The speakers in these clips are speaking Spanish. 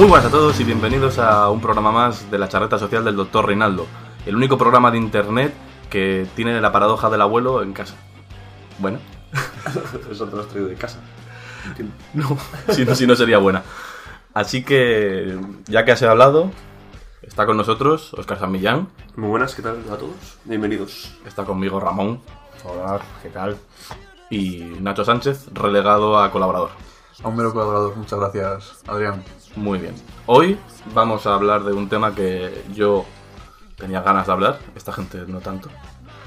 Muy buenas a todos y bienvenidos a un programa más de la charreta social del Dr. Reinaldo, el único programa de internet que tiene la paradoja del abuelo en casa. Bueno, Eso te lo has traído de casa. no, si no, si no sería buena. Así que, ya que has hablado, está con nosotros Oscar San Millán, Muy buenas, ¿qué tal a todos? Bienvenidos. está conmigo Ramón Hola, ¿qué tal? y Nacho Sánchez, relegado a colaborador. A un mero colaborador, muchas gracias, Adrián. Muy bien. Hoy vamos a hablar de un tema que yo tenía ganas de hablar, esta gente no tanto,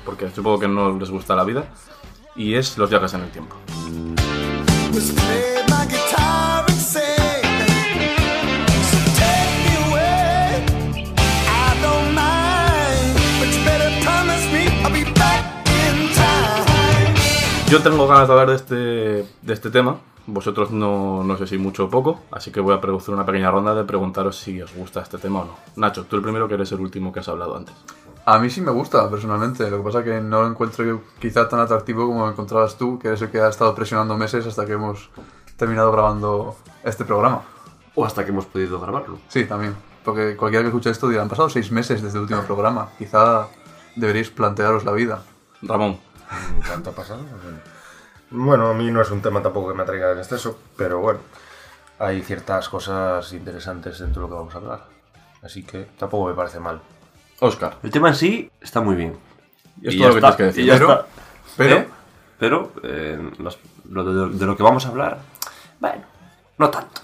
porque supongo que no les gusta la vida, y es los viajes en el tiempo. Yo tengo ganas de hablar de este, de este tema, vosotros no, no sé si mucho o poco, así que voy a producir una pequeña ronda de preguntaros si os gusta este tema o no. Nacho, tú el primero que eres el último que has hablado antes. A mí sí me gusta, personalmente. Lo que pasa es que no lo encuentro yo quizá tan atractivo como lo encontrabas tú, que eres el que ha estado presionando meses hasta que hemos terminado grabando este programa. O hasta que hemos podido grabarlo. Sí, también. Porque cualquiera que escuche esto dirá, han pasado seis meses desde el último programa. Quizá deberéis plantearos la vida. Ramón, ¿Cuánto ha pasado? Bueno, a mí no es un tema tampoco que me atraiga en exceso, pero bueno, hay ciertas cosas interesantes dentro de lo que vamos a hablar. Así que tampoco me parece mal. Oscar, El tema en sí está muy bien. es Y todo lo ya que está, tienes que decir. y ya Pero- está. Pero, ¿Eh? Pero, eh, lo de, de lo que vamos a hablar, bueno, no tanto.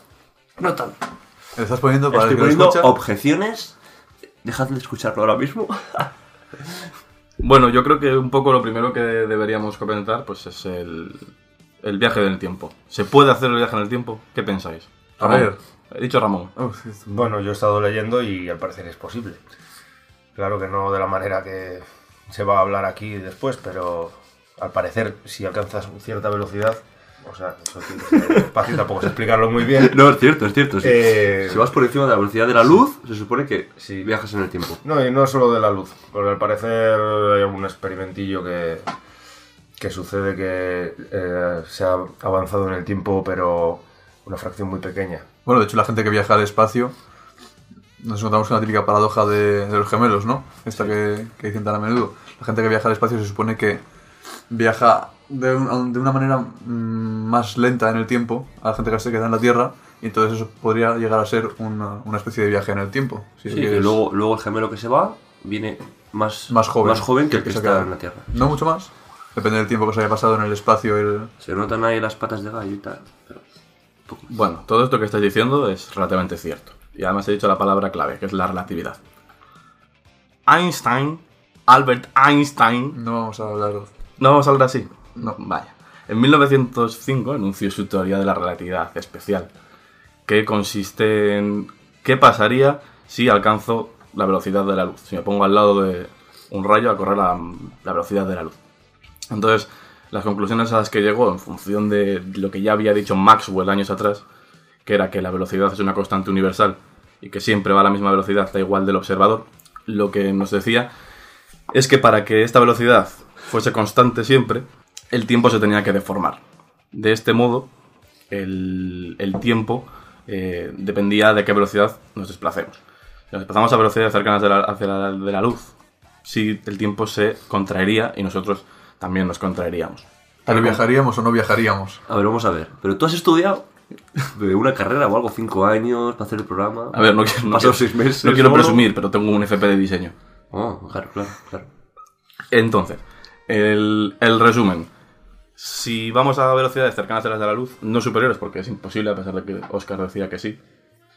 No tanto. ¿le estás poniendo para Estoy el que lo poniendo escucha? objeciones. Dejad de escucharlo ahora mismo. Bueno, yo creo que un poco lo primero que deberíamos comentar pues es el, el viaje en el tiempo. ¿Se puede hacer el viaje en el tiempo? ¿Qué pensáis? A Ramón. ver. He dicho Ramón. Sí. Bueno, yo he estado leyendo y al parecer es posible. Claro que no de la manera que se va a hablar aquí después, pero al parecer si alcanzas cierta velocidad, o sea, eso tiene que ser fácil, tampoco sé explicarlo muy bien. No, es cierto, es cierto. sí. Eh, Si vas por encima de la velocidad de la luz, se supone que Sí. viajas en el tiempo. No, y no solo de la luz, porque al parecer hay algún experimentillo que, que sucede que eh, se ha avanzado en el tiempo, pero una fracción muy pequeña. Bueno, de hecho, la gente que viaja al espacio nos encontramos con la típica paradoja de, de los gemelos, ¿no? Esta que, que dicen tan a menudo. La gente que viaja al espacio se supone que viaja de, un- de una manera mm, más lenta en el tiempo a la gente que se queda en la Tierra y entonces eso podría llegar a ser una, una especie de viaje en el tiempo. Si Sí, luego, luego el gemelo que se va viene más, Más joven. más joven que el que se está queda. en la Tierra. No mucho más. Depende del tiempo que se haya pasado en el espacio. El... Se notan ahí las patas de gallo y tal. Pero. Bueno, todo esto que estáis diciendo es relativamente cierto. Y además he dicho la palabra clave, que es la relatividad. Einstein, Albert Einstein, No vamos a hablar. ¿No hablar así? No. Vaya. En 1905 anunció su teoría de la relatividad especial, que consiste en qué pasaría si alcanzo la velocidad de la luz. Si me pongo al lado de un rayo a correr a la velocidad de la luz. Entonces, las conclusiones a las que llegó en función de lo que ya había dicho Maxwell años atrás, que era que la velocidad es una constante universal y que siempre va a la misma velocidad, da igual del observador, lo que nos decía es que para que esta velocidad fuese constante siempre, el tiempo se tenía que deformar. De este modo, el, el tiempo eh, dependía de qué velocidad nos desplacemos. Si nos desplazamos a velocidades cercanas de la, hacia la, de la luz, sí, el tiempo se contraería y nosotros también nos contraeríamos. ¿Pero viajaríamos o no viajaríamos? A ver, vamos a ver. Pero tú has estudiado de una carrera o algo, cinco años para hacer el programa. A ver, no, quiero- no quiero- seis meses. no quiero presumir, pero tengo un FP de diseño. Oh, claro, claro, claro. Entonces, el, el resumen. Si vamos a velocidades cercanas a las de la luz, no superiores, porque es imposible, a pesar de que Oscar decía que sí.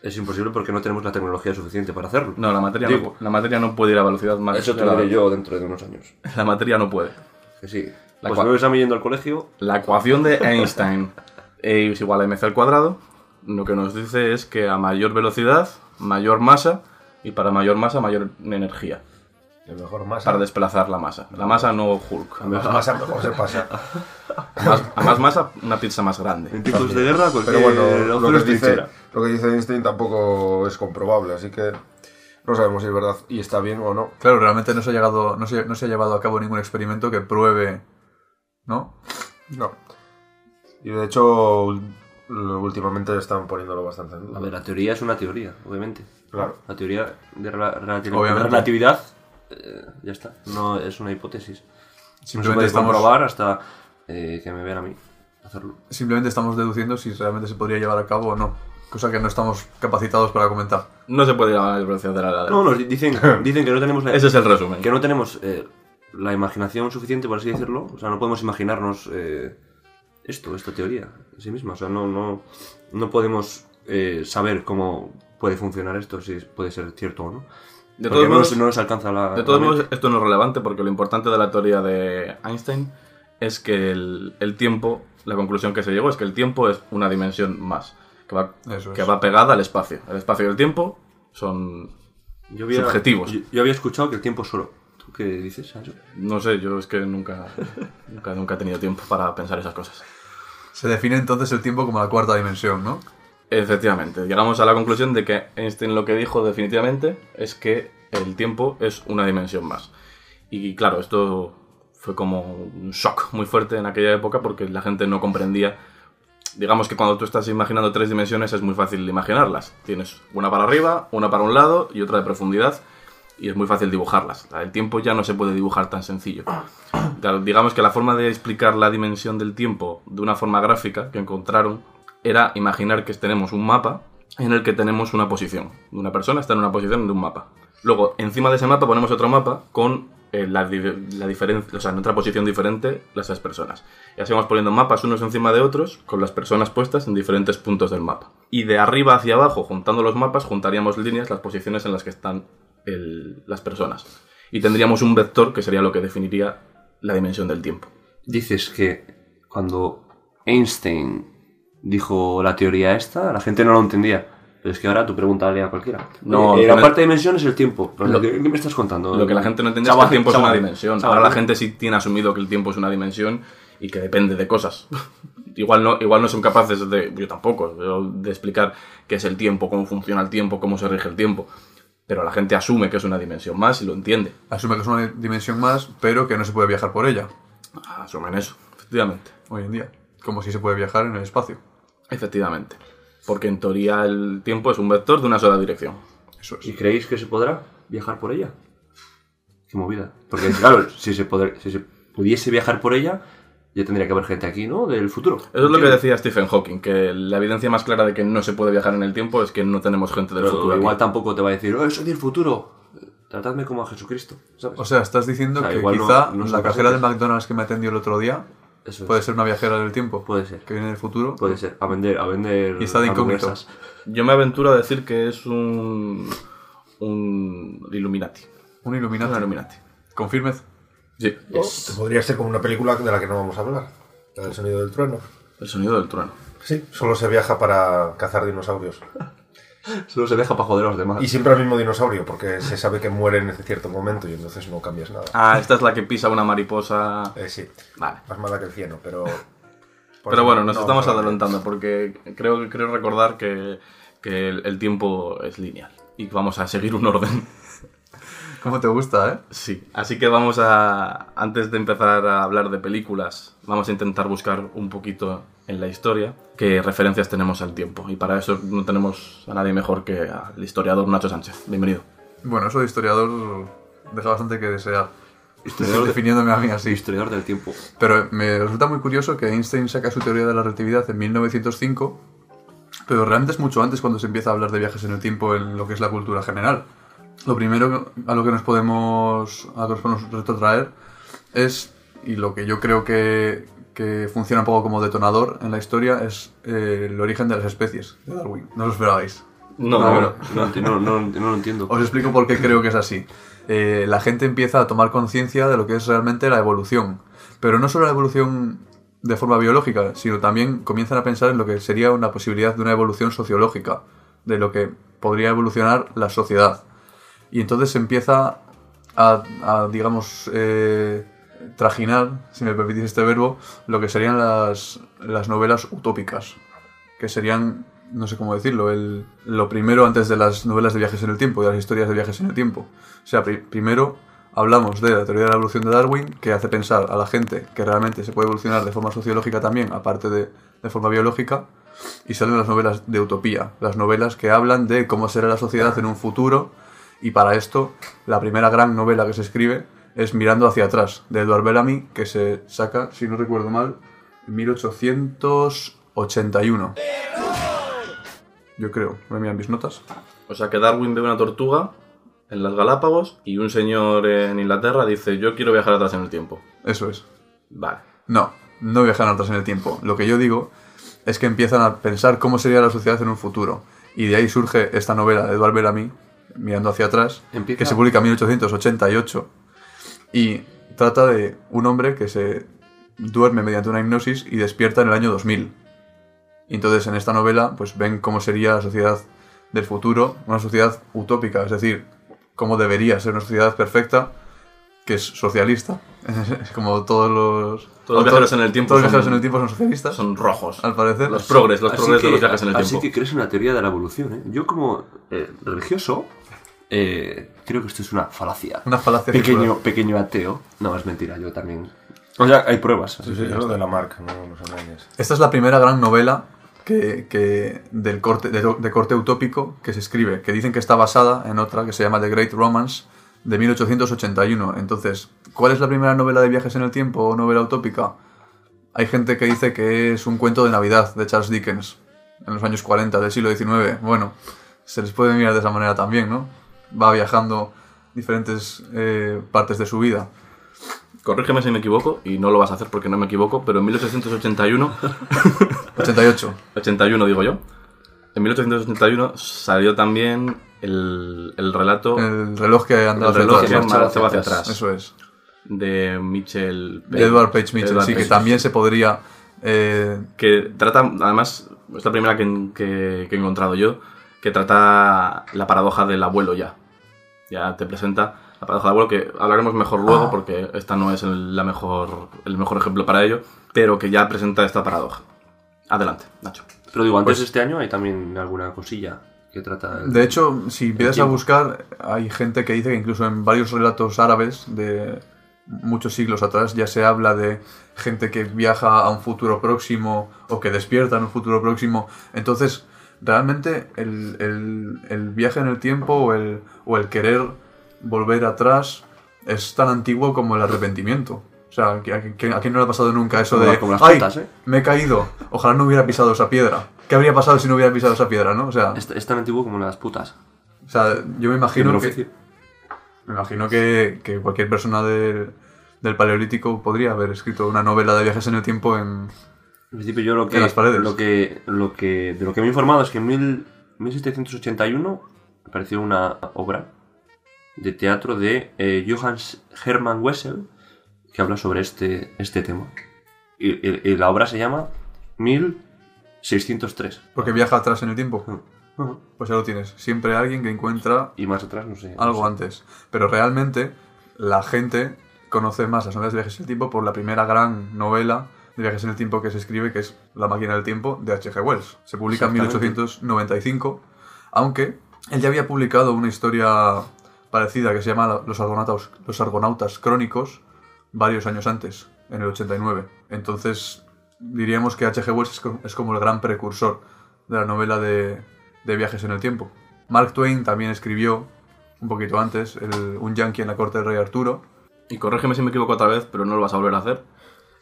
Es imposible porque no tenemos la tecnología suficiente para hacerlo. No, la materia, no, la materia no puede ir a velocidad más. Eso te lo la- diré yo dentro de unos años. La materia no puede. Que sí. La pues me ves a mí yendo al colegio. La ecuación de Einstein E es igual a mc al cuadrado. Lo que nos dice es que a mayor velocidad, mayor masa, y para mayor masa, mayor energía. El mejor masa. Para desplazar la masa. La masa no Hulk. A Más masa mejor se pasa. más, a más masa, una pizza más grande. En tiempos de guerra, cualquier Pero bueno, lo que, dice, lo que dice Einstein tampoco es comprobable, así que no sabemos si es verdad y está bien o no. Claro, realmente no se ha, llegado, no se, no se ha llevado a cabo ningún experimento que pruebe. ¿No? No. Y de hecho, últimamente están poniéndolo bastante en duda. A ver, la teoría es una teoría, obviamente. Claro. La teoría de Obviamente. relatividad, eh, ya está. No es una hipótesis. No se Simplemente puede estamos- comprobar hasta eh, que me vean a mí hacerlo. Simplemente estamos deduciendo si realmente se podría llevar a cabo o no. Cosa que no estamos capacitados para comentar. No se puede llamar velocidad de la heladera. No, nos di- dicen, dicen que no tenemos la, Ese es el resumen. que no tenemos eh, la imaginación suficiente, por así decirlo. O sea, no podemos imaginarnos eh, esto, esta teoría en sí misma. O sea, no, no, no podemos eh, saber cómo puede funcionar esto, si puede ser cierto o no. De todos modos- no nos alcanza la. De todos la modos, esto no es relevante porque lo importante de la teoría de Einstein es que el, el tiempo, la conclusión que se llegó es que el tiempo es una dimensión más, que va, que va pegada al espacio. El espacio y el tiempo son yo había, subjetivos. Yo, yo había escuchado que el tiempo es solo. ¿Tú qué dices a eso? No sé, yo es que nunca, nunca, nunca he tenido tiempo para pensar esas cosas. Se define entonces el tiempo como la cuarta dimensión, ¿no? Efectivamente, llegamos a la conclusión de que Einstein lo que dijo definitivamente es que el tiempo es una dimensión más. Y claro, esto fue como un shock muy fuerte en aquella época porque la gente no comprendía. Digamos que cuando tú estás imaginando tres dimensiones es muy fácil imaginarlas. Tienes una para arriba, una para un lado y otra de profundidad y es muy fácil dibujarlas. El tiempo ya no se puede dibujar tan sencillo. Digamos que la forma de explicar la dimensión del tiempo de una forma gráfica que encontraron era imaginar que tenemos un mapa en el que tenemos una posición. Una persona está en una posición de un mapa. Luego, encima de ese mapa ponemos otro mapa con eh, la, di- la diferencia, o sea, en otra posición diferente las tres personas. Y así vamos poniendo mapas unos encima de otros con las personas puestas en diferentes puntos del mapa. Y de arriba hacia abajo, juntando los mapas, juntaríamos líneas las posiciones en las que están las personas. Y tendríamos un vector que sería lo que definiría la dimensión del tiempo. Dices que cuando Einstein dijo la teoría esta, la gente no lo entendía. Pero es que ahora tú pregúntale a cualquiera. No, la que cuarta dimensión es el tiempo. Lo- ¿Qué, me estás contando? Lo que la gente no entiende es que el tiempo es una dimensión. Ahora la gente sí tiene asumido que el tiempo es una dimensión y que depende de cosas. igual, no, igual no son capaces de, yo tampoco, de explicar qué es el tiempo, cómo funciona el tiempo, cómo se rige el tiempo. Pero la gente asume que es una dimensión más y lo entiende. Asume que es una dimensión más, pero que no se puede viajar por ella, Asumen eso, efectivamente. hoy en día. Como si se puede viajar en el espacio. Efectivamente. Porque en teoría el tiempo es un vector de una sola dirección. Eso es. ¿Y creéis que se podrá viajar por ella? Qué movida. Porque, claro, si se, poder- si se pudiese viajar por ella, ya tendría que haber gente aquí, ¿no? Del futuro. Eso es lo que decía Stephen Hawking, que la evidencia más clara de que no se puede viajar en el tiempo es que no tenemos gente del Pero futuro. igual aquí. tampoco te va a decir, oh, soy del futuro. Tratadme como a Jesucristo, ¿sabes? O sea, estás diciendo O sea, que igual no- quizá no son la cajera del presentes. McDonald's que me atendió el otro día Eso es. puede ser una viajera del tiempo. Puede ser. Que viene del futuro. Puede ser. A vender, a vender. Y está de incógnito. Yo me aventuro a decir que es un. un Illuminati. Un Illuminati. Un Illuminati. Confirmed. Sí. O podría ser como una película de la que no vamos a hablar. La del sonido del trueno. El sonido del trueno. Sí, solo se viaja para cazar dinosaurios. Solo se deja para joder a los demás. Y siempre al mismo dinosaurio, porque se sabe que mueren en cierto momento y entonces no cambias nada. Ah, esta es la que pisa una mariposa. Eh, sí, Vale. más mala que el cieno, pero... Pero bueno, no nos estamos adelantando porque creo, creo recordar que, que el, el tiempo es lineal y vamos a seguir un orden. ¿Cómo te gusta, eh? Sí, así que vamos a, antes de empezar a hablar de películas, vamos a intentar buscar un poquito en la historia qué referencias tenemos al tiempo. Y para eso no tenemos a nadie mejor que al historiador Nacho Sánchez. Bienvenido. Bueno, eso de historiador deja bastante que desear. Historiador de- definiéndome a mí así. Historiador del tiempo. Pero me resulta muy curioso que Einstein saca su teoría de la relatividad en 1905, pero realmente es mucho antes cuando se empieza a hablar de viajes en el tiempo en lo que es la cultura general. Lo primero a lo que nos podemos, a lo que nos podemos retrotraer es, y lo que yo creo que, que funciona un poco como detonador en la historia, es eh, el origen de las especies de Darwin. No lo esperabais. No, No, no, lo entiendo. Os explico por qué creo que es así. Eh, la gente empieza a tomar conciencia de lo que es realmente la evolución. Pero no solo la evolución de forma biológica, sino también comienzan a pensar en lo que sería una posibilidad de una evolución sociológica, de lo que podría evolucionar la sociedad. Y entonces se empieza a, a, digamos, eh, trajinar, si me permitís este verbo, lo que serían las, las novelas utópicas, que serían, no sé cómo decirlo, el, lo primero antes de las novelas de viajes en el tiempo, de las historias de viajes en el tiempo. O sea, pri- primero hablamos de la teoría de la evolución de Darwin, que hace pensar a la gente que realmente se puede evolucionar de forma sociológica también, aparte de, de forma biológica, y salen las novelas de utopía, las novelas que hablan de cómo será la sociedad en un futuro, y para esto, la primera gran novela que se escribe es Mirando hacia atrás, de Edward Bellamy, que se saca, si no recuerdo mal, en 1881. Yo creo, me miran mis notas. O sea que Darwin ve una tortuga en las Galápagos y un señor en Inglaterra dice yo quiero viajar atrás en el tiempo. Eso es. Vale. No, no viajan atrás en el tiempo. Lo que yo digo es que empiezan a pensar cómo sería la sociedad en un futuro. Y de ahí surge esta novela de Edward Bellamy, Mirando hacia atrás, Empieza- que se publica en 1888. Y trata de un hombre que se duerme mediante una hipnosis y despierta en el año 2000. Y entonces en esta novela pues ven cómo sería la sociedad del futuro, una sociedad utópica, es decir, cómo debería ser una sociedad perfecta, que es socialista, es como todos los... Todos los viajeros en el tiempo Todos los son- viajeros en el tiempo son socialistas, Son rojos. al parecer. Los progres, los Así progres de los viajes en el así tiempo. que crees en la teoría de la evolución, ¿eh? Yo como eh, religioso eh, creo que esto es una falacia. Una falacia Pequeño, pequeño ateo. No, es mentira, yo también... O sea, hay pruebas. Sí, sí, ya lo de la marca, no nos engañes. Esta es la primera gran novela que, que del corte, de, de corte utópico que se escribe, que dicen que está basada en otra que se llama The Great Romance de 1881. Entonces, ¿cuál es la primera novela de viajes en el tiempo o novela utópica? Hay gente que dice que es un cuento de Navidad de Charles Dickens en los años 40 del siglo XIX. Bueno, se les puede mirar de esa manera también, ¿no? Va viajando diferentes eh, partes de su vida. Corrígeme si me equivoco, y no lo vas a hacer porque no me equivoco, pero en 1881, 88. 81 digo yo, en 1881 salió también el, el relato El reloj que andaba El hacia reloj atrás, que ¿no? marchaba hacia hacia atrás. Eso es. de Mitchell De Edward Page Mitchell, Edward sí, que Page. también se podría... eh, que trata, además, es la primera que, que- que he encontrado yo, que trata la paradoja del abuelo ya. Ya te presenta la paradoja del abuelo, que hablaremos mejor luego, porque esta no es el, la mejor, el mejor ejemplo para ello, pero que ya presenta esta paradoja. Adelante, Nacho. Pero digo, antes Pues- de este año hay también alguna cosilla que trata... el- de hecho, si empiezas a buscar, hay gente que dice que incluso en varios relatos árabes de muchos siglos atrás ya se habla de gente que viaja a un futuro próximo o que despierta en un futuro próximo. Entonces, realmente el, el- el viaje en el tiempo o el, o el querer volver atrás es tan antiguo como el arrepentimiento. O sea, ¿a quién, a quién no le ha pasado nunca eso Como- de... como "Ay, putas, ¿eh?". me he caído, ojalá no hubiera pisado esa piedra. ¿Qué habría pasado si no hubiera pisado esa piedra, no? O sea, Es, es tan antiguo como las putas. o sea yo me imagino que, me imagino que, que cualquier persona de- del Paleolítico podría haber escrito una novela de viajes en el tiempo en... En principio yo lo que, En las paredes. lo que, lo que, de lo que me he informado es que en mil- 1781 apareció una obra de teatro de eh, Johannes Hermann Wessel que habla sobre este, este tema. Y, y- y la obra se llama 1603. Porque viaja atrás en el tiempo. Pues ya lo tienes. Siempre alguien que encuentra Y más atrás, no sé. no algo sé. antes. Pero realmente la gente conoce más las novelas de viajes en el tiempo por la primera gran novela de viajes en el tiempo que se escribe, que es La máquina del tiempo de H.G. Wells. Se publica en Exactamente. 1895, aunque él ya había publicado una historia parecida que se llama Los Argonautas, Los Argonautas Crónicos varios años antes, en el 89. Entonces diríamos que H.G. Wells es co- es como el gran precursor de la novela de, de viajes en el tiempo. Mark Twain también escribió, un poquito antes, el- Un yankee en la corte del rey Arturo. Y corrígeme si me equivoco otra vez, pero no lo vas a volver a hacer.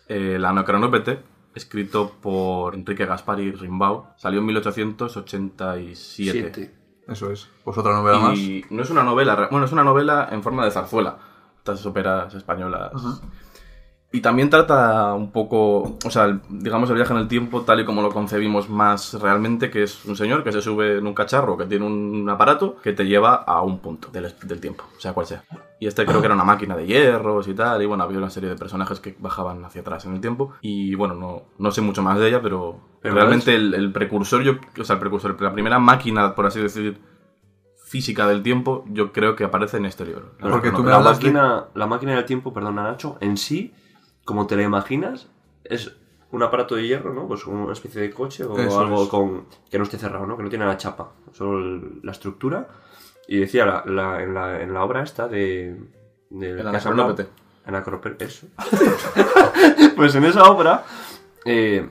Eh, la Anacronópete, escrito por Enrique Gaspari Rimbaud, salió en 1887. Siete. Eso es. Pues otra novela más. Y no es una novela, bueno, es una novela en forma de zarzuela. Estas óperas españolas. Y también trata un poco, o sea, digamos el viaje en el tiempo tal y como lo concebimos más realmente, que es un señor que se sube en un cacharro, que tiene un aparato que te lleva a un punto del, del tiempo, sea cual sea. Y este creo que era una máquina de hierros y tal, y bueno, había una serie de personajes que bajaban hacia atrás en el tiempo. Y bueno, no, no sé mucho más de ella, pero, Pero realmente el, el precursor, yo, o sea, el precursor, la primera máquina, por así decir, física del tiempo, yo creo que aparece en este libro. Porque tú me. La de- máquina, la máquina del tiempo, perdona Nacho, en sí, como te la imaginas, es un aparato de hierro, ¿no? Pues una especie de coche o Eso algo es. con que no esté cerrado, ¿no? Que no tiene la chapa, solo el- la estructura. Y decía la, la- en, la, en la obra esta de, del El. Anacronópete. Anacrope- eso. pues en esa obra, eh,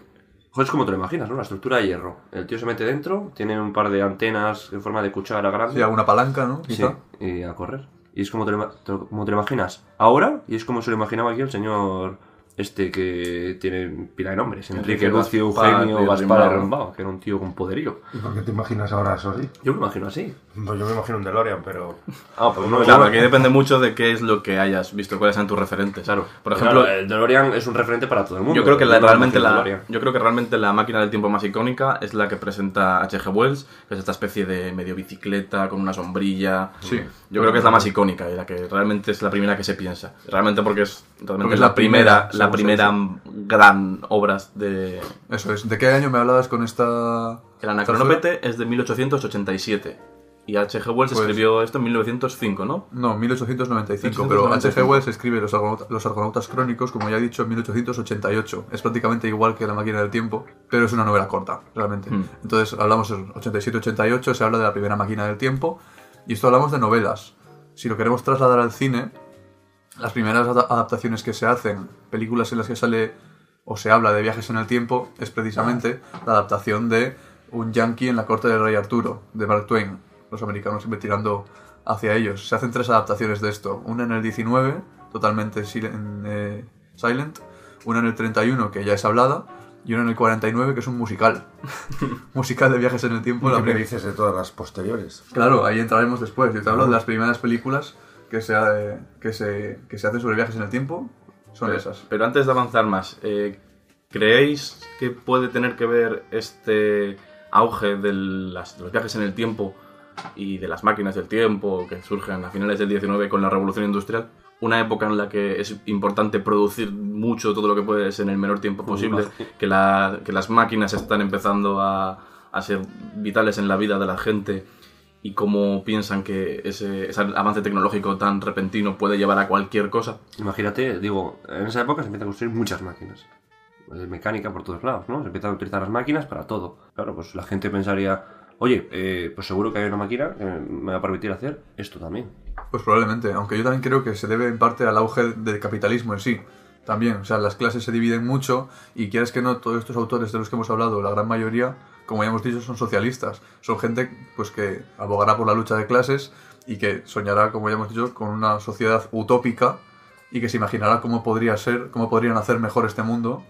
joder, es como te lo imaginas, ¿no? La estructura de hierro. El tío se mete dentro, tiene un par de antenas en forma de cuchara grande. Sí, alguna palanca, ¿no? Sí, y a correr. Y es como lo, te lo- como te lo imaginas ahora, y es como se lo imaginaba aquí el señor este que tiene pila de nombres, Enrique Lucio Eugenio Gaspar Rimbaud, que era un tío con poderío. ¿Y por qué te imaginas ahora eso así? Yo me imagino así. Pues yo me imagino un DeLorean, pero... Ah, pues no, Claro, aquí depende mucho de qué es lo que hayas visto, cuáles sean tus referentes. Claro. Por ejemplo, Claro, el DeLorean es un referente para todo el mundo. yo creo que la- realmente la, yo creo que realmente la máquina del tiempo más icónica es la que presenta H.G. Wells, que es esta especie de medio bicicleta con una sombrilla. Sí. Yo creo que es la más icónica y la que realmente es la primera que se piensa. Realmente porque es realmente es la, la primera, primera, la primera gran obra de Eso es. ¿De qué año me hablabas con esta...? el Anacronópete es de 1887 y H.G. Wells Pues- escribió esto en 1905, ¿no? No, 1895, 1895. pero H.G. Wells escribe los, Argonauta- los Argonautas Crónicos, como ya he dicho, en 1888. Es prácticamente igual que La Máquina del Tiempo, pero es una novela corta, realmente. Hmm. Entonces, hablamos del 87-88, se habla de la primera Máquina del Tiempo, y esto hablamos de novelas. Si lo queremos trasladar al cine, las primeras ada- adaptaciones que se hacen, películas en las que sale o se habla de viajes en el tiempo, es precisamente la adaptación de Un Yankee en la corte del rey Arturo, de Mark Twain. Los americanos siempre tirando hacia ellos. Se hacen tres adaptaciones de esto. Una en el 19, totalmente eh, silent. Una en el 31, que ya es hablada. Y una en el 49, que es un musical. musical de viajes en el tiempo. la ¿Qué me prim- dices de todas las posteriores? Claro, ahí entraremos después. Yo te hablo de las primeras películas que se, que se, que se hacen sobre viajes en el tiempo. Son Pero- esas. Pero antes de avanzar más, eh, ¿creéis que puede tener que ver este auge de, las- de los viajes en el tiempo y de las máquinas del tiempo que surgen a finales del 19 con la revolución industrial? Una época en la que es importante producir mucho todo lo que puedes en el menor tiempo posible, que, la- que las máquinas están empezando a, a ser vitales en la vida de la gente y cómo piensan que ese, ese avance tecnológico tan repentino puede llevar a cualquier cosa. Imagínate, digo, en esa época se empiezan a construir muchas máquinas. Mecánica por todos lados, ¿no? Se empiezan a utilizar las máquinas para todo. Claro, pues la gente pensaría, oye, eh, pues seguro que hay una máquina que me va a permitir hacer esto también. Pues probablemente, aunque yo también creo que se debe en parte al auge del capitalismo en sí. También, o sea, las clases se dividen mucho y quieres que no, todos estos autores de los que hemos hablado, la gran mayoría, como ya hemos dicho, son socialistas. Son gente pues que abogará por la lucha de clases y que soñará, como ya hemos dicho, con una sociedad utópica y que se imaginará cómo podría ser, cómo podrían hacer mejor este mundo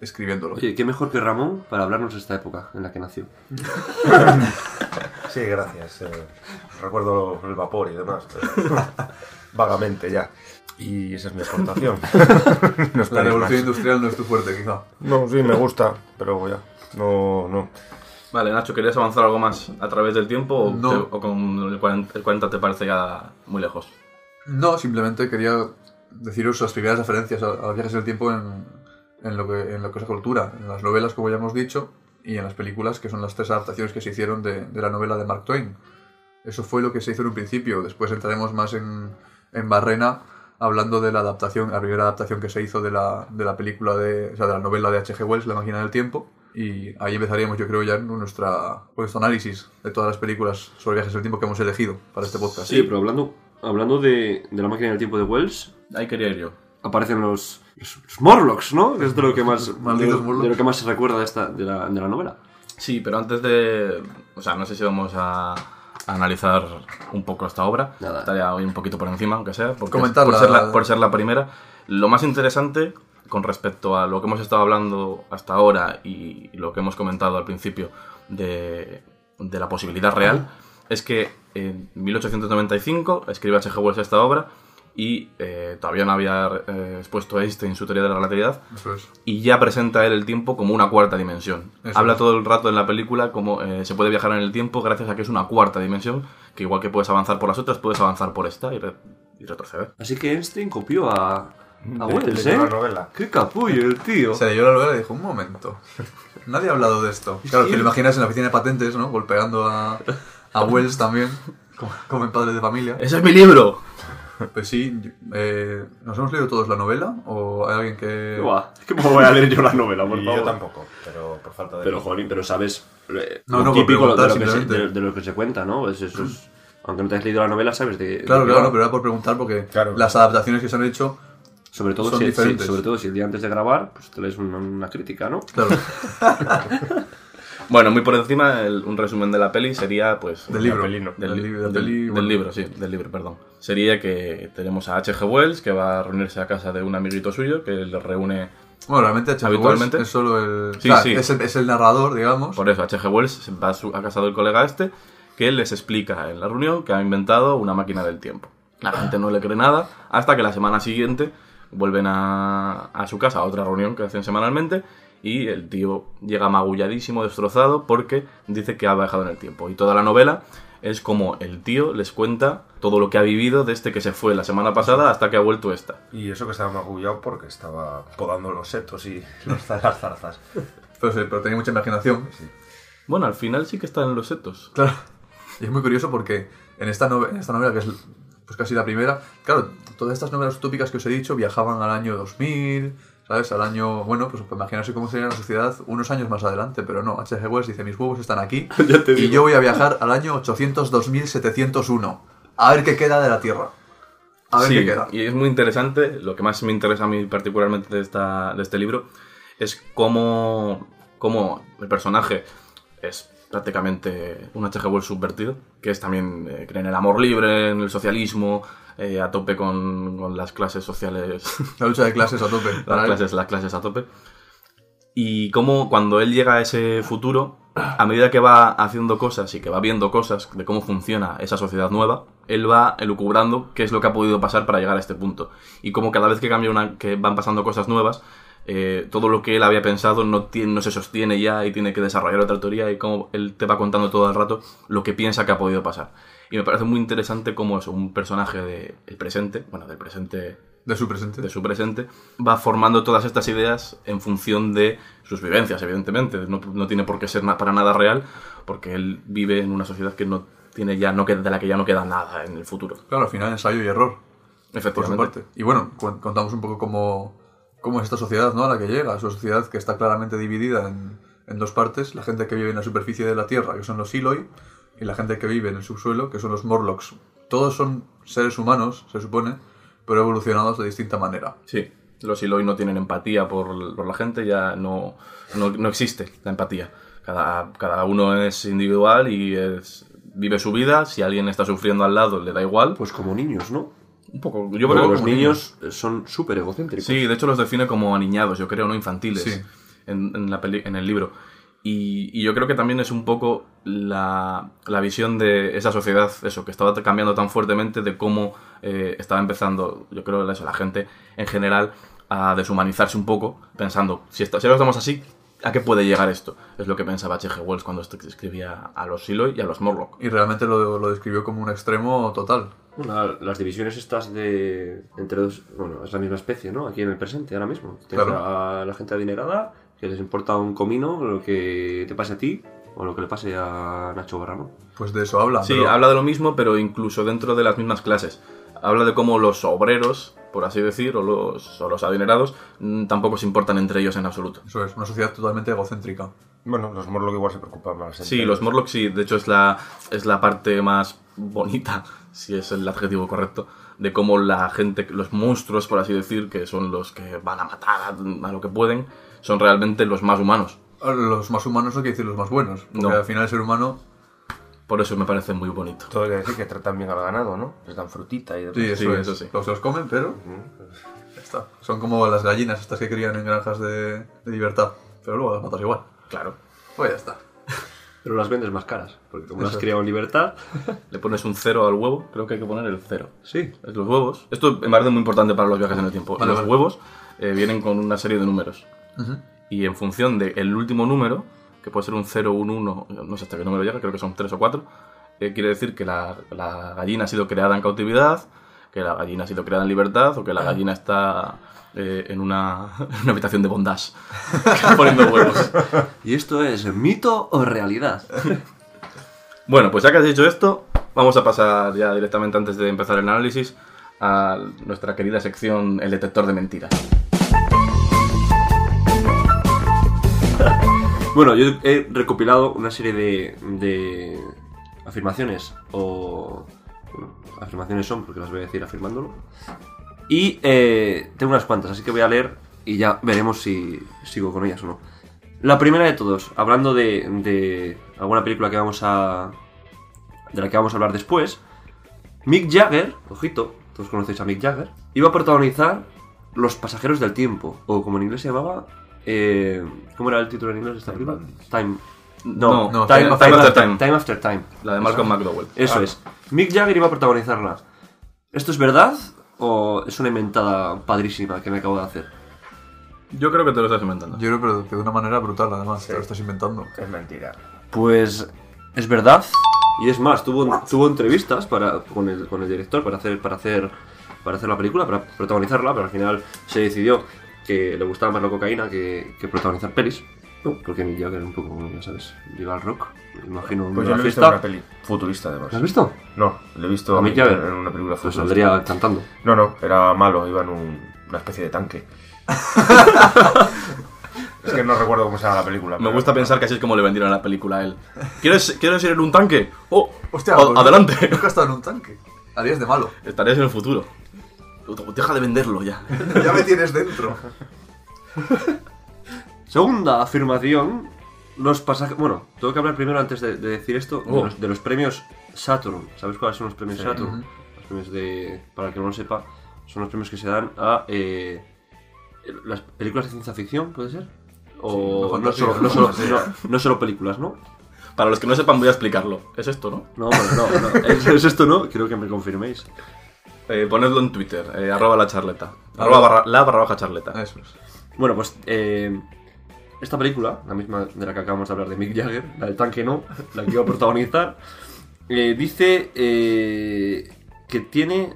escribiéndolo. Oye, ¿qué mejor que Ramón para hablarnos de esta época en la que nació? Sí, gracias. eh, recuerdo el vapor y demás. pero Vagamente ya. Y esa es mi aportación. No la revolución más. industrial no es tu fuerte, quizá. No, sí, me gusta, pero ya. No, no. Vale, Nacho, ¿querías avanzar algo más a través del tiempo o, No. te- o con el 40, el 40 te parece ya muy lejos? No, simplemente quería deciros las primeras referencias a, a viajes en el tiempo en, en lo que, en lo que es la cultura, en las novelas, como ya hemos dicho, y en las películas, que son las tres adaptaciones que se hicieron de, de la novela de Mark Twain. Eso fue lo que se hizo en un principio. Después entraremos más en, en Barrena, hablando de la adaptación, la primera adaptación que se hizo de la, de la película, de, o sea, de la novela de H.G. Wells, La máquina del tiempo. Y ahí empezaríamos, yo creo, ya en nuestra, nuestro análisis de todas las películas sobre viajes en el tiempo que hemos elegido para este podcast. Sí, pero hablando, hablando de, de la máquina del tiempo de Wells, Ahí quería ir yo. aparecen los, los, los Morlocks, ¿no? Que es de lo que más, de, de lo que más se recuerda de, esta, de, la, de la novela. Sí, pero antes de... O sea, no sé si vamos a, a analizar un poco esta obra. Nada. Estaría hoy un poquito por encima, aunque sea. Porque Comentarla. Por ser, la, por ser la primera. Lo más interesante con respecto a lo que hemos estado hablando hasta ahora y lo que hemos comentado al principio de, de la posibilidad real es que en 1895 escribe H.G. Wells esta obra y eh, todavía no había eh, expuesto Einstein su teoría de la relatividad Eso es. y ya presenta él el tiempo como una cuarta dimensión. Eso Habla es. todo el rato en la película como eh, se puede viajar en el tiempo gracias a que es una cuarta dimensión, que igual que puedes avanzar por las otras, puedes avanzar por esta y, re- y retroceder. Así que Einstein copió a, a De- Wells, de ¿eh? la novela. ¡Qué capullo el tío! Se leyó la novela y dijo, un momento, nadie ha hablado de esto. Claro, que lo imaginas en la oficina de patentes, ¿no? Golpeando a, a Wells también, como, como en Padres de Familia. ¡Ese es mi libro! Pues sí, eh, ¿nos hemos leído todos la novela? ¿O hay alguien que...? Buah, es que me voy a leer yo la novela, por favor. yo tampoco, pero por falta de. Pero, jolín, pero sabes eh, No, no, típico de lo, que se, de, de lo que se cuenta, ¿no? Es esos aunque no te has leído la novela, sabes de. Claro, de claro, va. pero era por preguntar porque Claro. las adaptaciones que se han hecho, Sobre todo, si, sí, sobre todo si el día antes de grabar, pues te lees una, una crítica, ¿no? claro, Bueno, muy por encima, el- un resumen de la peli sería, pues... del libro. pelino. Del, Del li- libro, del del- peli, del bueno. libro, sí, del libro, perdón. Sería que tenemos a H.G. Wells, que va a reunirse a casa de un amiguito suyo, que le reúne... Bueno, realmente H.G. Wells es solo el... Sí, o sea, sí. Es, el, es el narrador, digamos. Por eso, H.G. Wells va a, su- a casa del colega este, que les explica en la reunión que ha inventado una máquina del tiempo. La gente no le cree nada, hasta que la semana siguiente vuelven a, a su casa, a otra reunión que hacen semanalmente, y el tío llega magulladísimo, destrozado, porque dice que ha viajado en el tiempo. Y toda la novela es como el tío les cuenta todo lo que ha vivido desde que se fue la semana pasada hasta que ha vuelto esta. Y eso que estaba magullado porque estaba podando los setos y los las zarzas. Pero, sí, pero tenía mucha imaginación. Bueno, al final sí que están en los setos. Claro. Y es muy curioso porque en esta, nove- en esta novela, que es pues casi la primera, claro, todas estas novelas utópicas que os he dicho viajaban al año 2000, ¿sabes? Al año, bueno, pues imaginarse cómo sería la sociedad unos años más adelante, pero no, H.G. Wells dice, mis huevos están aquí y yo voy a viajar al año 802.701. A ver qué queda de la Tierra. A ver Sí, qué queda. y es muy interesante, lo que más me interesa a mí particularmente de, esta, de este libro es cómo, cómo el personaje es prácticamente un H.G. Wells subvertido, que es también, eh, cree en el amor libre, en el socialismo, eh, a tope con, con las clases sociales, La lucha de clases a tope. las clases, las clases a tope. Y cómo cuando él llega a ese futuro, a medida que va haciendo cosas y que va viendo cosas de cómo funciona esa sociedad nueva, él va elucubrando qué es lo que ha podido pasar para llegar a este punto. Y como cada vez que cambia una, que van pasando cosas nuevas, eh, todo lo que él había pensado no, tiene, no se sostiene ya y tiene que desarrollar otra teoría y cómo él te va contando todo el rato lo que piensa que ha podido pasar. Y me parece muy interesante cómo es un personaje del presente, bueno, del presente De su presente. de su presente, va formando todas estas ideas en función de sus vivencias, evidentemente. No, no tiene por qué ser na- para nada real, porque él vive en una sociedad que no tiene ya, no queda, de la que ya no queda nada en el futuro. Claro, al final ensayo y error. por su Efectivamente. parte. Y bueno, contamos un poco cómo, cómo es esta sociedad ¿no? a la que llega. Es una sociedad que está claramente dividida en, en dos partes. La gente que vive en la superficie de la Tierra, que son los Siloi, y la gente que vive en el subsuelo, que son los Morlocks. Todos son seres humanos, se supone, pero evolucionados de distinta manera. Sí, los Iloi no tienen empatía por, por la gente, ya no, no, no existe la empatía. Cada, cada uno es individual y es, vive su vida. Si alguien está sufriendo al lado, le da igual. Pues como niños, ¿no? Un poco. Yo creo los como niños son súper egocéntricos. Sí, de hecho los define como aniñados, yo creo, no infantiles, Sí. en, en la peli- en el libro. Y, y yo creo que también es un poco la, la visión de esa sociedad, eso, que estaba cambiando tan fuertemente de cómo eh, estaba empezando, yo creo, eso, la gente en general a deshumanizarse un poco, pensando, si, está- si ahora estamos así, ¿a qué puede llegar esto? Es lo que pensaba H.G. Wells cuando escribía a los Siloy y a los Morlock. Y realmente lo, lo describió como un extremo total. La- las divisiones estas de entre dos, bueno, es la misma especie, ¿no? Aquí en el presente, ahora mismo. Tienes Claro. a la gente adinerada que les importa un comino lo que te pase a ti o lo que le pase a Nacho Barrano. Pues de eso habla. Sí, pero- habla de lo mismo, pero incluso dentro de las mismas clases. Habla de cómo los obreros, por así decir, o los, o los adinerados, mm, tampoco se importan entre ellos en absoluto. Eso es, una sociedad totalmente egocéntrica. Bueno, los Morlock igual se preocupan más. Sí, los ellos. Morlocks sí, de hecho es la, es la parte más bonita, si es el adjetivo correcto, de cómo la gente, los monstruos, por así decir, que son los que van a matar a, a lo que pueden, son realmente los más humanos. Los más humanos no quiere decir los más buenos. Porque No. al final el ser humano... Por eso me parece muy bonito. Todo hay que decir que tratan bien al ganado, ¿no? Les dan frutita y demás. Sí, eso, Sí, es. eso sí. Los, los comen, pero... Ya está. Son como las gallinas estas que crían en granjas de, de libertad. Pero luego las matas igual. Claro. Pues ya está. Pero las vendes más caras, porque como las has criado en libertad, Le pones un cero al huevo, creo que hay que poner el cero. sí. Es los huevos. Esto me parece muy importante para los viajes en el tiempo. Vale, los vale. huevos eh, vienen con una serie de números. Ujú. Y en función del último número, que puede ser un 0, un 1, no sé hasta qué número llega, creo que son 3 o 4, eh, quiere decir que la, la gallina ha sido creada en cautividad, que la gallina ha sido creada en libertad, o que la gallina está eh, en, una, en una habitación de bondage poniendo huevos. ¿Y esto es mito o realidad? Bueno, pues ya que has dicho esto, vamos a pasar ya directamente antes de empezar el análisis a nuestra querida sección El detector de mentiras. Bueno, yo he recopilado una serie de, de afirmaciones o bueno, afirmaciones son porque las voy a decir afirmándolo. Y eh, tengo unas cuantas, así que voy a leer y ya veremos si sigo con ellas o no. La primera de todos, hablando de, de alguna película que vamos a. de la que vamos a hablar después. Mick Jagger, ojito, todos conocéis a Mick Jagger, iba a protagonizar Los Pasajeros del Tiempo, o como en inglés se llamaba. eh, ¿Cómo era el título en inglés de esta Time película? Time. No, No, Time Time, After Time Time. After Time After Time. La de Malcolm McDowell. Eso es. Mick Jagger iba a protagonizarla. ¿Esto es verdad o es una inventada padrísima que me acabo de hacer? Yo creo que te lo estás inventando. Yo creo pero que de una manera brutal, además. Te lo estás inventando. Es mentira. Pues es verdad. Y es más, tuvo, tuvo entrevistas para, con, el, con el director para hacer, para, hacer, para hacer la película, para protagonizarla, pero al final se decidió que le gustaba más la cocaína que, que protagonizar pelis. ¿No? Porque Mick Jagger un poco, ya sabes, llega al rock. Me imagino Pues yo lo he visto en una peli futurista, además. ¿Lo has visto? No, lo he visto ¿A Mick Jagger? en una película Pues futurista. saldría cantando. No, no, era malo, iba en un- una especie de tanque. es que no recuerdo cómo se llama la película. Me pero- gusta pensar que así es como le vendieron la película a él. ¿Quieres, ¿quieres ir en un tanque? ¡Oh! Hostia, o- pues, adelante. Nunca he estado en un tanque. Harías de malo. Estarías en el futuro. Deja de venderlo ya. ya me tienes dentro. Segunda afirmación. Los pasajes. Bueno, tengo que hablar primero antes de, de decir esto de, Oh. los, de los premios Saturn. ¿Sabes cuáles son los premios Sí. Saturn? Los premios de. Para el que no lo sepa, son los premios que se dan a. eh, las películas de ciencia ficción, ¿puede ser? O Sí, no, solo, no, solo, fantasía. no- no solo películas, ¿no? Para los que no sepan, voy a explicarlo. Es esto, ¿no? No, bueno, no, no. ¿Es, es esto, no? Quiero que me confirméis. Eh, ponedlo en Twitter, eh, arroba la charleta. Arroba barra- la barra baja charleta. Eso es. Bueno, pues eh, esta película, la misma de la que acabamos de hablar de Mick Jagger, la del tanque no, la que iba a protagonizar, eh, dice eh, que tiene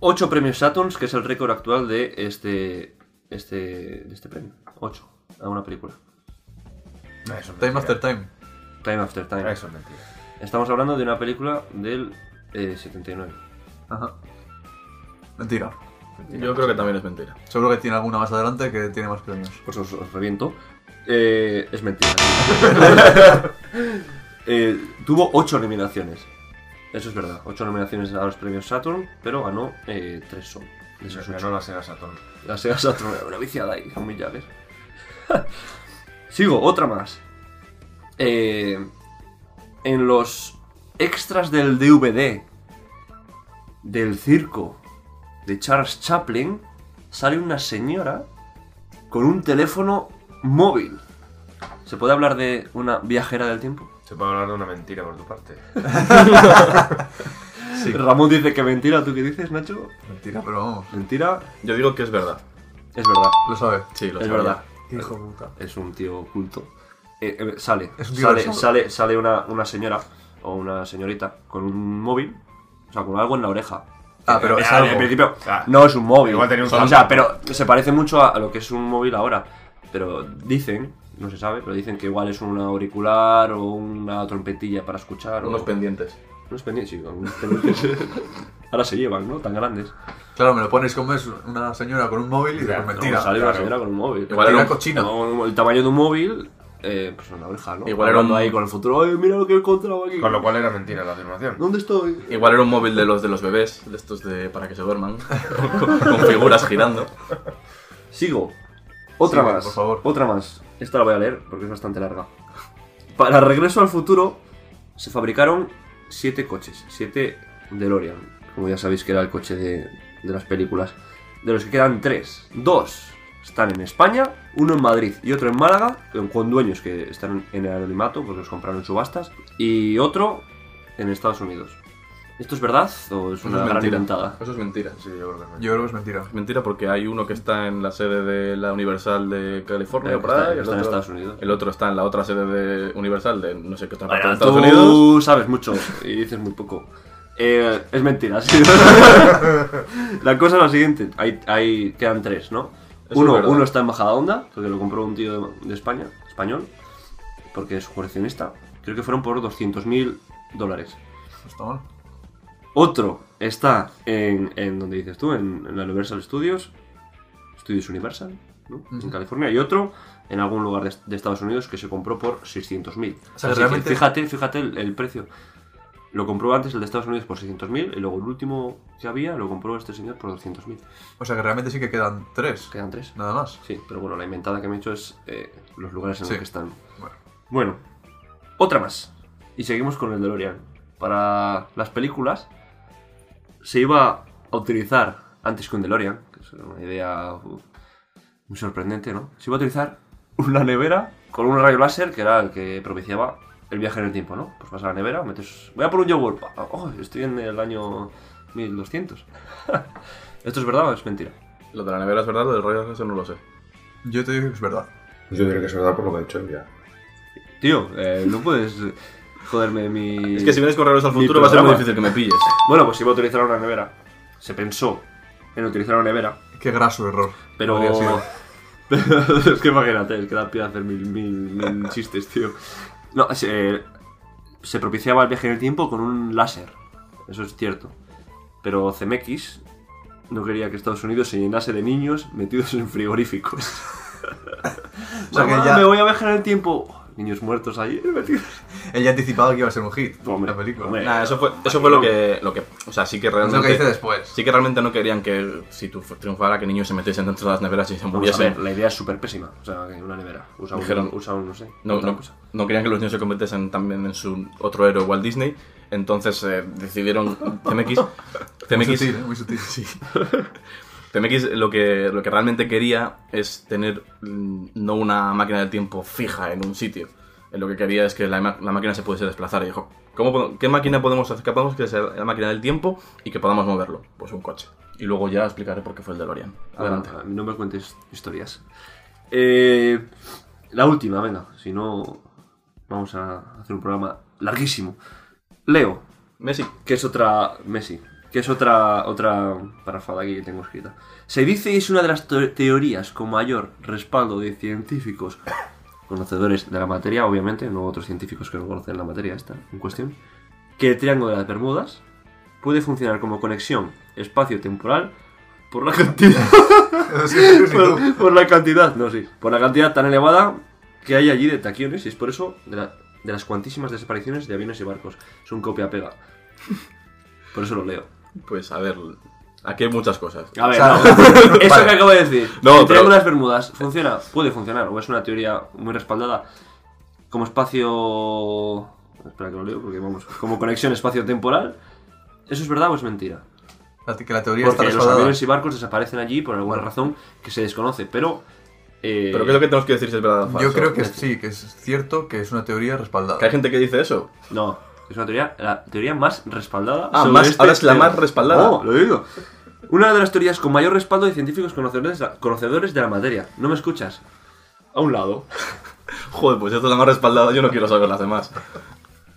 8 premios Saturns, que es el récord actual de este, este, de este premio. 8 a una película. No, eso es Time mentira. after time. Time After Time. Eso es mentira. Estamos hablando de una película del eh, 79. Ajá. Mentira. Yo creo que también es mentira. Seguro que tiene alguna más adelante que tiene más premios. Pues os, os reviento. Eh, es mentira. Eh, tuvo 8 nominaciones. Eso es verdad. 8 nominaciones a los premios Saturn, pero ganó 3 son. De esos Ganó la Sega Saturn. La Sega Saturn, una viciada ahí, con Mick Jagger. Sigo, otra más. Eh, en los extras del DVD del circo de Charles Chaplin sale una señora con un teléfono móvil. ¿Se puede hablar de una viajera del tiempo? Se puede hablar de una mentira por tu parte. Ramón dice que mentira, ¿tú qué dices, Nacho? Mentira, pero vamos. Mentira, Yo digo que es verdad. es verdad. Lo sabe. Sí, lo Es sabía. verdad. Hijo puta. es un tío oculto. Eh, eh, sale, Es un tío sale, sale, sale una, una señora o una señorita con un móvil, o sea, con algo en la oreja. Ah, pero es al- algo. En principio, Ah. no es un móvil. Igual tenía un o sea, pero se parece mucho a, a lo que es un móvil ahora. Pero dicen, no se sabe, pero dicen que igual es un auricular o una trompetilla para escuchar. Unos o, pendientes. unos pendientes, sí, unos pendientes. ahora se llevan, ¿no? Tan grandes. Claro, me lo pones como es una señora con un móvil y no, mentira. No, sale una señora con un móvil. Igual era un- cochina. Como el tamaño de un móvil, eh, pues una oreja, ¿no? Igual era un- ahí con el futuro. ¡Ay, mira lo que he encontrado aquí! Con lo cual era mentira la afirmación. ¿Dónde estoy? Igual era un móvil de los de los bebés, de estos de para que se duerman, con, con figuras girando. Sigo. Otra más. por favor. Otra más. Esta la voy a leer porque es bastante larga. Para Regreso al Futuro se fabricaron siete coches. Siete DeLorean. Como ya sabéis que era el coche de, de las películas. De los que quedan tres. Dos están en España, uno en Madrid y otro en Málaga, con- dueños que están en el anonimato, pues los compraron en subastas. Y otro en Estados Unidos. ¿Esto es verdad o es Eso una es gran mentira. inventada? Eso es mentira. Sí, yo creo que es mentira. Yo creo que es mentira. Es mentira porque hay uno que está en la sede de la Universal de California, por que está- que el está en otro- Estados Unidos. El otro está en la otra sede de Universal de no sé qué otra parte de Estados tú Unidos. sabes mucho y dices muy poco. Eh, es mentira, sí. la cosa es la siguiente. Hay, hay, quedan tres, ¿no? Uno, uno está en Bajada Onda, porque lo compró un tío de, de España, español, porque es coleccionista. Creo que fueron por 200.000 dólares. Está mal. Otro está en, en donde dices tú, en, en la Universal Studios, Studios Universal, ¿no? En California. Y otro en algún lugar de, de Estados Unidos que se compró por 600.000. sea, Así que realmente- fíjate, fíjate el, el precio. Lo compró antes el de Estados Unidos por 600.000 y luego el último que había lo compró este señor por 200.000. O sea que realmente sí que quedan tres. Quedan tres. Nada más. Sí, pero bueno, la inventada que me he hecho es eh, los lugares en Sí. los que están. Bueno. Bueno, otra más. Y seguimos con el DeLorean. Para las películas se iba a utilizar, antes que un DeLorean, que es una idea uh, muy sorprendente, ¿no? Se iba a utilizar una nevera con un rayo láser que era el que propiciaba el viaje en el tiempo, ¿no? Pues vas a la nevera, metes... Voy a por un yogur. pa, Oh, estoy en el año 1200. ¿Esto es verdad o es mentira? Lo de la nevera es verdad, lo del rollo eso no lo sé. Yo te digo que es verdad. Yo diré que es verdad por lo que ha dicho él ya. Tío, eh, no puedes joderme mi... Es que si vienes con al futuro va a ser muy difícil que me pilles. Bueno, pues iba a utilizar una nevera. Se pensó en utilizar una nevera, Qué graso error. pero... Es que imagínate, es que da pie a hacer mil, mil, mil chistes, tío. No, se, se propiciaba el viaje en el tiempo con un láser. Eso es cierto. Pero CMX no quería que Estados Unidos se llenase de niños metidos en frigoríficos. O sea que Mamá, ya- me voy a viajar en el tiempo. Niños muertos ahí. Él ya anticipaba que iba a ser un hit. Hombre, la película. hombre. Nah, eso fue, eso fue lo que, lo que. O sea, sí que Es realmente. lo que dice después. Sí que realmente no querían que si tu- triunfara que niños se metiesen dentro de las neveras y se muriesen. la idea es súper pésima. O sea, que una nevera. Usa un, Dijeron- usa un, no sé. No, no, cosa. no querían que los niños se convirtiesen también en su otro héroe Walt Disney. Entonces eh, decidieron CMX. Muy CMX, sutil, ¿eh? muy sutil. Sí. CMX lo que, lo que realmente quería es tener mm, no una máquina del tiempo fija en un sitio. Lo que quería es que la, la máquina se pudiese desplazar. Y dijo, ¿cómo, ¿qué máquina podemos hacer? ¿Qué podemos que sea la máquina del tiempo y que podamos moverlo? Pues un coche. Y luego ya explicaré por qué fue el DeLorean. Adelante. Ah, no me cuentes historias. Eh, la última, venga. Si no, vamos a hacer un programa larguísimo. Leo, Messi. que es otra... Messi. Que es otra otra parafada aquí que tengo escrita. Se dice es una de las teorías con mayor respaldo de científicos conocedores de la materia, obviamente, no otros científicos que no conocen la materia esta en cuestión, que el Triángulo de las Bermudas puede funcionar como conexión espacio-temporal por la cantidad por, por la cantidad, no, sí, por la cantidad tan elevada que hay allí de taquiones y es por eso de, la- de las cuantísimas desapariciones de aviones y barcos. Es un copia-pega. Por eso lo leo. Pues a ver, aquí hay muchas cosas. A ver, sea, no. eso vale. que acabo de decir. No, el pero- Triángulo de las Bermudas funciona, puede funcionar, o es una teoría muy respaldada como espacio. Espera que lo leo porque vamos. Como conexión espacio-temporal. ¿Eso es verdad o es mentira? La- Que la teoría está Porque los respaldada. aviones y barcos desaparecen allí por alguna razón que se desconoce, pero. eh, Pero ¿qué es lo que tenemos que decir si es verdad o falso? Yo creo que sí, que es cierto que es una teoría respaldada. Que hay gente que dice eso. No, es una teoría, la teoría más respaldada. Ah, sobre más- este ahora es la tema. más respaldada. No, lo digo. Una de las teorías con mayor respaldo de científicos conocedores, conocedores de la materia. ¿No me escuchas? A un lado. Joder, pues esto es la más respaldada, yo no quiero saber las demás.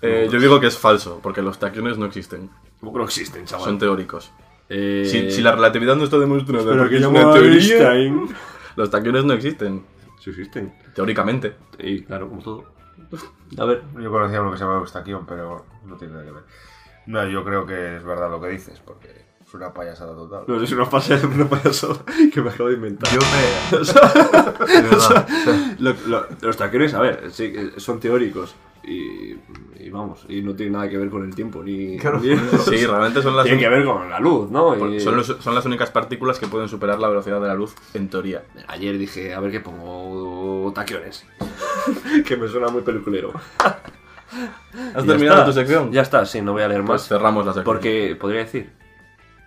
Eh, yo digo que es falso, porque los taquiones no existen. ¿Cómo que no existen, chaval? Son teóricos. Eh, Si, si la relatividad no está demostrada Pero porque que es una teoría, Einstein. los taquiones no existen, Sí existen. teóricamente. Y claro, como todo. A ver. Yo conocía uno que se llama Eustaquión, pero no tiene nada que ver. No, yo creo que es verdad lo que dices, porque es una payasada total. No sé si una pasa una payasada que me acabo de inventar. Yo me. De verdad. o sea, Lo- lo- los taquiones, a ver, sí, eh, son teóricos. Y, y vamos, y no tiene nada que ver con el tiempo, ni. Claro. ni- Sí, realmente son las, tiene que ver con la luz, ¿no? Y- son, los- son las únicas partículas que pueden superar la velocidad de la luz, en teoría. Ayer dije, a ver qué pongo taquiones. que me suena muy peliculero. ¿Has terminado está. tu sección? Ya está, sí, no voy a leer Pues más. cerramos la sección. Porque, podría decir,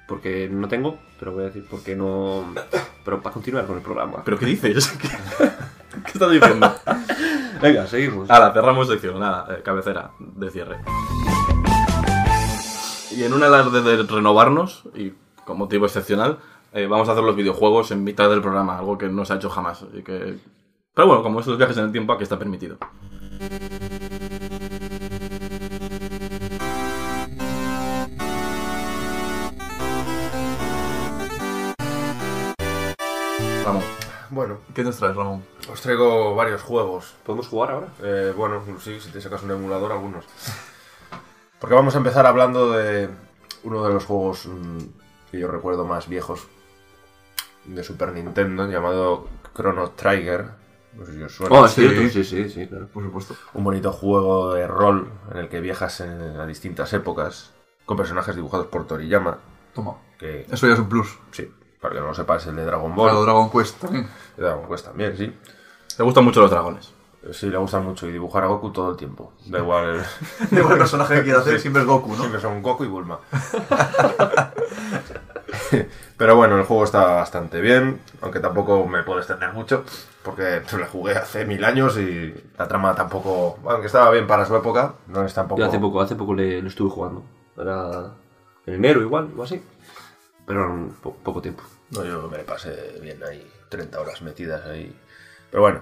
porque no tengo, pero voy a decir porque no... Pero para continuar con el programa. ¿Pero qué dices? ¿Qué, qué estás diciendo? Venga, seguimos. Ahora, cerramos sección, nada, eh, cabecera de cierre. Y en un alarde de renovarnos, y con motivo excepcional, eh, vamos a hacer los videojuegos en mitad del programa, algo que no se ha hecho jamás. Así que... Pero bueno, como estos viajes en el tiempo, aquí está permitido. Vamos. Bueno, ¿Qué nos traes, Ramón? os traigo varios juegos. ¿Podemos jugar ahora? Eh, bueno, sí, si te sacas un emulador, algunos. Porque vamos a empezar hablando de uno de los juegos mm, que yo recuerdo más viejos de Super Nintendo, llamado Chrono Trigger, No sé si os suena. Oh, es Sí. cierto, sí, sí, sí, claro. Por supuesto. Un bonito juego de rol en el que viajas en, a distintas épocas con personajes dibujados por Toriyama. Toma. Que Eso ya es un plus. sí, para que no lo sepas, el de Dragon Ball. Claro, Dragon Quest también. de Dragon Quest también, sí. Te gustan mucho los dragones. Sí, le gusta mucho y dibujar a Goku todo el tiempo. Da igual. Da igual el personaje que quiera hacer, siempre es Goku, ¿no? Siempre son Goku y Bulma. Pero bueno, el juego está bastante bien, aunque tampoco me puedo extender mucho, porque lo jugué hace mil años y la trama tampoco, aunque estaba bien para su época, no es tampoco... Yo hace poco, hace poco le, lo estuve jugando. Era en enero igual, o así. Pero en po- poco tiempo. No, yo me pasé bien ahí, 30 horas metidas ahí. Pero bueno,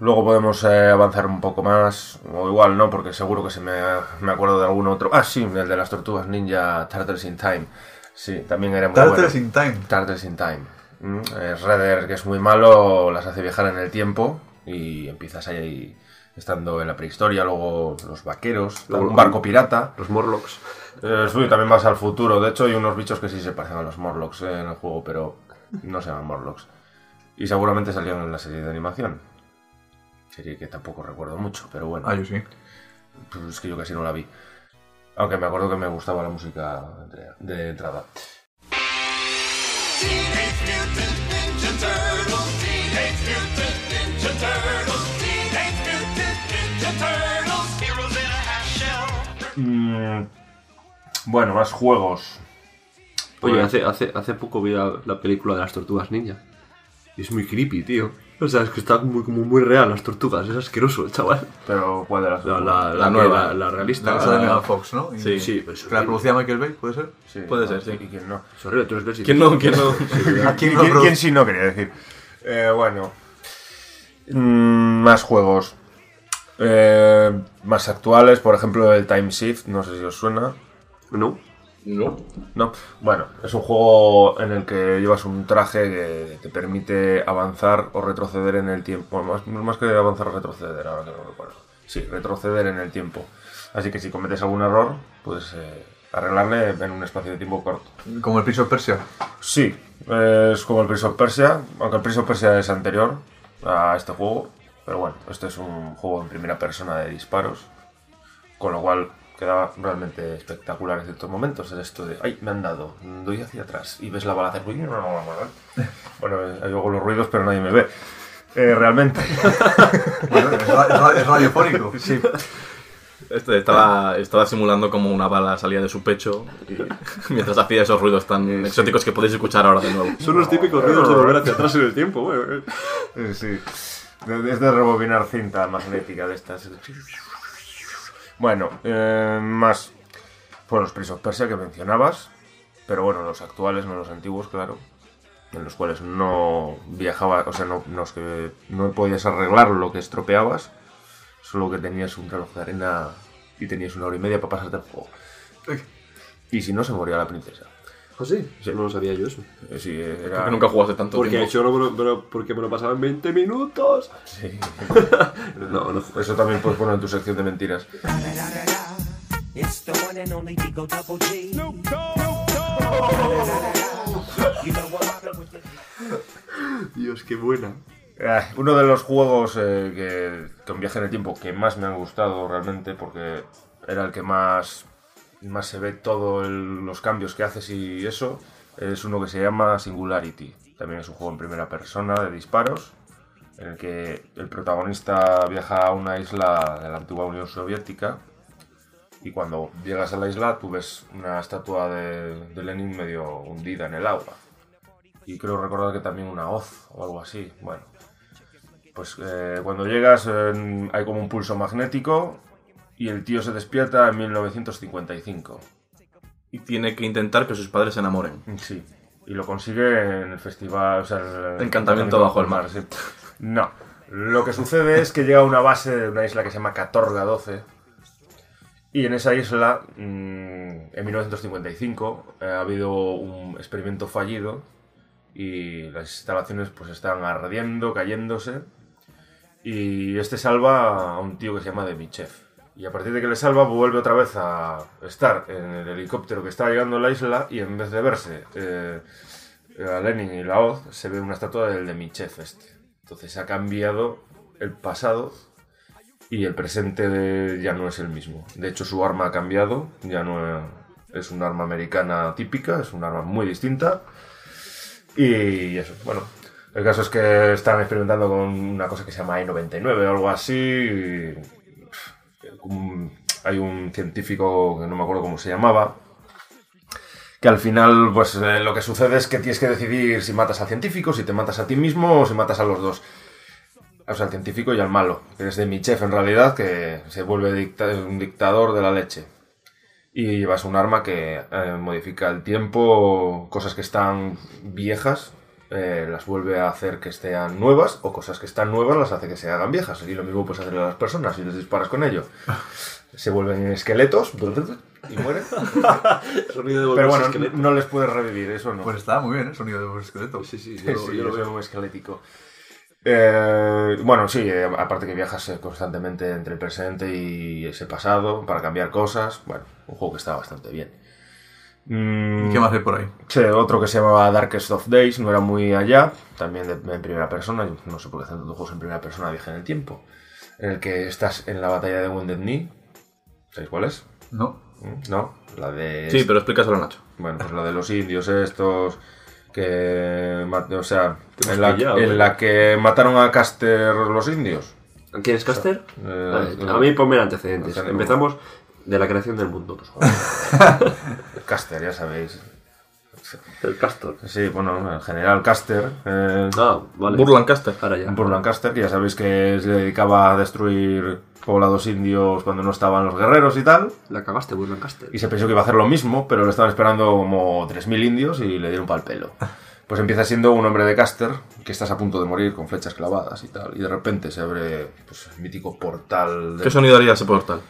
luego podemos eh, avanzar un poco más, o igual no, porque seguro que se me, me acuerdo de algún otro. Ah, sí, el de las tortugas ninja, Turtles in Time. Sí, también era muy Turtles bueno. in Time. Turtles in Time. Mm, Es Redder, que es muy malo, las hace viajar en el tiempo y empiezas ahí estando en la prehistoria, luego los vaqueros, Luego- un barco pirata. Los Morlocks. Eh, sí, también vas al futuro. De hecho, hay unos bichos que sí se parecen a los Morlocks eh, en el juego, pero no se llaman Morlocks. Y seguramente salieron en la serie de animación. Serie que tampoco recuerdo mucho, pero bueno. Ah, yo sí. Pues es que yo casi no la vi. Aunque me acuerdo que me gustaba la música de, entrada. Mm, bueno, más juegos. Oye, Pues- hace, hace, hace poco vi la, la película de las tortugas ninja. Y es muy creepy, tío. O sea, es que está muy, como muy real las tortugas. Es asqueroso, chaval. Pero, ¿cuál de las La, la, La que- nueva. La, la realista. La de la- Megan Fox, ¿no? Y- Sí. Sí, pues, Que la producía Michael Bay, ¿puede ser? Sí, Puede no, ser, sí. ¿Y quién no? Es horrible, tú eres Bessie. ¿Quién no? ¿Quién no? ¿A quién ¿Quién, no quién- produce? quién sí no quería decir? Eh, bueno. Mm, más juegos. Eh, más actuales, por ejemplo el Time Shift, no sé si os suena. ¿No? No. No, bueno, es un juego en el que llevas un traje que te permite avanzar o retroceder en el tiempo. Bueno, más, más que avanzar o retroceder, ahora que no recuerdo. Sí, retroceder en el tiempo. Así que si cometes algún error, puedes eh, arreglarle en un espacio de tiempo corto. Como el Prince of Persia. Sí, es como el Prince of Persia, aunque el Prince of Persia es anterior a este juego. Pero bueno, este es un juego en primera persona de disparos, con lo cual quedaba realmente espectacular en ciertos momentos. Es esto de, ay, me han dado, doy hacia atrás y ves la bala hacer ruido. Bueno, eh, yo hago los ruidos, pero nadie me ve. Eh, realmente. Bueno, es, ra- es ra- es radiofónico. sí. Este estaba, estaba simulando como una bala salía de su pecho y- mientras hacía esos ruidos tan exóticos que podéis escuchar ahora de nuevo. Son los típicos ruidos de volver hacia atrás en el tiempo. Eh, Sí. De- Es de rebobinar cinta magnética de estas. Bueno, eh, más por los Prince of Persia que mencionabas, pero bueno, los actuales, no los antiguos, claro, en los cuales no viajaba, o sea, no, no, es que no podías arreglar lo que estropeabas, solo que tenías un reloj de arena y tenías una hora y media para pasarte el juego. Y si no, se moría la princesa. ¿Ah, sí? No lo sabía yo eso. Eh, Sí, era... Creo que nunca jugaste tanto Porque tiempo. yo no me lo, porque me lo pasaba en 20 minutos. Sí. No, no. Eso también puedes poner en tu sección de mentiras. Dios, qué buena. Eh, uno de los juegos eh, que con viaje en el tiempo que más me han gustado realmente porque era el que más, más se ve todos los cambios que haces y eso es uno que se llama Singularity. También es un juego en primera persona de disparos en el que el protagonista viaja a una isla de la antigua Unión Soviética y cuando llegas a la isla tú ves una estatua de, Lenin medio hundida en el agua. Y creo recordar que también una hoz o algo así. Bueno, pues eh, cuando llegas hay como un pulso magnético y el tío se despierta en 1955. Y tiene que intentar que sus padres se enamoren. Sí. Y lo consigue en el festival, o sea, en el Encantamiento bajo el mar. sí. No. Lo que sucede es que llega a una base de una isla que se llama Catorga 12. Y en esa isla, mm, en 1955, eh, ha habido un experimento fallido y las instalaciones pues están ardiendo, cayéndose. Y este salva a un tío que se llama Demichev. Y a partir de que le salva, vuelve otra vez a estar en el helicóptero que está llegando a la isla y en vez de verse eh, a Lenin y la Hoz, se ve una estatua del Demichev este. Entonces ha cambiado el pasado y el presente de- ya no es el mismo. De hecho, su arma ha cambiado, ya no es un arma americana típica, es un arma muy distinta. Y eso, bueno. El caso es que están experimentando con una cosa que se llama E99 o algo así. Un- hay un científico que no me acuerdo cómo se llamaba, que al final, pues eh, lo que sucede es que tienes que decidir si matas al científico, si te matas a ti mismo o si matas a los dos. O al científico y al malo, que es de mi chef en realidad, que se vuelve un dictador de la leche. Y llevas un arma que eh, modifica el tiempo, cosas que están viejas, eh, las vuelve a hacer que estén nuevas, o cosas que están nuevas las hace que se hagan viejas. Y lo mismo puedes hacerle a las personas si les disparas con ello. Se vuelven esqueletos y mueren. Sonido de Pero bueno, esqueleto. no les puedes revivir, eso no. Pues está muy bien el sonido de los esqueletos. Sí, sí, Sí, yo, lo- yo lo veo. muy esquelético. Eh, bueno, sí, eh, aparte que viajas eh, constantemente entre el presente y ese pasado para cambiar cosas. Bueno, un juego que está bastante bien. Mm, ¿Y qué más hay por ahí? sí, otro que se llamaba Darkest of Days, no era muy allá, también de- en primera persona. yo No sé por qué hacen tantos juegos en primera persona, viaje en el tiempo. En el que estás en la batalla de Wounded Knee. ¿Sabéis cuál es? No. ¿Mm? ¿No? La de. Sí, pero explícaselo a Nacho. Bueno, pues la de los indios estos que... O sea, en la, pillado, en eh. la que mataron a Caster los indios. ¿Quién es Caster? Eh, Vale, eh, a mí ponme antecedentes. antecedentes. Empezamos de la creación del mundo. pues, joder. Caster, ya sabéis. el Castor. Sí, bueno, el general Caster. Eh, Ah, vale. Burlancaster. Ahora ya. Burlan Caster, que ya sabéis que se dedicaba a destruir poblados indios cuando no estaban los guerreros y tal. La cagaste, Burlancaster. Y se pensó que iba a hacer lo mismo, pero lo estaban esperando como 3.000 indios y le dieron pal pelo. Pues empieza siendo un hombre de Caster, que estás a punto de morir con flechas clavadas y tal. Y de repente se abre pues, el mítico portal de ¿Qué sonido haría ese portal?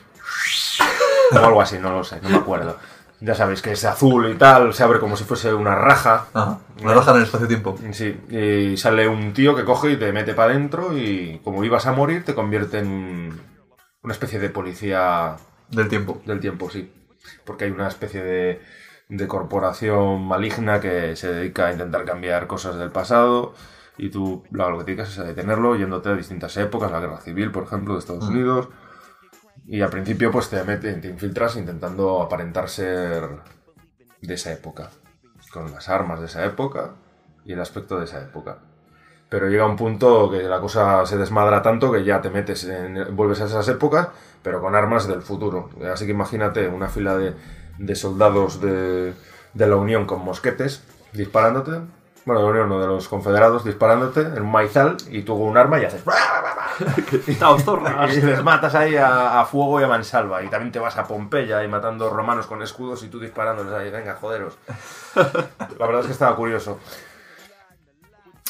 o algo así, no lo sé, no me acuerdo. Ya sabéis que es azul y tal, se abre como si fuese una raja. Ajá. Una raja en el espacio-tiempo. Sí, y sale un tío que coge y te mete para adentro y como ibas a morir te convierte en una especie de policía Del tiempo. del tiempo, sí. Porque hay una especie de, de corporación maligna que se dedica a intentar cambiar cosas del pasado y tú lo, lo que te dedicas es a detenerlo yéndote a distintas épocas, la guerra civil, por ejemplo, de Estados Unidos. Y al principio pues te, mete- te infiltras intentando aparentar ser de esa época, con las armas de esa época y el aspecto de esa época. Pero llega un punto que la cosa se desmadra tanto que ya te metes en, vuelves a esas épocas, pero con armas del futuro. Así que imagínate una fila de, soldados de, de la Unión con mosquetes disparándote. Bueno, de la Unión, no, de los confederados disparándote en un maizal y con un arma y haces... Quitaos, zorras. Y les matas ahí a, a fuego y a mansalva. Y también te vas a Pompeya y matando romanos con escudos y tú disparándoles ahí. Venga, joderos. La verdad es que estaba curioso.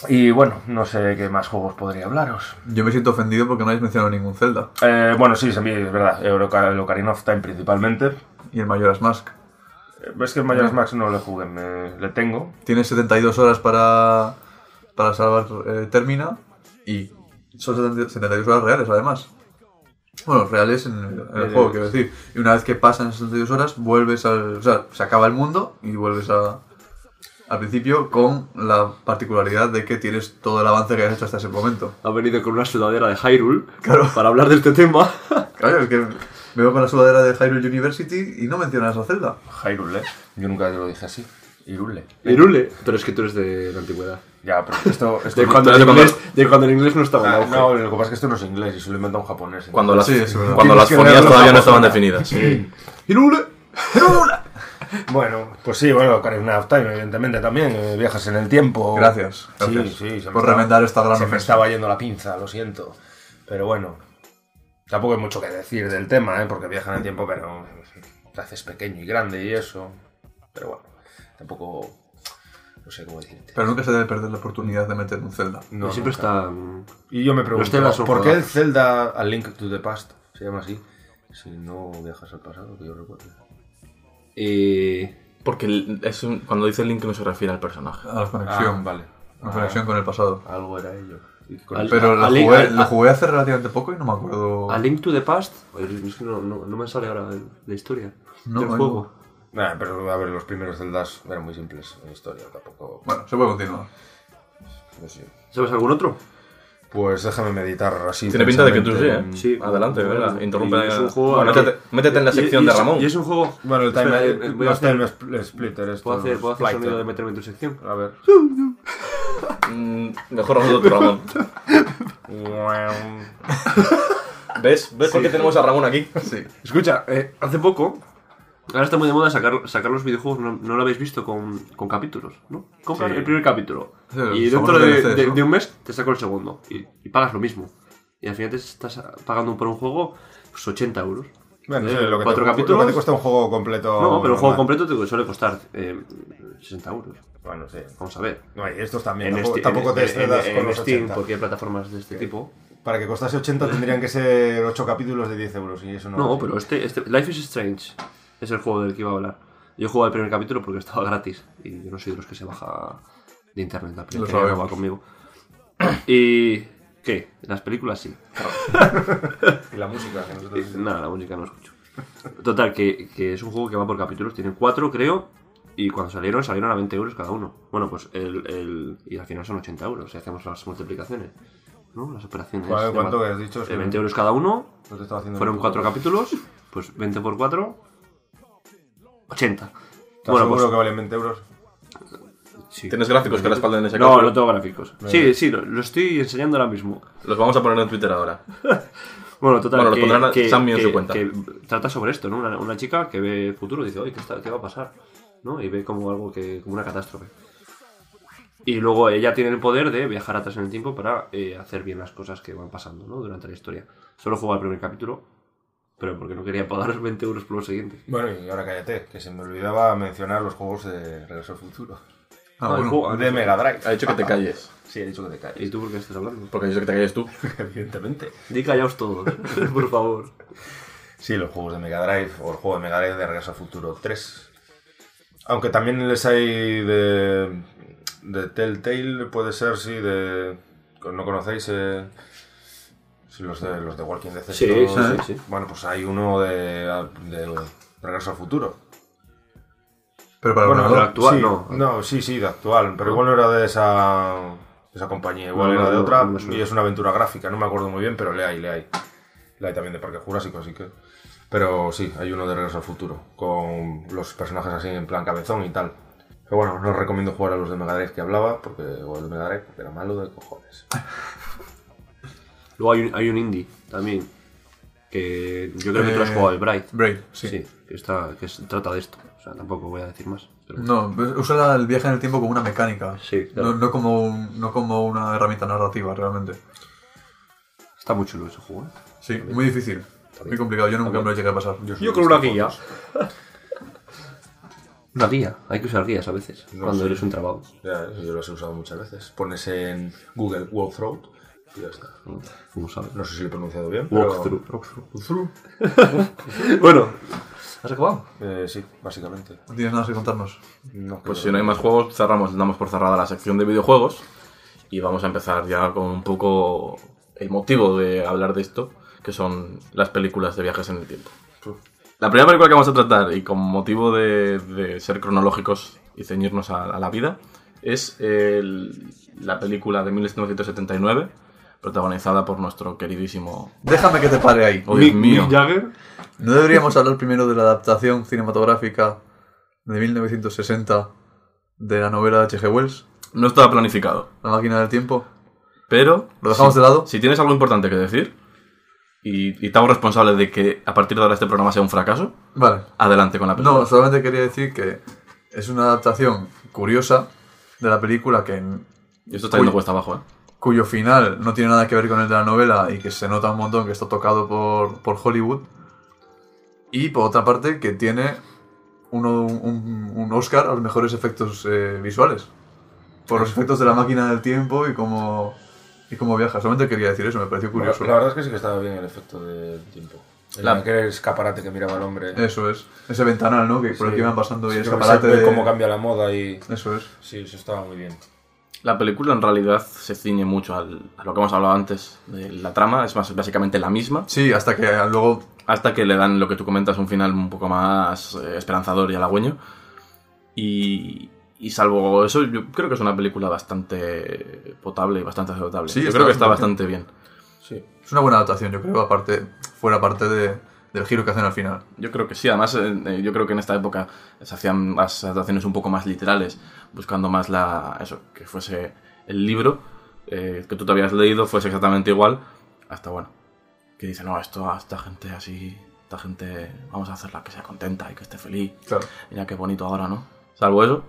Y bueno, no sé qué más juegos podría hablaros. Yo me siento ofendido porque no habéis mencionado ningún Zelda. Eh, bueno, sí, es verdad. El Ocarina of Time principalmente. Y el Majora's Mask. Eh, Es que el Majora's Max no le jugué, me- le tengo. Tienes 72 horas para, para salvar eh, Termina. Y son 70 72 horas reales, además. Bueno, reales en el, en el juego, quiero decir. Y una vez que pasan esas 72 horas, vuelves al. O sea, se acaba el mundo y vuelves a. Al principio, con la particularidad de que tienes todo el avance que has hecho hasta ese momento. Ha venido con una sudadera de Hyrule Claro. para hablar de este tema. Claro, es que me veo con la sudadera de Hyrule University y no mencionas a Zelda. Hyrule. Yo nunca te lo dije así. Hyrule. Hyrule. Pero es que tú eres de la antigüedad. Ya, pero esto... esto De cuando, el inglés, de cuando el inglés no estaba en Ah, auge. no, lo que pasa es que esto no es inglés y se lo inventa un japonés. Cuando las, Sí, cuando las fonías todavía no estaban definidas. ¡Hyrule! Bueno, pues sí, bueno, Ocarina of Time, evidentemente también. eh, viajas en el tiempo. Gracias, Sí, gracias sí, se me por remendar esta gran Se me estaba yendo la pinza, lo siento. Pero bueno, tampoco hay mucho que decir del tema, ¿eh? porque viajan en el tiempo, pero te haces pequeño y grande y eso. Pero bueno, tampoco. No sé cómo decirte. Pero nunca se debe perder la oportunidad de meter un Zelda. No, siempre nunca. está. mm, Y yo me pregunto, ¿por qué el. Zelda A Link to the Past se llama así? Si no viajas al pasado, que yo recuerdo. eh, Porque es un- cuando dice Link no se refiere al personaje. A la conexión. Ah, vale. La conexión con el pasado. Algo era ello. Y con- Al- Pero lo jugué, a- lo a- jugué hace relativamente poco y no me acuerdo. A Link to the Past. Es que no, no, no me sale ahora la historia No, del no. juego. Nah, pero a ver, los primeros Zeldas eran muy simples en historia, tampoco. Bueno, se puede continuar. no sé. ¿Sabes algún otro? Pues déjame meditar así. Tiene pinta de que tú sí, ¿eh? Sí. Adelante, Bueno, venga, interrumpe. es un juego- Bueno, métete, métete en la sección y de es- Ramón. Y es un juego. Bueno, el time, Espera, voy a hacer- time spl- splitter. esto, Puedo hacer, puedo hacer sonido de meterme en tu sección. A ver. Mm, mejor Ramón otro Ramón. ¿Ves? ¿Ves por qué tenemos a Ramón aquí? Sí. Escucha, eh, hace poco. Ahora está muy de moda sacar, sacar los videojuegos, no, no lo habéis visto con, con capítulos, ¿no? Compras Sí. el primer capítulo Sí, y dentro de, de- ¿no? de un mes te saco el segundo y, y pagas lo mismo. Y al final te estás pagando por un juego pues, 80 euros. Bueno, Eh, lo que, cuatro te, capítulos. lo que te cuesta un juego completo. no, pero un juego completo te suele costar eh, 60 euros. Bueno, sí. Vamos a ver. No, y estos también. En, tampoco tampoco te en- excedas en- con en los Steam, 80. porque hay plataformas de este tipo. Para que costase 80 tendrían que ser 8 capítulos de 10 euros. Y eso no. No, pero este, este Life is Strange es el juego del que iba a hablar. Yo jugué el primer capítulo porque estaba gratis y yo no soy de los que se baja de internet la Lo sabemos. va conmigo. Y ¿qué? Las películas sí. Y la música. que nosotros- Nada, la música no escucho. Total, que, que es un juego que va por capítulos, tiene cuatro creo, y cuando salieron salieron a 20 euros cada uno. Bueno, pues el, el- y al final son 80 euros si hacemos las multiplicaciones. ¿No? Las operaciones. ¿Cuál- de ¿Cuánto has dicho? de 20 euros cada uno, No te haciendo fueron cuatro capítulos, pues 20 por 4, 80. ¿Estás Bueno, seguro pues que valen 20 euros? sí. ¿Tienes gráficos que respalden ese No, cálculo? no tengo gráficos. Sí, sí, lo, lo estoy enseñando ahora mismo. Los vamos a poner en Twitter ahora. Bueno, total, Bueno, que, pondrán que- Sammy en que- su cuenta. que trata sobre esto, ¿no? Una, una chica que ve el futuro y dice, oye, ¿qué, está- qué va a pasar? ¿No? Y ve como algo que, como una catástrofe. Y luego ella tiene el poder de viajar atrás en el tiempo para eh, hacer bien las cosas que van pasando, ¿no? Durante la historia. Solo juego al primer capítulo, pero porque no quería pagar 20 euros por los siguientes. Bueno, y ahora cállate, que se me olvidaba mencionar los juegos de Regreso al Futuro. Ah, el bueno. juego- De Mega Drive. Ha dicho que te calles. Sí, he dicho que te ¿Y calles. tú por qué estás hablando? Porque ha dicho que te calles tú. Evidentemente. Di callaos todos, por favor. Sí, los juegos de Mega Drive o el juego de Mega Drive de Regreso al Futuro 3. Aunque también les hay de, de Telltale, puede ser, sí, de... ¿No conocéis? Eh, los de, los de Walking Dead. Sí, estos. sí, sí. Bueno, pues hay uno de, de Regreso al Futuro. Pero para Bueno, ordenador. actual sí, no. No, sí, sí, de actual. Pero igual no era de esa, de esa compañía, igual No, no, era de no, otra. no y es una aventura gráfica, no me acuerdo muy bien, pero le hay, le hay. Le hay también de Parque Jurásico, así que. Pero sí, hay uno de Regreso al Futuro, con los personajes así en plan cabezón y tal. Pero bueno, no os recomiendo jugar a los de Mega Drive que hablaba, porque, o el de Mega Drive, porque era malo de cojones. Luego hay un, hay un indie también, que yo creo que tú lo has Eh, jugado, el Bright. Brave, sí. Sí, que, está, que se trata de esto. O sea, tampoco voy a decir más. pero- No, pues, usa el viaje en el tiempo como una mecánica. Sí, claro. no, no como un- no como una herramienta narrativa, realmente. Está muy chulo ese juego. ¿eh? Sí, muy difícil. Muy complicado, yo nunca me lo llegué a pasar. Yo con una guía. Una guía, hay que usar guías a veces, No cuando eres un trabajo. Ya, yo los he usado muchas veces. Pones en Google Walkthrough y ya está. No sé si lo he pronunciado bien, pero... Walkthrough. bueno, ¿has acabado? Eh, sí, básicamente. ¿No tienes nada que contarnos? No, Pues creo- si no hay más juegos, cerramos, damos por cerrada la sección de videojuegos y vamos a empezar ya con un poco el motivo de hablar de esto, que son las películas de viajes en el tiempo. La primera película que vamos a tratar, y con motivo de, de ser cronológicos y ceñirnos a, a la vida, es el- la película de 1979, protagonizada por nuestro queridísimo... Déjame que te pare ahí. Oh, Dios mío. Mick Jagger. ¿No deberíamos hablar primero de la adaptación cinematográfica de 1960 de la novela de H.G. Wells, No estaba planificado, La máquina del tiempo? pero... ¿Lo dejamos si- de lado? Si tienes algo importante que decir y, y te hago responsable de que a partir de ahora este programa sea un fracaso, Vale. adelante con la película. No, solamente quería decir que es una adaptación curiosa de la película que en- Y esto está yendo cuesta abajo, ¿eh? Cuyo final no tiene nada que ver con el de la novela y que se nota un montón que está tocado por, por Hollywood. Y por otra parte que tiene uno- un, un Oscar a los mejores efectos eh, visuales. Por los efectos de la máquina del tiempo y cómo, y cómo viaja. Solamente quería decir eso, me pareció La, curioso. la verdad es que sí que estaba bien el efecto del tiempo. El La- aquel escaparate que miraba el hombre. Eso es. Ese ventanal, ¿no? Que por el Sí. que iban pasando y Sí, el que se escaparate ve de... cómo cambia la moda y... Eso es. Sí, eso estaba muy bien. La película en realidad se ciñe mucho al- a lo que hemos hablado antes de la trama, es más, básicamente la misma, Sí, hasta que luego... hasta que le dan lo que tú comentas, un final un poco más eh, esperanzador y halagüeño. Y, Y salvo eso, yo creo que es una película bastante potable y bastante aceptable. Sí, yo creo que está bastante bastante bien. Sí. Es una buena adaptación, yo creo, aparte, fuera parte de, del giro que hacen al final. Yo creo que sí, además eh, eh, yo creo que en esta época se hacían más adaptaciones un poco más literales, buscando más la eso, que fuese el libro eh, que tú te habías leído fuese exactamente igual, hasta bueno, que dice, no, esto a esta gente así, esta gente vamos a hacerla que sea contenta y que esté feliz, Claro. mira qué bonito ahora, ¿no? Salvo eso,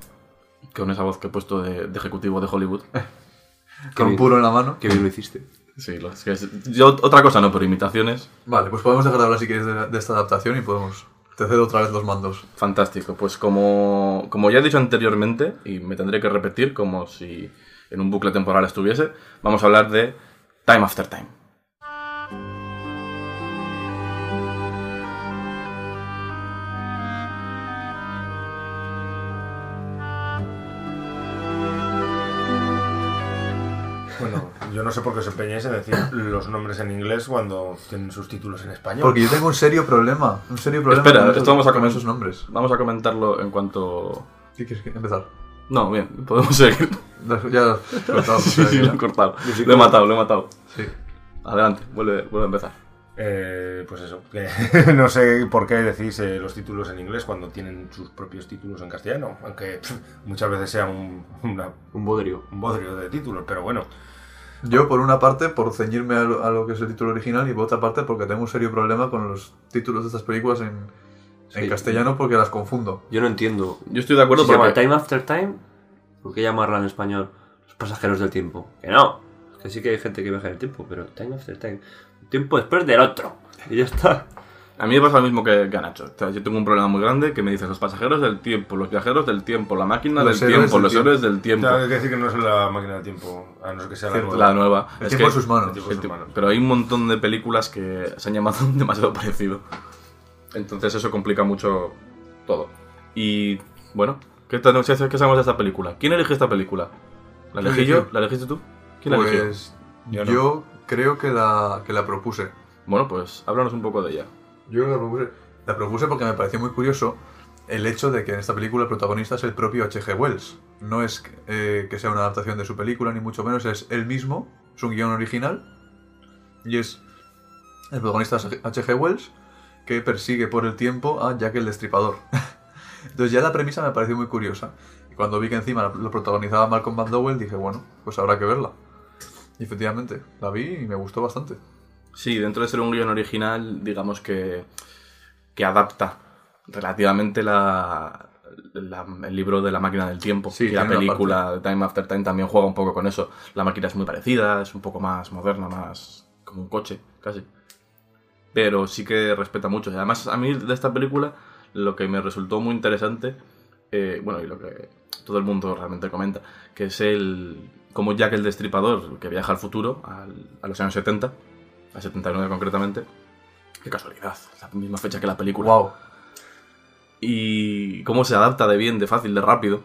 que con esa voz que he puesto de, de ejecutivo de Hollywood. Con un puro en la mano. Qué bien lo hiciste. Sí, lo- es que es- yo otra cosa no, pero imitaciones, Vale, pues podemos dejar de hablar si quieres de, de esta adaptación y podemos... Te cedo otra vez los mandos. Fantástico. Pues como, como ya he dicho anteriormente, y me tendré que repetir como si en un bucle temporal estuviese, vamos a hablar de Time After Time. Yo no sé por qué os empeñáis en decir los nombres en inglés cuando tienen sus títulos en español. Porque yo tengo un serio problema. Un serio problema Espera, esto vamos a con comen- esos nombres. Vamos a comentarlo en cuanto... ¿Qué quieres que- empezar? No, bien, podemos seguir. Ya lo he cortado, Sí, lo he cortado. Lo he matado, lo he matado. Sí. Adelante, vuelve, vuelve a empezar. Eh, pues eso, que no sé por qué decís eh, los títulos en inglés cuando tienen sus propios títulos en castellano, aunque pff, muchas veces sea un, una- Un bodrio. un bodrio de títulos, pero bueno, Yo, por una parte, por ceñirme a lo, a lo que es el título original y por otra parte, porque tengo un serio problema con los títulos de estas películas en, en Sí. castellano porque las confundo. Yo no entiendo. Yo estoy de acuerdo Se llama porque... Time After Time. ¿Por qué llamarla en español Los pasajeros del tiempo? Que no. Es que sí que hay gente que viaja en el tiempo, pero Time After Time. Tiempo después del otro. Y ya está. A mí me pasa lo mismo que, que a Nacho. O sea, yo tengo un problema muy grande que me dices los pasajeros del tiempo, los viajeros del tiempo, la máquina Los del tiempo, del los tiempo. héroes del tiempo. tengo que decir que no es la máquina del tiempo, a no ser que sea la nueva. La nueva. El Es tiempo que- en sus manos. el sus manos. Pero hay un montón de películas que se han llamado demasiado parecido. Entonces eso complica mucho todo. Y bueno, ¿qué, tal- qué sabemos de esta película? ¿Quién elige esta película? ¿La ¿Quién elegí yo? ¿La elegiste tú? ¿Quién la eligió? Pues Yo yo, creo que la, que la propuse. Bueno, pues háblanos un poco de ella. Yo la propuse. La propuse porque me pareció muy curioso el hecho de que en esta película el protagonista es el propio H.G. Wells. No es eh, que sea una adaptación de su película, ni mucho menos, es él mismo, es un guion original. Y es el protagonista H.G. Wells que persigue por el tiempo a Jack el Destripador. Entonces ya la premisa me pareció muy curiosa. Y cuando vi que encima lo protagonizaba Malcolm McDowell, dije, bueno, pues habrá que verla. Y efectivamente, la vi y me gustó bastante. Sí, dentro de ser un guion original, digamos que, que adapta relativamente la, la- el libro de la máquina del tiempo. Sí, y la película de Time After Time también juega un poco con eso. La máquina es muy parecida, es un poco más moderna, más como un coche, casi. Pero sí que respeta mucho. Y además, a mí de esta película, lo que me resultó muy interesante, eh, bueno, y lo que todo el mundo realmente comenta, que es el como Jack el Destripador, que viaja al futuro, al- a los años 70, a 79 concretamente. Qué casualidad, la misma fecha que la película. ¡Wow! Y cómo se adapta de bien, de fácil, de rápido.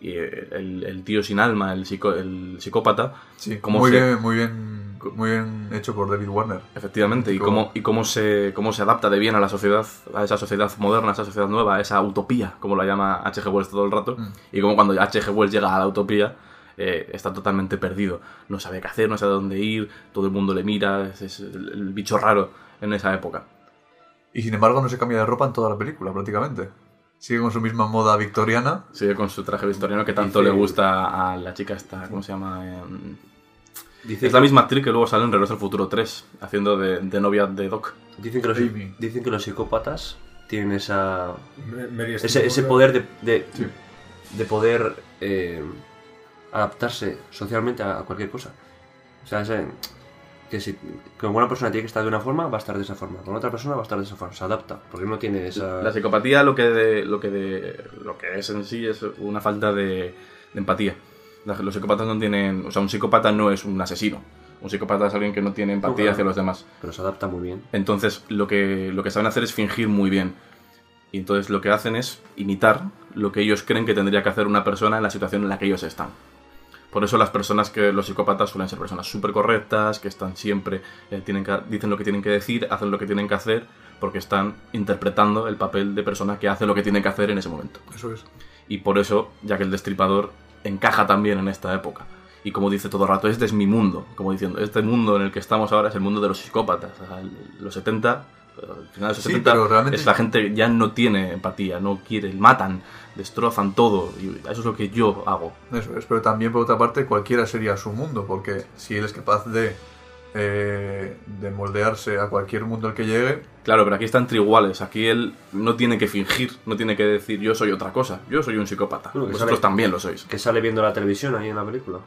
Y el, el tío sin alma, el, psico- el psicópata, Sí, cómo muy se- bien, muy bien, muy bien hecho por David Warner. Efectivamente, y Como- cómo, y cómo, se, cómo se adapta de bien a la sociedad, a esa sociedad moderna, a esa sociedad nueva, a esa utopía, como la llama H.G. Wells todo el rato, Mm. y cómo cuando H.G. Wells llega a la utopía, eh, está totalmente perdido. No sabe qué hacer, no sabe dónde ir, todo el mundo le mira, es, es el, el bicho raro en esa época. Y sin embargo no se cambia de ropa en toda la película, prácticamente. Sigue con su misma moda victoriana. Sigue con su traje victoriano que tanto Dice- le gusta a la chica esta, ¿cómo se llama? Em, Dice es la misma actriz que luego sale en Regreso al Futuro 3, haciendo de, de novia de Doc. Dicen que, los, Amy. dicen que los psicópatas tienen esa, ese, ese poder de, de, Sí. de poder eh, adaptarse socialmente a cualquier cosa. O sea, ese- que si con una persona tiene que estar de una forma, va a estar de esa forma. Con otra persona va a estar de esa forma. Se adapta, porque no tiene esa... La psicopatía lo que, de- lo, que de- lo que es en sí es una falta de, de empatía. Los psicópatas no tienen... O sea, un psicópata no es un asesino. Un psicópata es alguien que no tiene empatía claro. hacia los demás. Pero se adapta muy bien. Entonces, lo que, lo que saben hacer es fingir muy bien. Y entonces lo que hacen es imitar lo que ellos creen que tendría que hacer una persona en la situación en la que ellos están. Por eso las personas que los psicópatas suelen ser personas súper correctas, que están siempre, eh, tienen que, dicen lo que tienen que decir, hacen lo que tienen que hacer, porque están interpretando el papel de persona que hace lo que tiene que hacer en ese momento. Eso es. Y por eso, ya que el destripador encaja también en esta época. Y como dice todo el rato, este es mi mundo. Como diciendo, este mundo en el que estamos ahora es el mundo de los psicópatas. O sea, el- los 70, al final de los Sí, 70, pero realmente- es la gente ya no tiene empatía, no quiere, matan, destrozan todo. Y eso es lo que yo hago. Eso es, pero también por otra parte cualquiera sería su mundo, porque si él es capaz de, eh, de moldearse a cualquier mundo al que llegue, Claro, pero aquí está entre iguales. Aquí él no tiene que fingir, no tiene que decir yo soy otra cosa. Yo soy un psicópata. Bueno, que Vosotros sale- también lo sois. Que sale viendo la televisión ahí en la película.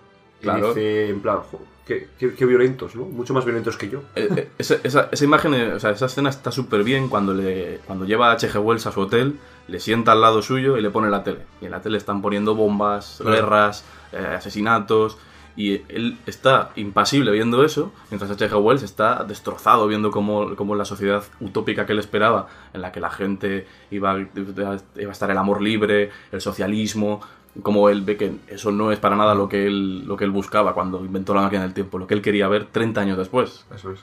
Y Claro. dice, en plan, "Jo, qué, qué- qué violentos, ¿no? Mucho más violentos que yo. Eh, eh, esa, esa- esa imagen, eh, o sea, esa escena está súper bien cuando, le, cuando lleva a H.G. Wells a su hotel, le sienta al lado suyo y le pone la tele. Y en la tele están poniendo bombas, Claro. guerras, eh, asesinatos. Y él está impasible viendo eso, mientras H.G. Wells está destrozado viendo cómo, cómo la sociedad utópica que él esperaba, en la que la gente iba, iba a estar el amor libre, el socialismo, como él ve que eso no es para nada lo que él, lo que él buscaba cuando inventó la máquina del tiempo, lo que él quería ver 30 años después. eso es.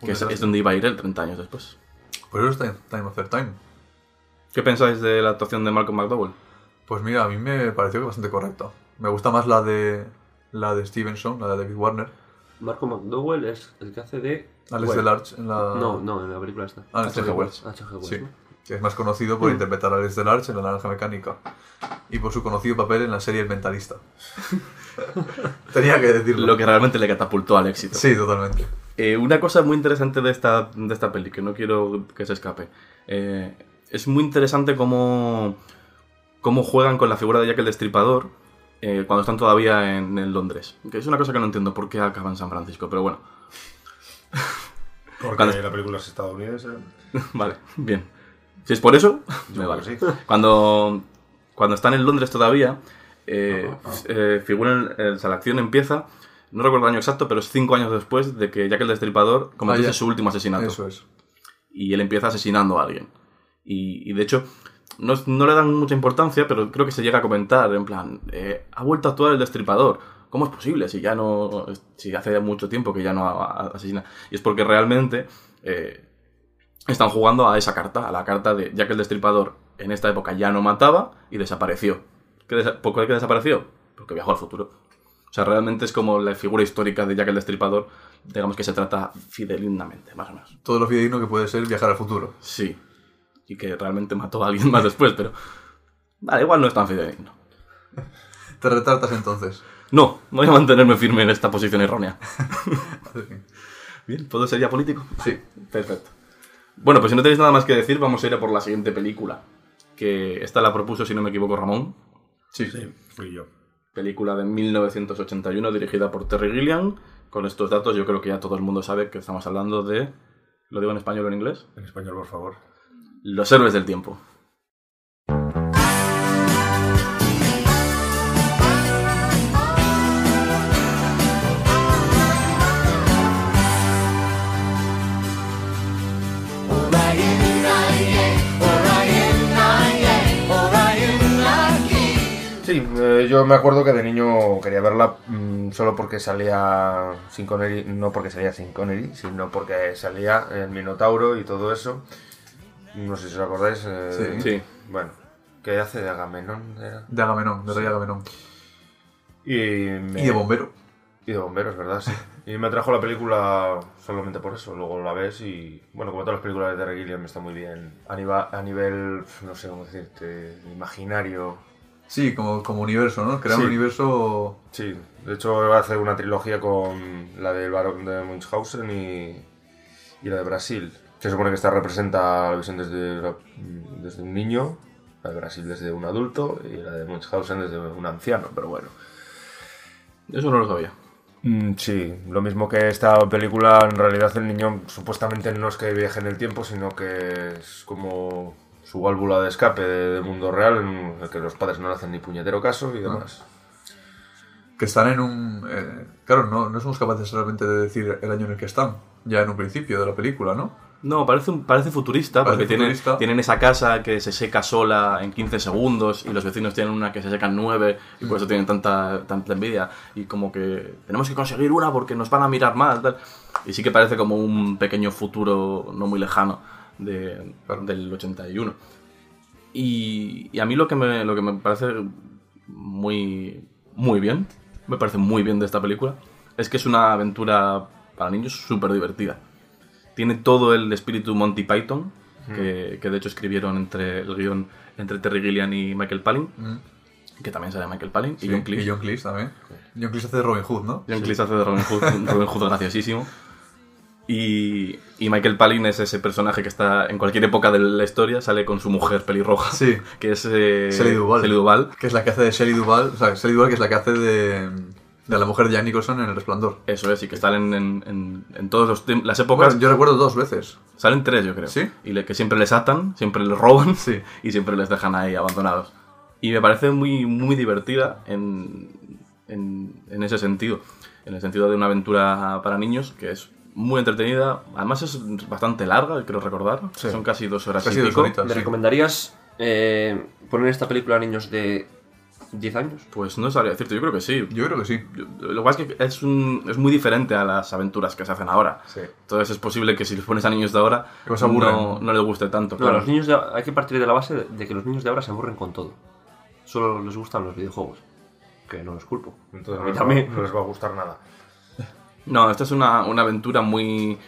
Que es, es donde iba a ir él 30 años después. Por eso está en Time After Time. ¿Qué pensáis de la actuación de Malcolm McDowell? Pues mira, a mí me pareció que bastante correcta. Me gusta más la de la de Stevenson, la de David Warner. Marco McDowell es el que hace de... Alex Well. Delarge en la... No, no, en la película esta. Ah, en H.G. H.G. Wells. H.G. Wells, Sí, ¿no? Que es más conocido por interpretar a Alex Delarge en La Naranja Mecánica y por su conocido papel en la serie El Mentalista. Tenía que decirlo. Lo que realmente le catapultó al éxito. Sí, totalmente. Eh, una cosa muy interesante de esta, de esta peli, que no quiero que se escape. eh, es muy interesante cómo, cómo juegan con la figura de Jack el Destripador eh, cuando están todavía en, en Londres. Que es una cosa que no entiendo por qué acaba en San Francisco, pero bueno. Porque Cuando- la película es estadounidense. vale, bien. Si es por eso, me vale. sí. Cuando, cuando están en Londres todavía, eh, eh, figuran, eh, o sea, la acción empieza, no recuerdo el año exacto, pero es cinco años después de que Jack el Destripador cometiese Ah, su último asesinato. Eso es. Y él empieza asesinando a alguien. Y, y de hecho, no, no le dan mucha importancia, pero creo que se llega a comentar, en plan, eh, ha vuelto a actuar el Destripador. ¿Cómo es posible si ya no, si hace mucho tiempo que ya no asesina? Y es porque realmente eh, están jugando a esa carta, a la carta de Jack el Destripador en esta época ya no mataba y desapareció. ¿Qué desa- ¿Por qué que desapareció? Porque viajó al futuro. O sea, realmente es como la figura histórica de Jack el Destripador, digamos que se trata fidelindamente, más o menos. Todo lo fidedigno que puede ser viajar al futuro. Sí. Y que realmente mató a alguien más después, pero... Vale, igual no es tan fidedigno. Te retratas entonces. No, voy a mantenerme firme en esta posición errónea. Bien, ¿puedo ser ya político? Sí. Perfecto. Bueno, pues si no tenéis nada más que decir, vamos a ir a por la siguiente película. Que esta la propuso, si no me equivoco, Ramón. Sí. Sí, fui yo. Película de 1981 dirigida por Terry Gilliam. Con estos datos yo creo que ya todo el mundo sabe que estamos hablando de... ¿Lo digo en español o en inglés? En español, por favor. Los héroes del tiempo. Eh, yo me acuerdo que de niño quería verla mm, solo porque salía sin Connery, no porque salía sin Connery, sino porque salía el Minotauro y todo eso. No sé si os acordáis. eh, Sí. Sí. Bueno, que hace de Agamenón era. De Agamenón, de Rey Agamenón. Y, me- Y de bombero. Y de bomberos, ¿verdad? Sí. Y me atrajo la película solamente por eso. Luego la ves y, bueno, como todas las películas de Terry Gilliam, está muy bien. A, niva- a nivel, no sé cómo decirte, imaginario. Sí, como, como universo, ¿no? Crear Sí. un universo... Sí, de hecho va a hacer una trilogía con la del Barón de Munchausen y, y la de Brasil. Se supone que esta representa la visión desde, desde un niño, la de Brasil desde un adulto y la de Munchausen desde un anciano, pero bueno. Eso no lo sabía. Mm, Sí, lo mismo que esta película, en realidad el niño supuestamente no es que viaje en el tiempo, sino que es como su válvula de escape de- del mundo real, en el que los padres no le hacen ni puñetero caso y demás. Que están en un... eh, claro, no, no somos capaces realmente de decir el año en el que están. Ya en un principio de la película, ¿no? No, parece, un- parece futurista, Parece porque tienen, futurista. tienen esa casa que se seca sola en 15 segundos y los vecinos tienen una que se seca en 9 y por eso tienen tanta, tanta envidia. Y como que tenemos que conseguir una porque nos van a mirar mal. Tal. Y sí que parece como un pequeño futuro no muy lejano de, del 81. Y, y a mí lo que me, lo que me parece muy, muy bien, me parece muy bien de esta película, es que es una aventura para niños súper divertida. Tiene todo el espíritu Monty Python, que, que de hecho escribieron entre el guion entre Terry Gilliam y Michael Palin, que también sale Michael Palin, y Sí, John Cleese. Y John Cleese también. John Cleese hace de Robin Hood, ¿no? John Cleese hace de Robin Hood, Robin Hood graciosísimo. Y, y Michael Palin es ese personaje que está en cualquier época de la historia, sale con su mujer pelirroja, Sí. que es eh, Shelley Duvall. Shelley Duvall. Que es la que hace de Shelley Duvall. O sea, Shelley Duvall que es la que hace de, de la mujer de Jack Nicholson en El Resplandor. Eso es, y que salen en, en, en todas las épocas. Bueno, yo recuerdo dos veces. Salen tres, yo creo. ¿Sí? Y le- que siempre les atan, siempre les roban Sí. y siempre les dejan ahí abandonados. Y me parece muy, muy divertida en, en, en ese sentido. En el sentido de una aventura para niños que es muy entretenida. Además es bastante larga, creo recordar. Sí. Son casi dos horas Casi y dos pico. horitas. ¿Me sí. recomendarías eh, poner esta película a niños de 10 años? Pues no sabría decirte, yo creo que sí. Yo creo que sí. Yo- Lo que pasa es que es, un- es muy diferente a las aventuras que se hacen ahora. Sí. Entonces es posible que si los pones a niños de ahora no, no les guste tanto. No, claro. los niños de- hay que partir de la base de, que los niños de ahora se aburren con todo. Solo les gustan los videojuegos. Que no los culpo. Entonces a no mí les, también. no les va a gustar nada. No, esta es una, una aventura muy,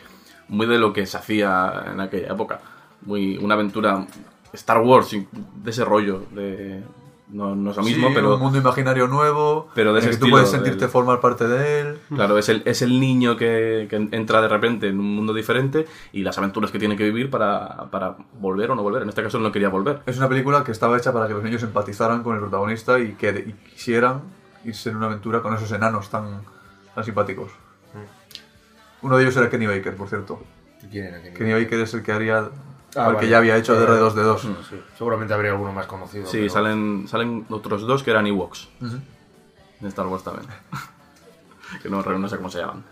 muy de lo que se hacía en aquella época. Muy, una aventura Star Wars, de ese rollo. De, no, no es lo mismo, Sí, pero un mundo imaginario nuevo. pero de en ese que tú puedes sentirte del- formar parte de él. claro, es el, es el niño que, que entra de repente en un mundo diferente y las aventuras que tiene que vivir para, para volver o no volver. En este caso él no quería volver. Es una película que estaba hecha para que los niños empatizaran con el protagonista y que y quisieran irse en una aventura con esos enanos tan, tan simpáticos. Uno de ellos era Kenny Baker, por cierto. ¿Quién era? ¿Quién Kenny era? Baker es el que haría. Ah, el que vale. ya había hecho Eh, DR2D2. Sí, seguramente habría alguno más conocido. Sí, pero- salen, salen otros dos que eran Ewoks. En Star Wars también. que no, no sé cómo se llaman.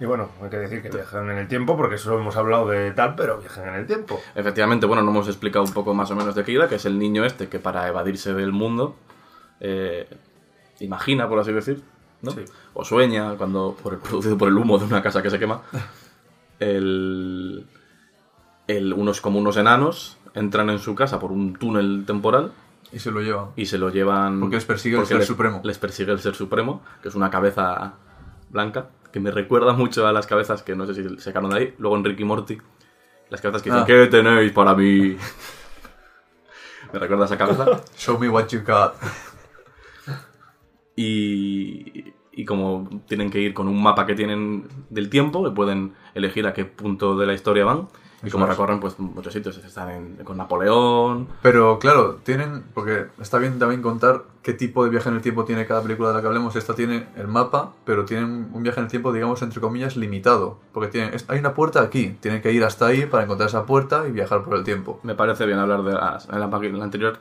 Y bueno, hay que decir que viajan en el tiempo, porque solo hemos hablado de tal, pero viajan en el tiempo. Efectivamente, bueno, no hemos explicado un poco más o menos de qué iba, que es el niño este que para evadirse del mundo eh, imagina, por así decir, ¿no? Sí. O sueña, cuando por el- producido por el humo de una casa que se quema, el, el- unos como unos enanos entran en su casa por un túnel temporal Y se lo llevan. y se lo llevan... Porque les persigue el Ser les- Supremo. Les persigue el Ser Supremo, que es una cabeza blanca, que me recuerda mucho a las cabezas que no sé si sacaron de ahí. Luego en Ricky Morty, las cabezas que dicen, Ah. ¿qué tenéis para mí? me recuerda a esa cabeza. Show me what you got. Y, y como tienen que ir con un mapa que tienen del tiempo, que pueden elegir a qué punto de la historia van. Y como recorren pues muchos sitios, están en- con Napoleón, Pero claro, tienen. Porque está bien también contar qué tipo de viaje en el tiempo tiene cada película de la que hablemos. Esta tiene el mapa, pero tienen un viaje en el tiempo, digamos, entre comillas, limitado. Porque tienen, hay una puerta aquí. Tienen que ir hasta ahí para encontrar esa puerta y viajar por el tiempo. Me parece bien hablar de las, en, la, en la anterior,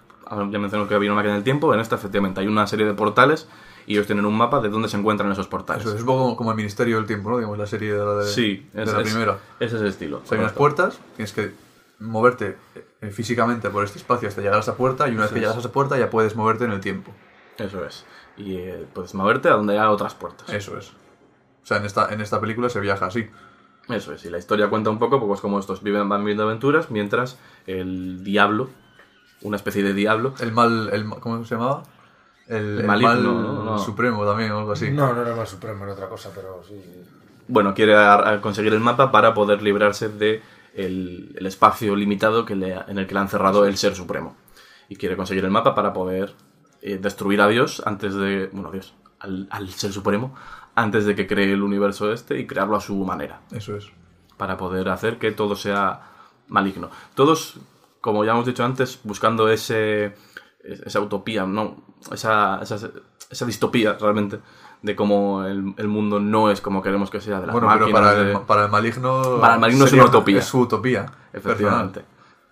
ya mencioné que había una máquina del tiempo, en esta efectivamente hay una serie de portales y ellos tienen un mapa de dónde se encuentran esos portales. Eso es un poco como, como el Ministerio del Tiempo, ¿no? Digamos, la serie de la, de, sí, de es, la es- primera. es ese estilo. O sea, hay unas puertas, tienes que moverte eh, físicamente por este espacio hasta llegar a esa puerta y una vez que llegas a esa puerta ya puedes moverte en el tiempo. Eso es. Y eh, puedes moverte a donde haya otras puertas. Eso es. O sea, en esta, en esta película se viaja así. Eso es. Y la historia cuenta un poco pues como estos viven, van viviendo aventuras mientras el diablo, una especie de diablo, El mal, el, ¿cómo se llamaba? El, el Maligno, mal ¿no? No. supremo también, o algo así. No, no era más supremo, era otra cosa, pero sí. bueno, quiere conseguir el mapa para poder librarse de el, el espacio limitado que le, en el que le han cerrado el Ser Supremo. Y quiere conseguir el mapa para poder eh, destruir a Dios antes de... Bueno, Dios, al, al Ser Supremo, antes de que cree el universo este y crearlo a su manera. Eso es. para poder hacer que todo sea maligno. Todos, como ya hemos dicho antes, buscando ese, esa utopía, no, esa, esa, esa distopía realmente de cómo el, el mundo no es como queremos que sea, de las Bueno, pero para de- el, para el maligno. Para el maligno es una utopía. Es su utopía. efectivamente.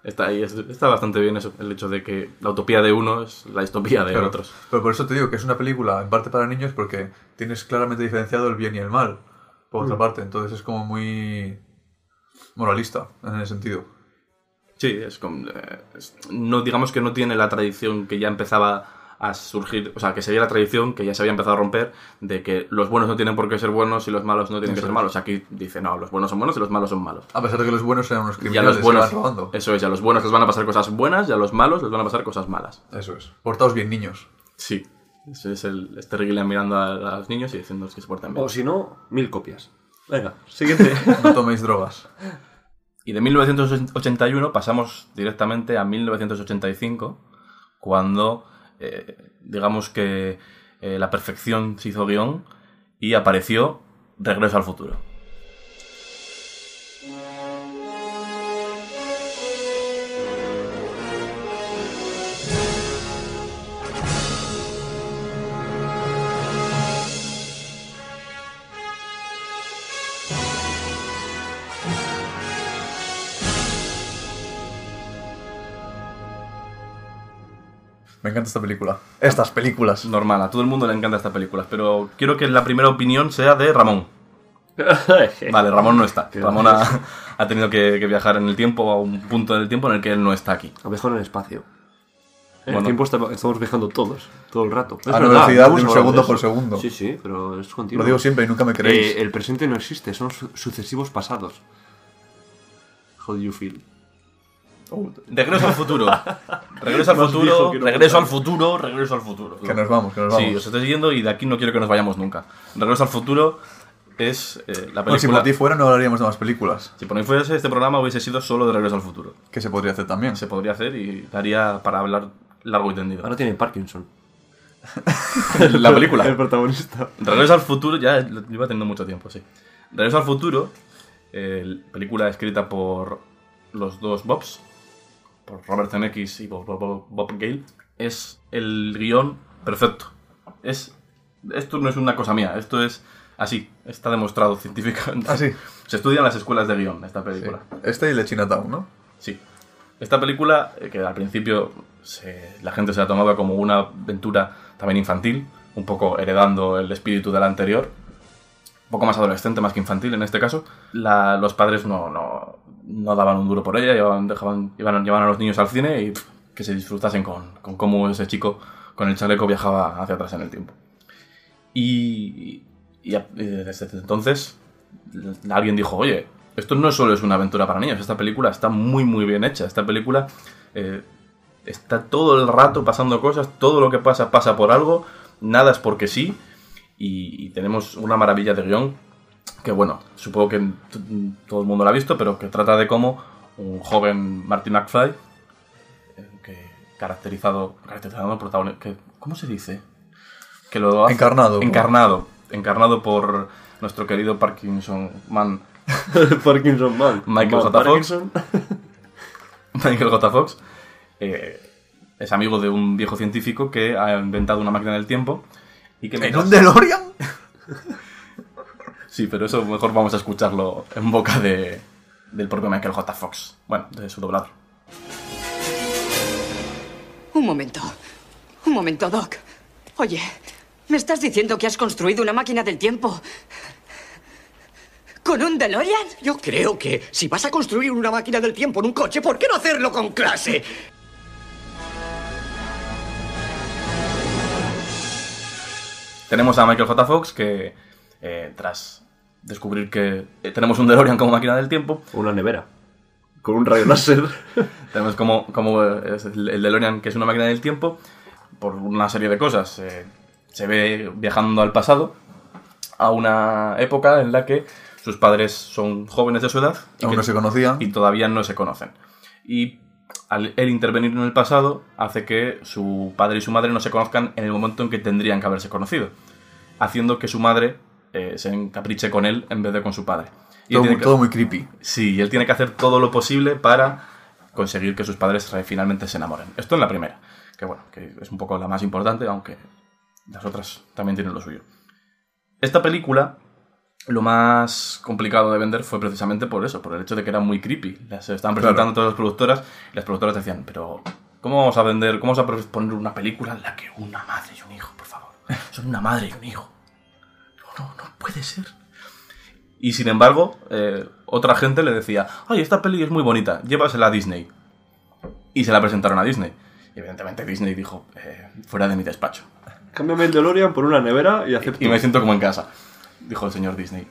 Está ahí, es- está bastante bien eso, el hecho de que la utopía de uno es la distopía de Claro. otros. Pero por eso te digo que es una película en parte para niños porque tienes claramente diferenciado el bien y el mal. Por Mm. otra parte, entonces es como muy moralista en ese sentido. Sí, es como, eh, es- no digamos que no tiene la tradición que ya empezaba a surgir, o sea, que seguía la tradición que ya se había empezado a romper de que los buenos no tienen por qué ser buenos y los malos no tienen que Eso ser es. malos. Aquí dice, no, los buenos son buenos y los malos son malos. A pesar de que los buenos sean unos criminales los buenos, que van robando. eso es, y a los buenos les van a pasar cosas buenas y a los malos les van a pasar cosas malas. Eso es. Portaos bien, niños. Sí. Ese es el este mirando a, a los niños y diciéndoles que se porten bien. O si no, mil copias. Venga, siguiente. No toméis drogas. Y de 1981 pasamos directamente a 1985, cuando eh, digamos que eh, la perfección se hizo guion y apareció Regreso al futuro. Me encanta esta película. Estas películas. Normal, a todo el mundo le encanta esta película, pero quiero que la primera opinión sea de Ramón. Vale, Ramón no está. Ramón ha, ha tenido que, que viajar en el tiempo a un punto del tiempo en el que él no está aquí. A mejor en el espacio. En Bueno. el tiempo está- estamos viajando todos, todo el rato. Es A la verdad, velocidad de un segundo por segundo. Sí, sí, pero es continuo. Lo digo siempre y nunca me creéis. Eh, el presente no existe, son su- sucesivos pasados. How do you feel? Regreso al futuro. Regreso al futuro, regreso al futuro, regreso al futuro. que nos vamos, que nos vamos. Sí, os estoy siguiendo y de aquí no quiero que nos vayamos nunca. Regreso al futuro es eh, la Bueno, si película... por ti fuera no hablaríamos de más películas. si por mí fuese este programa hubiese sido solo de Regreso al futuro. Que se podría hacer también. Se podría hacer y daría para hablar largo y tendido. Ahora tiene Parkinson. la película. El protagonista. Regreso al futuro, ya lo lleva teniendo mucho tiempo, sí. Regreso al futuro, eh, película escrita por los dos Bobs, por Robert Zemeckis y Bob, Bob- Bob Gale, es el guion perfecto. Es, esto no es una cosa mía, esto es así, está demostrado científicamente. Ah, sí. Se estudia en las escuelas de guion esta Sí. película. Este y el de Chinatown, ¿no? Sí. Esta película, eh, que al principio se- la gente se la tomaba como una aventura también infantil, un poco heredando el espíritu de la anterior, un poco más adolescente, más que infantil en este caso, la- los padres no, no, no daban un duro por ella, llevaban, dejaban, llevaban a los niños al cine y que se disfrutasen con, con cómo ese chico con el chaleco viajaba hacia atrás en el tiempo. Y, y desde entonces alguien dijo, oye, esto no solo es una aventura para niños, esta película está muy muy bien hecha, esta película eh, está todo el rato pasando cosas, todo lo que pasa pasa por algo, nada es porque sí, y, y tenemos una maravilla de guion que bueno, supongo que todo el mundo la ha visto, pero que trata de cómo un joven Martin McFly, eh, que caracterizado, caracterizado protagonista, que, ¿cómo se dice? Que lo hace- Encarnado. Encarnado, encarnado por nuestro querido Parkinson Man Parkinson Man. Michael J. Fox. Parkinson. Michael J. Fox, eh, es amigo de un viejo científico que ha inventado una máquina del tiempo y que ¿En mientras- un DeLorean? Sí, pero eso mejor vamos a escucharlo en boca de, del propio Michael J. Fox. Bueno, de su doblador. Un momento. Un momento, Doc. Oye, ¿me estás diciendo que has construido una máquina del tiempo? ¿Con un DeLorean? Yo creo que si vas a construir una máquina del tiempo en un coche, ¿por qué no hacerlo con clase? Tenemos a Michael J. Fox que, eh, tras descubrir que tenemos un DeLorean como máquina del tiempo, Una nevera. Con un rayo láser. tenemos como, como eh, el el DeLorean que es una máquina del tiempo, por una serie de cosas. eh, se ve viajando al pasado, a una época en la que sus padres son jóvenes de su edad y Aún que- no se conocían. y todavía no se conocen. Y al él intervenir en el pasado hace que su padre y su madre no se conozcan en el momento en que tendrían que haberse conocido, haciendo que su madre eh, se encapriche con él en vez de con su padre. Y Todo, muy- que- todo muy creepy. Sí, y él tiene que hacer todo lo posible para conseguir que sus padres finalmente se enamoren. Esto en la primera, que bueno, que es un poco la más importante, aunque las otras también tienen lo suyo. Esta película, lo más complicado de vender fue precisamente por eso, por el hecho de que era muy creepy. Las estaban presentando todas las productoras y las productoras decían, pero ¿cómo vamos a vender, cómo vamos a poner una película en la que una madre y un hijo, por favor? Son una madre y un hijo. No, no puede ser. Y sin embargo, eh, otra gente le decía, ay, esta peli es muy bonita, llévasela a Disney. Y se la presentaron a Disney. Y evidentemente Disney dijo, eh, fuera de mi despacho. Cámbiame el DeLorean por una nevera y acepto. Y me siento como en casa, dijo el señor Disney.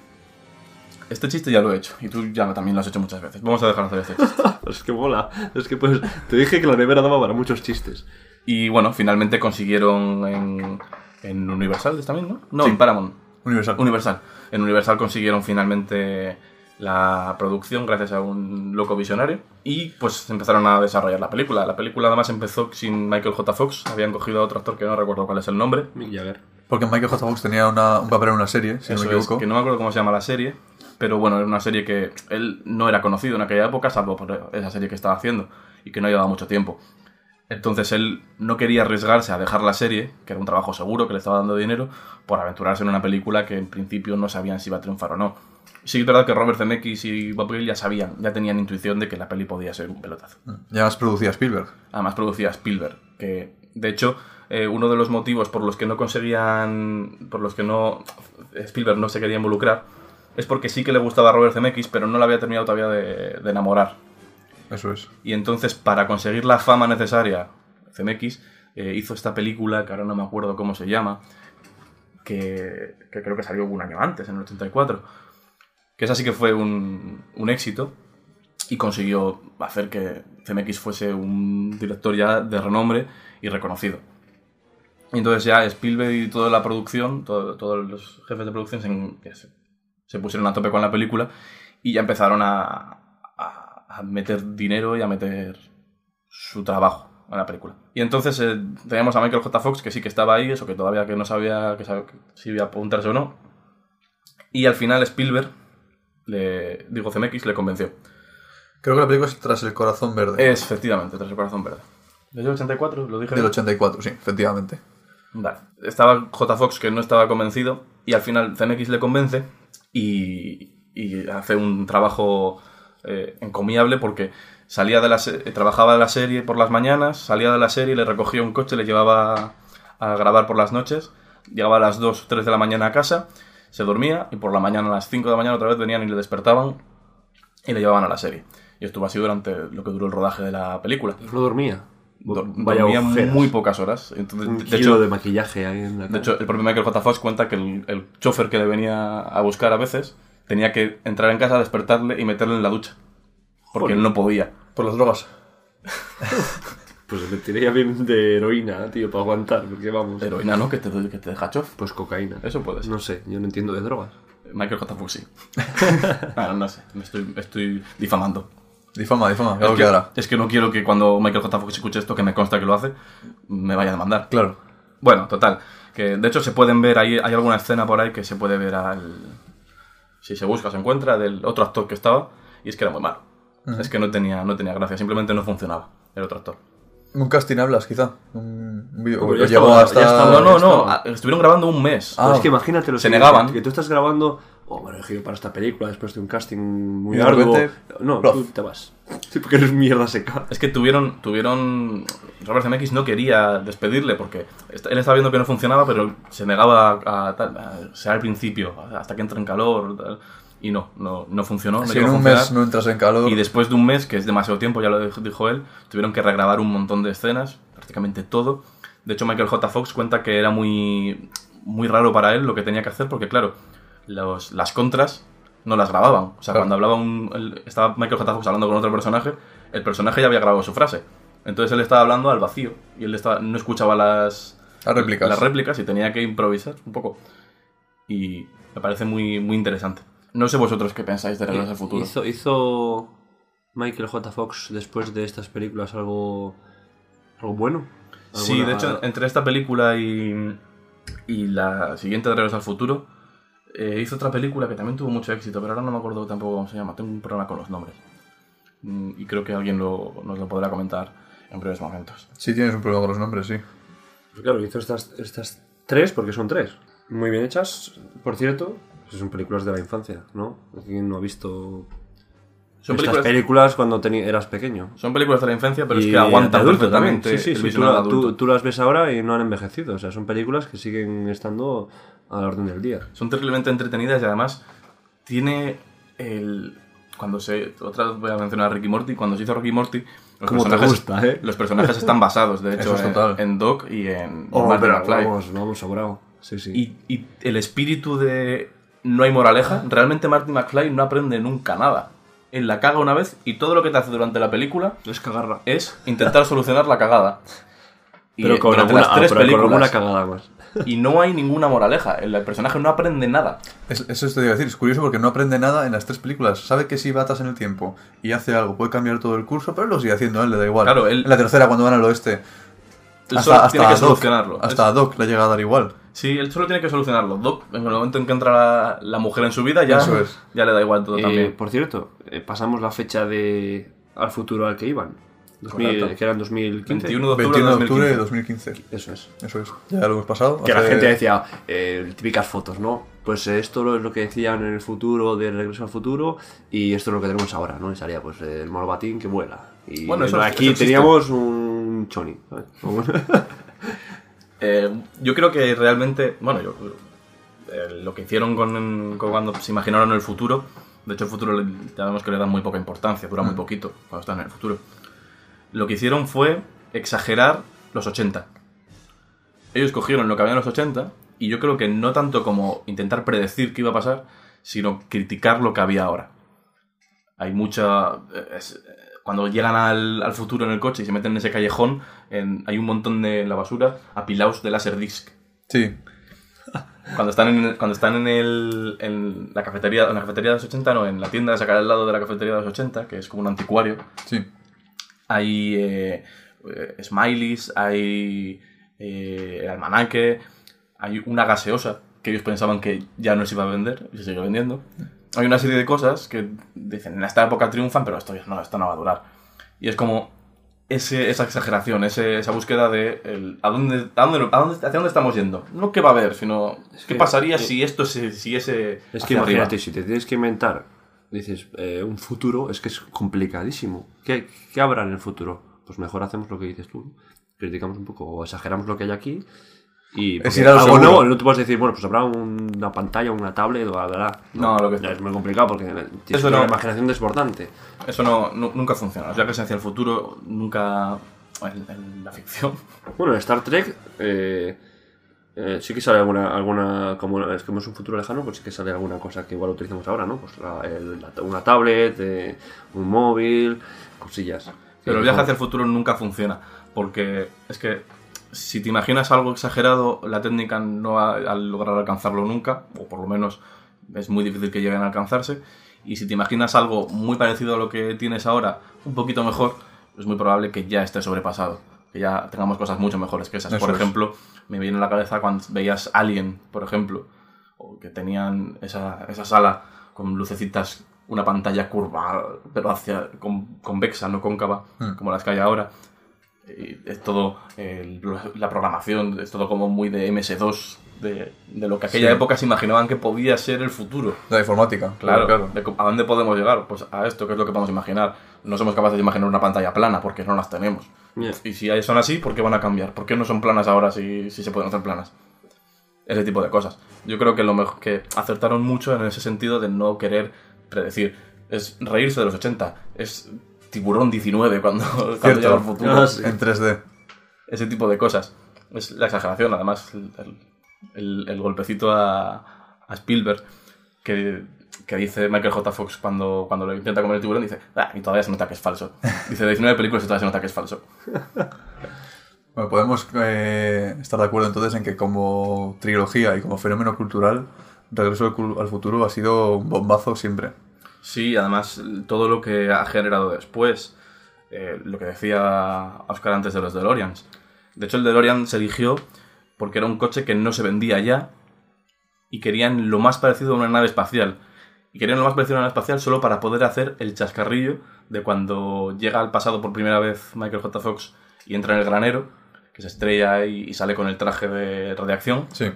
Este chiste ya lo he hecho, y tú ya también lo has hecho muchas veces. Vamos a dejar de hacer este chiste. Es que mola. Es que pues te dije que la nevera daba para muchos chistes. Y bueno, finalmente consiguieron en, en Universal también, ¿no? No, Sí. en Paramount. Universal. Universal. En Universal consiguieron finalmente la producción gracias a un loco visionario y pues empezaron a desarrollar la película. La película además empezó sin Michael J. Fox, habían cogido a otro actor que no recuerdo cuál es el nombre. Mick Jagger. Porque Michael J. Fox tenía una- un papel en una serie, si Eso no me es, equivoco. que no me acuerdo cómo se llama la serie, pero bueno, era una serie que él no era conocido en aquella época, salvo por esa serie que estaba haciendo y que no llevaba mucho tiempo. Entonces él no quería arriesgarse a dejar la serie, que era un trabajo seguro, que le estaba dando dinero, por aventurarse en una película que en principio no sabían si iba a triunfar o no. Sí es verdad que Robert Zemeckis y Bob Gale ya sabían, ya tenían intuición de que la peli podía ser un pelotazo. Y además producía Spielberg. Además producía Spielberg, que de hecho eh, uno de los motivos por los que no conseguían, por los que no Spielberg no se quería involucrar, es porque sí que le gustaba a Robert Zemeckis, pero no le había terminado todavía de, de enamorar. Eso es. Y entonces para conseguir la fama necesaria, Zemeckis eh, hizo esta película que ahora no me acuerdo cómo se llama, que, que creo que salió un año antes, en el 84, que esa sí que fue un, un éxito y consiguió hacer que CMX fuese un director ya de renombre y reconocido. Y entonces ya Spielberg y toda la producción, todo- todos los jefes de producción se, se pusieron a tope con la película y ya empezaron a, a- a meter dinero y a meter su trabajo en la película. Y entonces eh, teníamos a Michael J. Fox, que sí que estaba ahí, eso que todavía que no sabía que sab- si iba a apuntarse o no. Y al final Spielberg, le, digo CMX, le convenció. Creo que la película es Tras el corazón verde. Es, efectivamente, Tras el corazón verde. ¿Desde el 84? ¿Lo dije? Del bien? 84, sí, efectivamente. Vale. Estaba J. Fox que no estaba convencido y al final CMX le convence y, y hace un trabajo eh, encomiable porque salía de la se- trabajaba de la serie por las mañanas, salía de la serie, le recogía un coche, le llevaba a grabar por las noches, llegaba a las 2 o 3 de la mañana a casa, se dormía y por la mañana a las 5 de la mañana otra vez venían y le despertaban y le llevaban a la serie. Y estuvo así durante lo que duró el rodaje de la película. No dormía. Dor- Vaya dormía ojeras. muy pocas horas. Entonces, Un de kilo hecho, de maquillaje ahí en la de hecho, el propio Michael J. Fox cuenta que el, el chofer que le venía a buscar a veces tenía que entrar en casa, despertarle y meterle en la ducha. Porque Joder. él no podía. Por las drogas. Pues me tiraría bien de heroína, tío, para aguantar, porque vamos. Heroína, ¿no? Que te, que te deja chof. Pues cocaína. Eso puede ser. No sé, yo no entiendo de drogas. Michael J. Fox sí. bueno, no sé. Me estoy, me estoy difamando. Difama, difama, Es que, que hará. es que no quiero que cuando Michael J. Fox escuche esto, que me consta que lo hace, me vaya a demandar. Claro. Bueno, total. Que de hecho se pueden ver, ahí, hay alguna escena por ahí que se puede ver al. Si se busca, se encuentra, del otro actor que estaba, y es que era muy malo. Es que no tenía, no tenía gracia, simplemente no funcionaba el otro actor. Un casting hablas, quizá. Un un vídeo. Hombre, o ya llegó estaba- hasta. ya estaba- No, no, no, estaba. estuvieron grabando un mes. Ah, es que imagínate lo se negaban. Que tú estás grabando. Oh, me he elegido para esta película después de un casting muy repente, No, tú te vas. Sí, porque eres mierda seca. Es que tuvieron, tuvieron. Robert Zemeckis no quería despedirle porque él estaba viendo que no funcionaba, pero se negaba a, a a- sea al principio, hasta que entre en calor. tal, y no, no, no funcionó. Si en un mes no entras en calor. Y después de un mes, que es demasiado tiempo, ya lo dij- dijo él, tuvieron que regrabar un montón de escenas, prácticamente todo. De hecho, Michael J. Fox cuenta que era muy, muy raro para él lo que tenía que hacer, porque claro, los- las contras no las grababan. O sea, Claro. cuando hablaba un, el- estaba Michael J. Fox hablando con otro personaje, el personaje ya había grabado su frase. Entonces él estaba hablando al vacío y él estaba, no escuchaba las, Las réplicas. las réplicas y tenía que improvisar un poco. Y me parece muy, muy interesante. No sé vosotros qué pensáis de Regreso al Futuro. Hizo, hizo Michael J. Fox después de estas películas algo. algo bueno. Sí, ¿Alguna- de hecho, entre esta película y, y la siguiente de Regreso al Futuro, eh, hizo otra película que también tuvo mucho éxito, pero ahora no me acuerdo tampoco cómo se llama. Tengo un problema con los nombres. Mm, Y creo que alguien lo- nos lo podrá comentar en breves momentos. Sí, tienes un problema con los nombres, sí. Pues claro, hizo estas, estas tres, porque son tres. Muy bien hechas, por cierto. Pues Son películas de la infancia, ¿no? ¿Quién no ha visto Son estas películas, películas cuando eras pequeño? son películas de la infancia, pero es que aguantan de adulto también. Sí, sí, sí, tú, visionado la- adulto. tú- tú las ves ahora y no han envejecido. O sea, son películas que siguen estando a la orden del día. Son terriblemente entretenidas y además tiene el... Cuando se... Otra vez voy a mencionar a Ricky Morty. Cuando se hizo Ricky Morty, Los Como te personajes- gusta, ¿eh? Los personajes están basados, de hecho, es en, Doc y en Oh, Marty pero McFly. vamos, vamos, sobrado. Sí, sí. Y, y el espíritu de no hay moraleja, realmente Marty McFly no aprende nunca nada. Él la caga una vez y todo lo que te hace durante la película es cagarla. es intentar solucionar la cagada. Y Pero con alguna, las tres ah, pero con películas. alguna cagada más. Y no hay ninguna moraleja. El, el personaje no aprende nada. Es- eso te iba a decir, es curioso porque no aprende nada en las tres películas. Sabe que si va atrás en el tiempo y hace algo, puede cambiar todo el curso, pero él lo sigue haciendo, él le da igual. Claro, él- En la tercera, cuando van al oeste, Él solo tiene a que Doc- solucionarlo. Hasta a Doc le llega a dar igual. Sí, él solo tiene que solucionarlo. Doc, en el momento en que entra la, la mujer en su vida, ya, Eso es. ya le da igual todo Eh, también. por cierto, eh, pasamos la fecha de al futuro al que iban. 2000, Correcto. que eran 2015. 21 de octubre 21 de de octubre de 2015. 2015. Eso es. Eso es. Ya lo hemos pasado. Que la gente decía, eh, típicas fotos, ¿no? Pues esto es lo que decían en el futuro, de regreso al futuro, y esto es lo que tenemos ahora, ¿no? Y salía pues el monopatín que vuela. Y Bueno, eso- aquí eso teníamos un choni, ¿sabes? Eh, yo creo que realmente, bueno, yo, eh, lo que hicieron con, con cuando se imaginaron el futuro, de hecho el futuro ya vemos que le dan muy poca importancia, dura muy poquito cuando están en el futuro. Lo que hicieron fue exagerar los 80. Ellos cogieron lo que había en los 80 y yo creo que no tanto como intentar predecir qué iba a pasar, sino criticar lo que había ahora. Hay mucha... eh, es- eh, cuando llegan al, al futuro en el coche y se meten en ese callejón, en- hay un montón de en la basura apilados de Laserdisc. Sí. Cuando están en, cuando están en, el, en la cafetería en la cafetería de los 80, no, en la tienda de sacar al lado de la cafetería de los 80, que es como un anticuario, Sí. Hay eh, eh, smileys, hay eh, el almanaque, hay una gaseosa que ellos pensaban que ya no se iba a vender y se sigue vendiendo. Hay una serie de cosas que dicen en esta época triunfan, pero esto no, esto no va a durar. Y es como ese, esa exageración, ese- esa búsqueda de el- ¿a dónde, a dónde, a dónde- hacia dónde estamos yendo. No qué va a haber, sino qué que- pasaría eh, si esto se siguiese Es que arriba. imagínate, si te tienes que inventar, dices, eh, un futuro, es que es complicadísimo. ¿Qué, ¿Qué habrá en el futuro? Pues mejor hacemos lo que dices tú. Criticamos un poco o exageramos lo que hay aquí. Y porque ir a algo nuevo, no te puedes decir, bueno, pues habrá una pantalla, una tablet o bla, bla, bla. No, lo que- ya es muy complicado porque tienes Eso una no. imaginación desbordante. Eso no, nu- nunca funciona. O sea, que es hacia el futuro, nunca... En, en la ficción. Bueno, en Star Trek eh, eh, sí que sale alguna, alguna como es que es un futuro lejano, pues sí que sale alguna cosa que igual utilizamos ahora, ¿no? Pues la- el- la- una tablet, eh, un móvil, cosillas. Pero el viaje hacia el futuro nunca funciona. Porque es que si te imaginas algo exagerado, la técnica no va a lograr alcanzarlo nunca, o por lo menos es muy difícil que lleguen a alcanzarse. Y si te imaginas algo muy parecido a lo que tienes ahora, un poquito mejor, es muy probable que ya esté sobrepasado. Que ya tengamos cosas mucho mejores que esas. Eso por es. ejemplo, me viene a la cabeza cuando veías Alien, por ejemplo, o que tenían esa, esa sala con lucecitas, una pantalla curva, pero hacia con- convexa, no cóncava, Mm. como las que hay ahora. Y es todo, el- la programación, es todo como muy de MS2, de, de lo que aquella Sí. época se imaginaban que podía ser el futuro. La informática. Claro, claro. de ¿a dónde podemos llegar? Pues a esto, que es lo que podemos imaginar. No somos capaces de imaginar una pantalla plana porque no las tenemos. Y si hay- son así, ¿por qué van a cambiar? ¿Por qué no son planas ahora si, si se pueden hacer planas? Ese tipo de cosas. Yo creo que lo mejor que acertaron mucho en ese sentido de no querer predecir. Es reírse de los 80. Es tiburón 19 cuando, cuando Cierto. llega el futuro. Ah, sí. En 3D. Ese tipo de cosas. Es la exageración, además, el, el- el- el golpecito a, a Spielberg que, que dice Michael J. Fox cuando, cuando lo intenta comer el tiburón, dice, ah, y todavía se nota que es falso. Dice, de 19 películas y todavía se nota que es falso. Bueno, podemos eh, estar de acuerdo entonces en que como trilogía y como fenómeno cultural, Regreso al Futuro ha sido un bombazo siempre. Sí, además todo lo que ha generado después, eh, lo que decía Oscar antes de los DeLoreans. De hecho, el DeLorean se eligió porque era un coche que no se vendía ya y querían lo más parecido a una nave espacial. Y querían lo más parecido a una nave espacial solo para poder hacer el chascarrillo de cuando llega al pasado por primera vez Michael J. Fox y entra en el granero, que se estrella y, y sale con el traje de radiación Sí.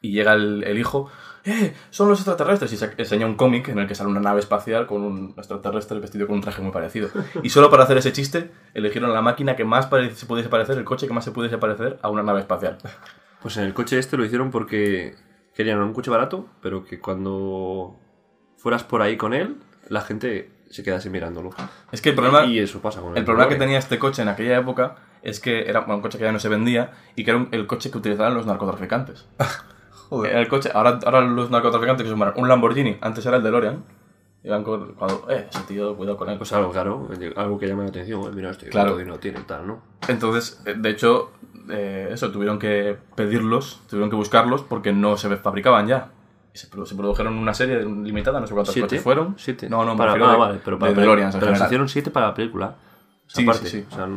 y llega el, el hijo, ¡eh! Son los extraterrestres. Y se enseña un cómic en el que sale una nave espacial con un extraterrestre vestido con un traje muy parecido. Y solo para hacer ese chiste, eligieron la máquina que más pare- se pudiese parecer, el coche que más se pudiese parecer a una nave espacial. Pues en el coche este lo hicieron porque querían un coche barato, pero que cuando fueras por ahí con él, la gente se quedase mirándolo. Es que el problema, Y eso pasa con el problema que tenía este coche en aquella época es que era bueno, un coche que ya no se vendía y que era un- el coche que utilizaban los narcotraficantes. Joder. Era el coche, ahora, ahora los narcotraficantes que son un Lamborghini, antes era el DeLorean. Iban con- cuando, eh, ese tío, cuidado con él. Pues algo claro, algo que llama la atención. eh, Mira, este Claro. dinero tiene tal, ¿no? Entonces, eh, de hecho, eh, eso, tuvieron que pedirlos, tuvieron que buscarlos porque no se fabricaban ya. Se, produ- se produjeron una serie limitada, no sé cuántos ¿Siete? coches fueron. ¿Siete? No, no, para, ah, de- vale, pero para de en Pero se hicieron siete para la película. Sí, parte. sí, sí. O sea,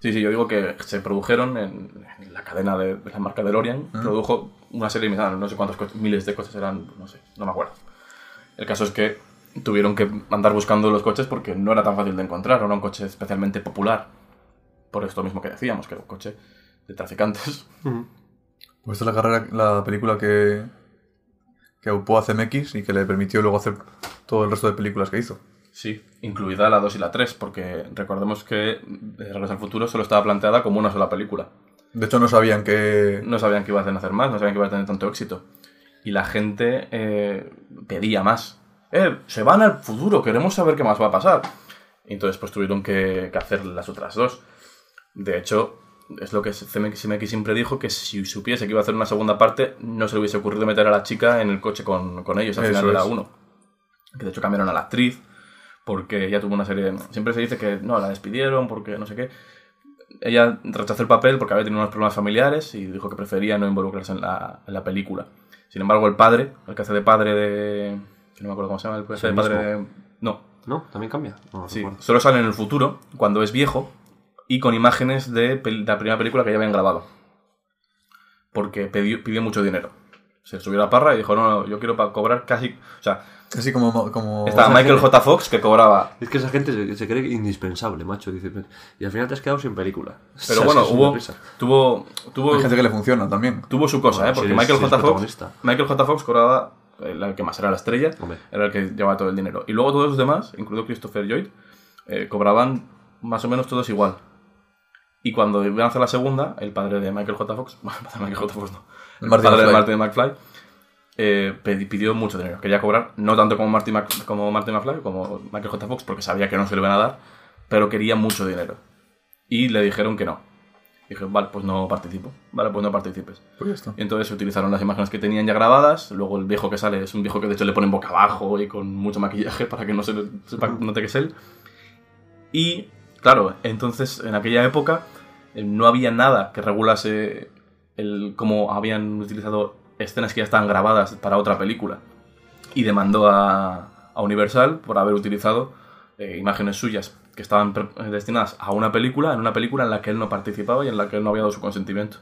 Sí, sí, yo digo que se produjeron en, en la cadena de, de la marca DeLorean, produjo una serie limitada, no sé cuántos coches, miles de coches eran, no sé, no me acuerdo. El caso es que tuvieron que andar buscando los coches porque no era tan fácil de encontrar, no era un coche especialmente popular. Por esto mismo que decíamos, que era un coche de traficantes. Pues esta es la carrera, la película que, que aupó a CMX y que le permitió luego hacer todo el resto de películas que hizo. Sí, incluida la 2 y la 3, porque recordemos que Regreso al Futuro solo estaba planteada como una sola película. De hecho, no sabían que. No sabían que iban a hacer más, no sabían que iba a tener tanto éxito. Y la gente eh, pedía más. ¡Eh! Se van al futuro, queremos saber qué más va a pasar. Y entonces pues tuvieron que, que hacer las otras dos. De hecho, es lo que CMX, siempre dijo, que si supiese que iba a hacer una segunda parte, no se le hubiese ocurrido meter a la chica en el coche con, con ellos al Eso final de la es. 1. Que de hecho cambiaron a la actriz, porque ella tuvo una serie... de- Siempre se dice que no, la despidieron porque no sé qué. Ella rechazó el papel porque había tenido unos problemas familiares y dijo que prefería no involucrarse en la, en la película. Sin embargo, el padre, el que hace de padre de... no me acuerdo cómo se llama, el que hace de el padre de... No, ¿No? ¿También cambia? No, Sí, recuerdo. solo sale en el futuro, cuando es viejo, y con imágenes de, la primera película que ya habían grabado. Porque pidió, pidió mucho dinero. Se subió a la parra y dijo, no, no, yo quiero para cobrar casi... O sea, Así como. como estaba Michael J. Fox que cobraba... Es que esa gente se, se cree indispensable, macho. Dice, y al final te has quedado sin película. O Pero sea, bueno, hubo, tuvo, tuvo, Hay gente que le funciona también. tuvo su cosa, Bueno, ¿eh? Porque si eres- Michael si J. Fox. Michael J. Fox cobraba, el, el que más era la estrella, Hombre. era el que llevaba todo el dinero. Y luego todos los demás, incluido Christopher Lloyd, eh, cobraban más o menos todos igual. Y cuando iban a hacer la segunda, el padre de Michael J. Fox, bueno, el padre de Michael J. Fox no, el Martin padre de McFly. Martin McFly, eh, pidió mucho dinero. Quería cobrar, no tanto como Martin, Mc- como Martin McFly, como Michael J. Fox, porque sabía que no se le iban a dar, pero quería mucho dinero. Y le dijeron que no. Dije, vale, pues no participo. Vale, pues no participes. Pues ya está. Y entonces utilizaron las imágenes que tenían ya grabadas. Luego el viejo que sale es un viejo que de hecho le ponen boca abajo y con mucho maquillaje para que no se sepa, note que es él. Y claro, entonces en aquella época no había nada que regulase el cómo habían utilizado escenas que ya estaban grabadas para otra película. Y demandó a, a Universal por haber utilizado eh, imágenes suyas que estaban eh, destinadas a una película, en una película en la que él no participaba y en la que él no había dado su consentimiento.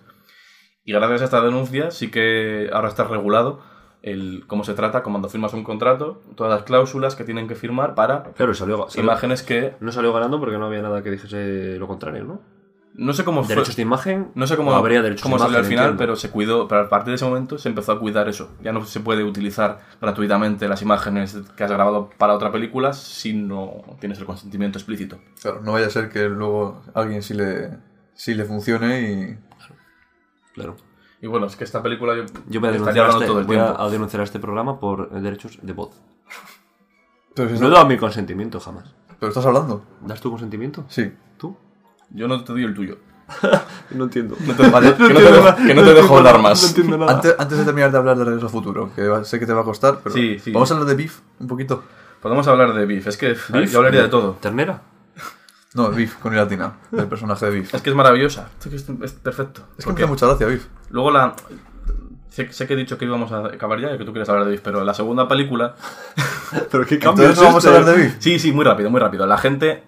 Y gracias a esta denuncia sí que ahora está regulado el cómo se trata cuando firmas un contrato, todas las cláusulas que tienen que firmar para Claro, salió, salió- imágenes que No salió ganando porque no había nada que dijese lo contrario, ¿no? No sé cómo fue- Derechos de imagen. no sé cómo, habría derechos cómo de salió imagen. al final, entiendo. pero se cuidó, pero a partir de ese momento se empezó a cuidar eso. Ya no se puede utilizar gratuitamente las imágenes que has grabado para otra película si no tienes el consentimiento explícito. Claro, no vaya a ser que luego alguien sí le, sí le funcione y. Claro. Y bueno, es que esta película yo, Yo voy a denunciar, este, todo el voy a- tiempo. a denunciar a este programa por derechos de voz. Pero, si No he dado mi consentimiento jamás. pero estás hablando. ¿Das tu consentimiento? Sí. ¿Tú? Yo no te doy el tuyo. No entiendo. No te- que, no te dejo, que no te dejo hablar más. No entiendo nada. Antes, antes de terminar de hablar de Regreso al Futuro, que va- sé que te va a costar, pero. Sí, sí. Vamos a hablar de Beef un poquito. Podemos hablar de Beef. Es que ¿Beef? yo hablaría de todo. ¿Ternera? No, Beef, con latina, del personaje de Beef. Es que es maravillosa. Es, que es, es perfecto. Es que me hace mucha gracia Beef. Luego la... Sé, sé que he dicho que íbamos a acabar ya y que tú quieres hablar de Beef, pero la segunda película... ¿Pero qué Entonces no vamos a hablar de Beef. Sí, sí, muy rápido, muy rápido. La gente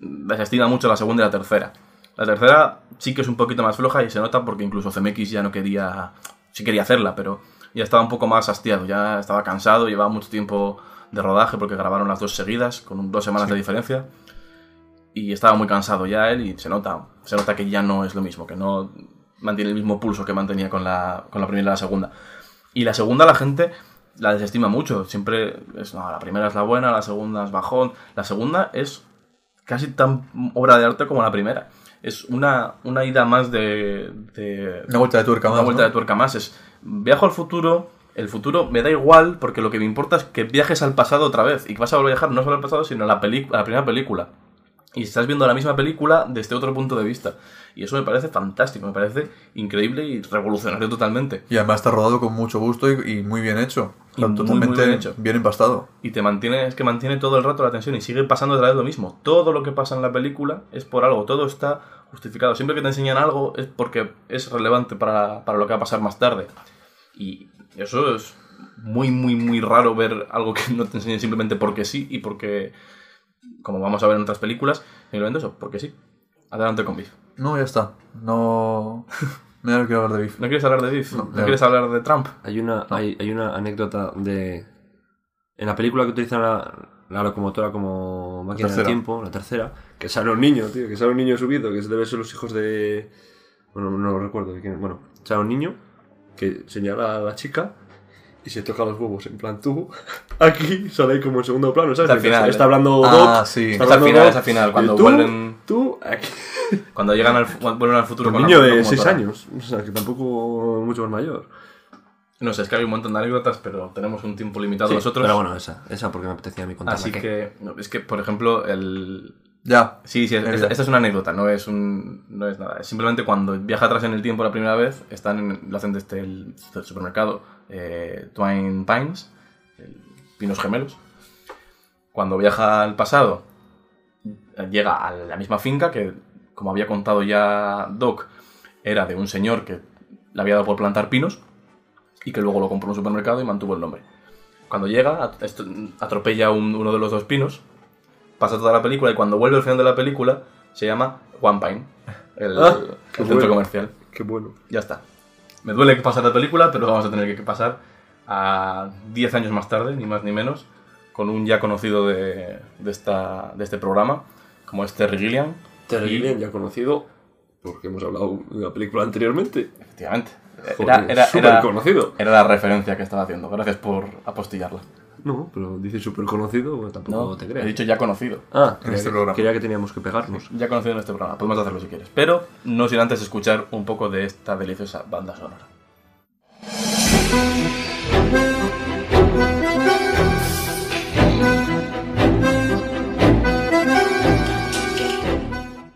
desestima mucho la segunda y la tercera. La tercera sí que es un poquito más floja y se nota porque incluso CMX ya no quería... Sí quería hacerla, pero ya estaba un poco más hastiado. Ya estaba cansado, llevaba mucho tiempo de rodaje porque grabaron las dos seguidas, con dos semanas de diferencia. Y estaba muy cansado ya él y se nota, se nota que ya no es lo mismo, que no mantiene el mismo pulso que mantenía con la, con la primera y la segunda. Y la segunda la gente la desestima mucho, siempre es, no, la primera es la buena, la segunda es bajón, la segunda es casi tan obra de arte como la primera. Es una, una ida más de, de Una vuelta de tuerca una más. vuelta ¿no? de tuerca más. Es viajo al futuro el futuro me da igual porque lo que me importa es que viajes al pasado otra vez. Y que vas a volver a viajar no solo al pasado, sino a la, peli- a la primera película. Y estás viendo la misma película desde otro punto de vista. Y eso me parece fantástico, me parece increíble y revolucionario totalmente. Y además está rodado con mucho gusto y, y muy bien hecho. Y muy, totalmente muy bien hecho. bien empastado. Y te mantiene, es que mantiene todo el rato la tensión y sigue pasando otra vez lo mismo. Todo lo que pasa en la película es por algo, todo está justificado. Siempre que te enseñan algo es porque es relevante para, para lo que va a pasar más tarde. Y eso es muy, muy, muy raro ver algo que no te enseñen simplemente porque sí y porque, como vamos a ver en otras películas, simplemente eso, porque sí. Adelante con Biff. No, ya está. No. Mira, no quiero hablar de Beef. ¿No quieres hablar de Biff? ¿No, quieres hablar de Trump? Hay una, hay, hay una anécdota de. En la película que utilizan la, la locomotora como máquina del tiempo, la tercera, que sale un niño, tío, que sale un niño subido, que debe ser los hijos de. Bueno, no lo recuerdo. Bueno, sale un niño que señala a la chica y se toca los huevos. En plan, tú, aquí sale como en segundo plano, ¿sabes? Es al final, está ¿eh? hablando Ah, Doc, sí. está Es al hablando final, Doc, es al final, cuando tú, vuelven- Tú, aquí. Cuando llegan al, vuelven al futuro Un con la niño de 6 locomotora. años, o sea, que tampoco mucho más mayor. No sé, es que hay un montón de anécdotas, pero tenemos un tiempo limitado Sí, nosotros. Pero bueno, esa, esa porque me apetecía a mí contarla. así ¿qué? que, no, es que, por ejemplo, el... Ya. Sí, sí, esta, esta es una anécdota, no es un, no es nada. Es simplemente cuando viaja atrás en el tiempo la primera vez, están en, lo hacen desde el, desde el supermercado eh, Twine Pines, el Pinos Gemelos. Cuando viaja al pasado, llega a la misma finca que, como había contado ya Doc, era de un señor que le había dado por plantar pinos y que luego lo compró en un supermercado y mantuvo el nombre. Cuando llega, atropella un- uno de los dos pinos, pasa toda la película y cuando vuelve al final de la película se llama One Pine, el, Ah, el centro bueno. comercial. Qué bueno. Ya está. Me duele que pase la película, pero vamos a tener que pasar a 10 años más tarde, ni más ni menos, con un ya conocido de, de, esta, de este programa, como es Terry Gilliam. Terry Gilliam, ya conocido, porque hemos hablado de la película anteriormente. Efectivamente. Joder, Era, era- conocido. era la referencia que estaba haciendo. Gracias por apostillarla. No, pero dice súper conocido, bueno, tampoco No, te he creas. dicho ya conocido. Ah, En este que, programa. creía que teníamos que pegarnos. Ya conocido en este programa. Podemos hacerlo si quieres. Pero no sin antes escuchar un poco de esta deliciosa banda sonora.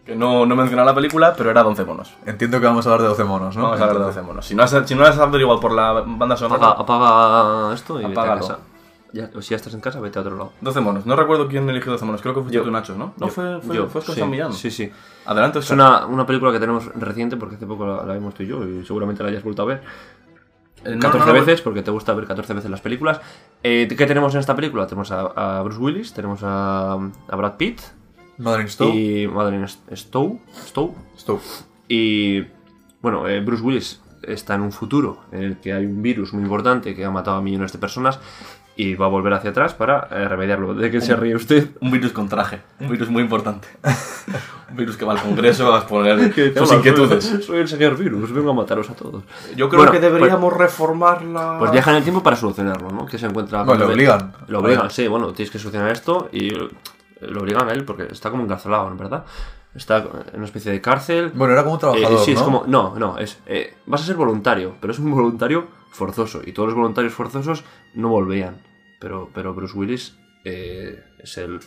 Que no, no menciona la película, pero era 11 monos. Entiendo que vamos a hablar de 12 monos, ¿no? Vamos a hablar de Entonces, 12 monos. Si no has, si no has averiguado por la banda sonora, Apaga, apaga esto y vete a Apágalo. casa. Ya, o si ya estás en casa, vete a otro lado. 12 monos. No recuerdo quién eligió 12 monos. Creo que fuiste Yo. tú, Nacho, ¿no? No, Yo- fue, fue, yo, fue Oscar sí, San Millán. Sí, sí. Adelante, Es Oscar. una, una película que tenemos reciente porque hace poco la, la vimos tú y yo y seguramente la hayas vuelto a ver. Eh, no, 14 no, no, veces, porque te gusta ver 14 veces las películas. Eh, ¿Qué tenemos en esta película? Tenemos a, a Bruce Willis, tenemos a, a Brad Pitt Madeline Stowe. y Madeline Stowe. Stowe. Stowe. Y bueno, eh, Bruce Willis está en un futuro en el que hay un virus muy importante que ha matado a millones de personas y va a volver hacia atrás para eh, remediarlo. ¿De qué se ríe usted? Un virus con traje. Un virus muy importante. un virus que va al Congreso a exponer sus Hola, inquietudes. Soy, soy el señor virus, vengo a mataros a todos. Yo creo Bueno, que deberíamos reformar la... Pues viaja en el tiempo para solucionarlo, ¿no? Que se encuentra... Bueno, cuando- obligan. Lo obligan, sí, bueno, tienes que solucionar esto y eh, lo obligan a él porque está como encarcelado, ¿no? ¿verdad? Está en una especie de cárcel. Bueno, era como un trabajador, Eh, sí, es ¿no? como... No, no, es... eh, vas a ser voluntario, pero es un voluntario forzoso y todos los voluntarios forzosos no volvían. Pero, pero Bruce Willis eh, es el... Es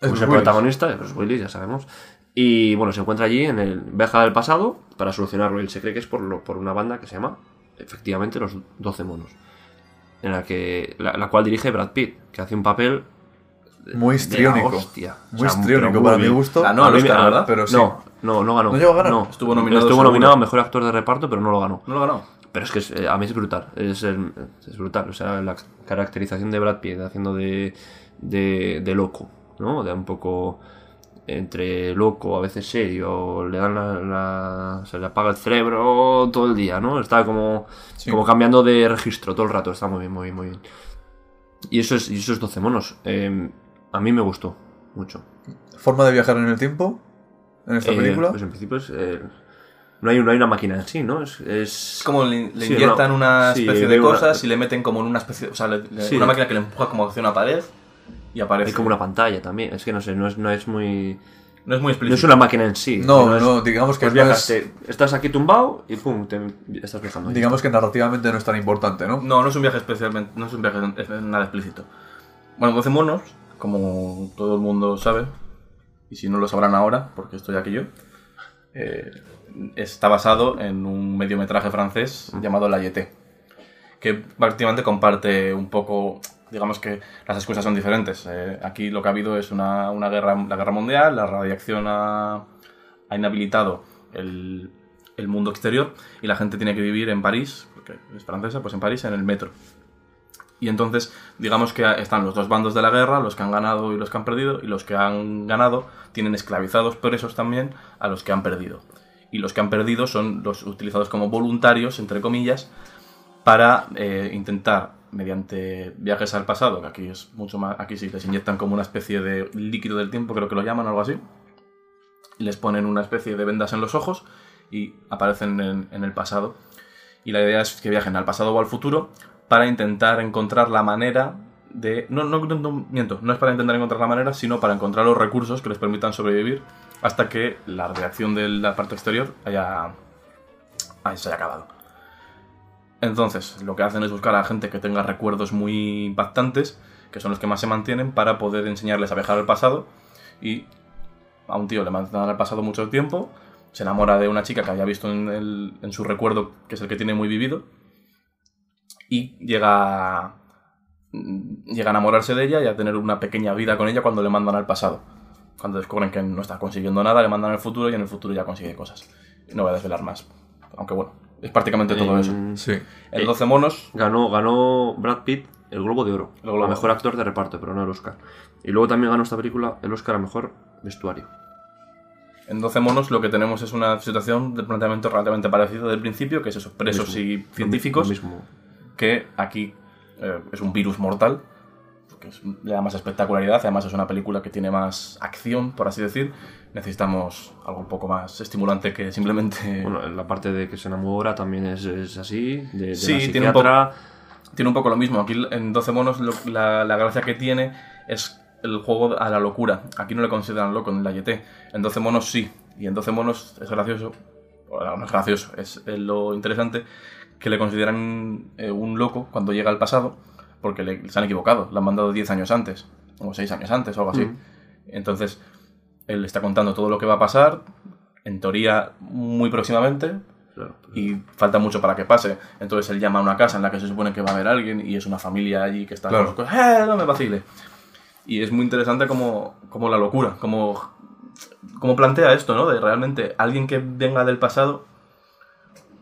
Es Bruce el protagonista, Bruce Willis, ya sabemos. Y bueno, se encuentra allí en el viaja del pasado para solucionarlo. Él se cree que es por, lo- por una banda que se llama, efectivamente, Los 12 Monos. En la que la, la cual dirige Brad Pitt, que hace un papel Muy histriónico. hostia. Muy O sea, histriónico pero para mi gusto. Ganó A al mí- Oscar, a- ¿verdad? Pero sí. No, no, no ganó. ¿No llegó a ganar? Estuvo nominado Estuvo nominado a Mejor Actor de Reparto, pero no lo ganó. ¿No lo ganó? Pero es que es- eh, a mí es brutal. Es, es brutal. O sea, la caracterización de Brad Pitt haciendo de, de, de loco, ¿no? De un poco entre loco, a veces serio, le dan la, la- se le apaga el cerebro todo el día, ¿no? Está como, Sí. como cambiando de registro todo el rato. Está muy bien, muy bien, muy bien. Y eso es, y eso es 12 monos. Eh, a mí me gustó mucho. Forma de viajar en el tiempo en esta Eh, película. Pues en principio es, eh, no, hay, no hay una máquina en sí, ¿no? Es, es... Como le, le Sí, no. una Sí, especie de una- cosas y le meten como en una especie... O sea, le- le- Sí. una máquina que le empuja como hacia una pared y aparece. Hay como una pantalla también. Es que no sé, no es, no es muy. No es muy No explícito. es una máquina en sí. No, es- no, digamos que pues no viajas, es- te- estás aquí tumbado y pum, te estás viajando. Digamos que narrativamente no es tan importante, ¿no? No, no es un viaje especialmente, no es un viaje nada explícito. Bueno, 12 monos, como todo el mundo sabe, y si no lo sabrán ahora, porque estoy aquí yo, eh, está basado en un mediometraje francés llamado La Yeté, que prácticamente comparte un poco, digamos que las excusas son diferentes. Eh, aquí lo que ha habido es una, una guerra, la guerra mundial, la radiación ha, ha inhabilitado el, el mundo exterior y la gente tiene que vivir en París, porque es francesa, pues en París, en el metro. Y entonces, digamos que están los dos bandos de la guerra, los que han ganado y los que han perdido, y los que han ganado tienen esclavizados presos también a los que han perdido. Y los que han perdido son los utilizados como voluntarios, entre comillas, para eh, intentar, mediante viajes al pasado, que aquí es mucho más, aquí sí les inyectan como una especie de líquido del tiempo, creo que lo llaman algo así, les ponen una especie de vendas en los ojos y aparecen en, el pasado. Y la idea es que viajen al pasado o al futuro para intentar encontrar la manera de... No, no, no, miento, no es para intentar encontrar la manera, sino para encontrar los recursos que les permitan sobrevivir hasta que la reacción de la parte exterior haya, se haya acabado. Entonces, lo que hacen es buscar a gente que tenga recuerdos muy impactantes, que son los que más se mantienen, para poder enseñarles a viajar al pasado. Y a un tío le mandan al pasado mucho tiempo, se enamora de una chica que había visto en, el- en su recuerdo, que es el que tiene muy vivido, y llega, llega a enamorarse de ella y a tener una pequeña vida con ella cuando le mandan al pasado. Cuando descubren que no está consiguiendo nada, le mandan al futuro y en el futuro ya consigue cosas. No voy a desvelar más. Aunque bueno, es prácticamente todo En- eso. Sí. En 12 monos, Ganó, ganó Brad Pitt el Globo de Oro. El Globo. a mejor actor de reparto, pero no el Oscar. Y luego también ganó esta película el Oscar a mejor vestuario. en 12 monos lo que tenemos es una situación de planteamiento relativamente parecido del principio, que es eso, presos mismo. y científicos, Lo mismo. que aquí eh, es un virus mortal, que es- le da más espectacularidad, además es una película que tiene más acción, por así decir. Necesitamos algo un poco más estimulante que simplemente... Bueno, la parte de que se enamora también es, es así. De, de Sí, la tiene un psiquiatra. Tiene un poco lo mismo. Aquí en 12 monos lo- la, la gracia que tiene es el juego a la locura. Aquí no le consideran loco en la YT. En 12 monos sí. Y en 12 monos es gracioso. Bueno, no es gracioso, es lo interesante que le consideran eh, un loco cuando llega al pasado porque le, se han equivocado. Le han mandado 10 años antes. O 6 años antes o algo así. Mm. Entonces, él está contando todo lo que va a pasar. En teoría, muy próximamente, Claro. y falta mucho para que pase. Entonces él llama a una casa en la que se supone que va a haber alguien y es una familia allí que está Claro. con sus cosas. ¡Eh, no me vacile! Y es muy interesante como, como la locura, como, como plantea esto, ¿no? De realmente alguien que venga del pasado,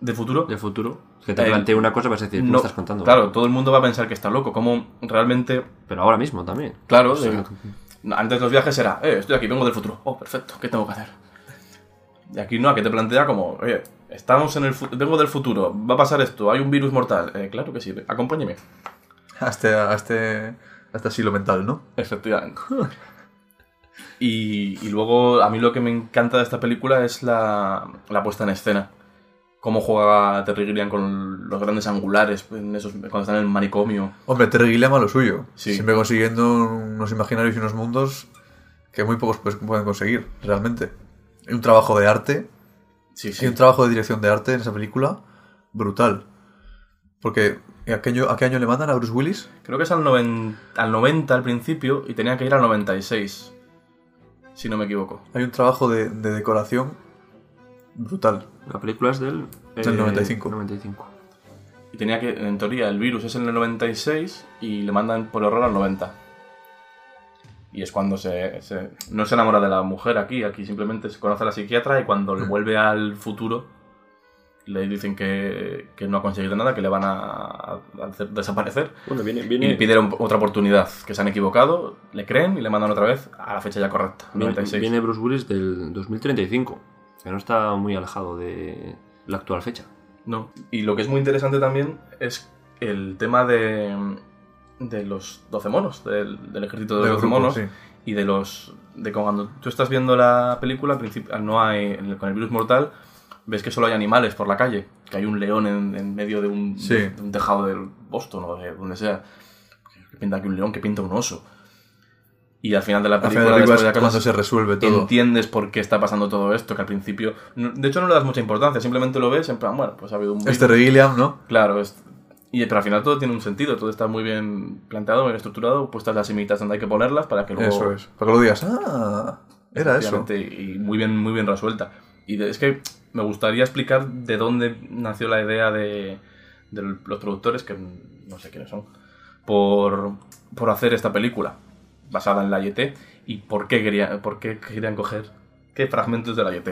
de futuro. De futuro. Que te Eh, plantee una cosa y vas a decir, ¿qué me no- estás contando? Claro, todo el mundo va a pensar que está loco. Como realmente, Pero ahora mismo también. claro, O sea, de- antes los viajes era, eh, estoy aquí, vengo del futuro. Oh, perfecto, ¿qué tengo que hacer? Y aquí no, aquí te plantea como, oye, estamos en el vengo del futuro, va a pasar esto, hay un virus mortal. Eh, claro que sí, acompáñeme. A este, a este, a este asilo mental, ¿no? Efectivamente. Y, y luego, a mí lo que me encanta de esta película es la, la puesta en escena. Cómo juega Terry Gilliam con los grandes angulares en esos, cuando están en el manicomio. Hombre, Terry Gilliam a lo suyo. Sí. Siempre consiguiendo unos imaginarios y unos mundos que muy pocos pues, pueden conseguir, realmente. Hay un trabajo de arte, Sí, sí. un trabajo de dirección de arte en esa película brutal. Porque, ¿a qué año, a qué año le mandan a Bruce Willis? Creo que es al, noven- al 90 al principio y tenía que ir al 96. Si no me equivoco. Hay un trabajo de, de decoración brutal. La película es del... Del 95. 95. Y tenía que, en teoría, el virus es en el 96 y le mandan por error al 90. Y es cuando se, se- no se enamora de la mujer aquí, aquí simplemente se conoce a la psiquiatra y cuando le vuelve al futuro le dicen que, que no ha conseguido nada, que le van a, a hacer desaparecer. Bueno, viene... Y le viene... piden otra oportunidad, que se han equivocado, le creen y le mandan otra vez a la fecha ya correcta, Viene, 96. viene Bruce Willis del 2035, que no está muy alejado de la actual fecha. No. Y lo que es muy interesante también es el tema de, de los 12 monos, del, del ejército de los Del 12 grupo, monos sí. y de los. de cuando tú estás viendo la película, al principio no hay. con el virus mortal, ves que solo hay animales por la calle, que hay un león en, en medio de un, Sí. de un tejado del Boston o de donde sea. Que pinta aquí un león, que pinta un oso. Y al final de la película, de la película de cuando se resuelve todo. entiendes por qué está pasando todo esto, que al principio... De hecho, no le das mucha importancia, simplemente lo ves en plan, bueno, pues ha habido un... Este Gilliam, ¿no? Claro, es- y, pero al final todo tiene un sentido, todo está muy bien planteado, bien estructurado, puestas las imitas donde hay que ponerlas para que luego... Eso es. Para que lo digas, ah, era eso. Y muy bien, muy bien resuelta. Y es que me gustaría explicar de dónde nació la idea de, de los productores, que no sé quiénes son, por, por hacer esta película basada en la YT y por qué, quería, por qué querían coger qué fragmentos de la YT.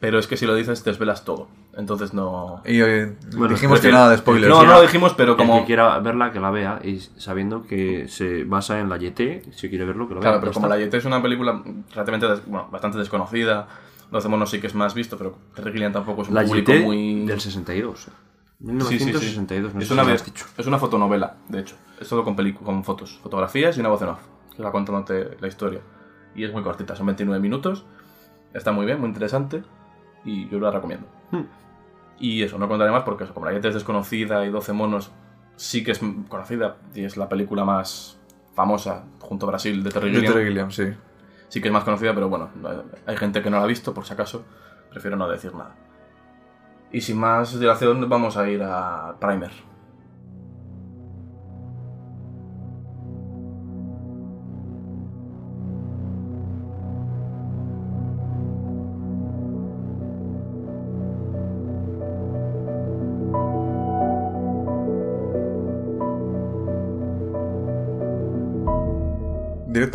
Pero es que si lo dices, desvelas todo. Entonces no. Y eh, Bueno, dijimos que nada de spoilers. No, no lo dijimos, pero El como. que quiera verla, que la vea, y sabiendo que se basa en la YT, si quiere verlo, que lo vea. Claro, pero como está. la YT es una película relativamente des- bueno, bastante desconocida, Los Monos sí que es más visto, pero Terry tampoco es un La público YT muy. del 62. Sí, sí, sí. 1962, no es, sé una, lo es una fotonovela, de hecho. Es todo con, con fotos, fotografías y una voz en off, que va contándote la historia. Y es muy cortita, son 29 minutos. Está muy bien, muy interesante. Y yo la recomiendo. Hmm. Y eso, no contaré más porque eso, como la YT es desconocida y 12 monos sí que es conocida y es la película más famosa junto a Brasil de Terry De Gilliam. Terry Gilliam, sí. Sí que es más conocida, pero bueno, hay gente que no la ha visto, por si acaso, prefiero no decir nada. Y sin más dilación, vamos a ir a Primer.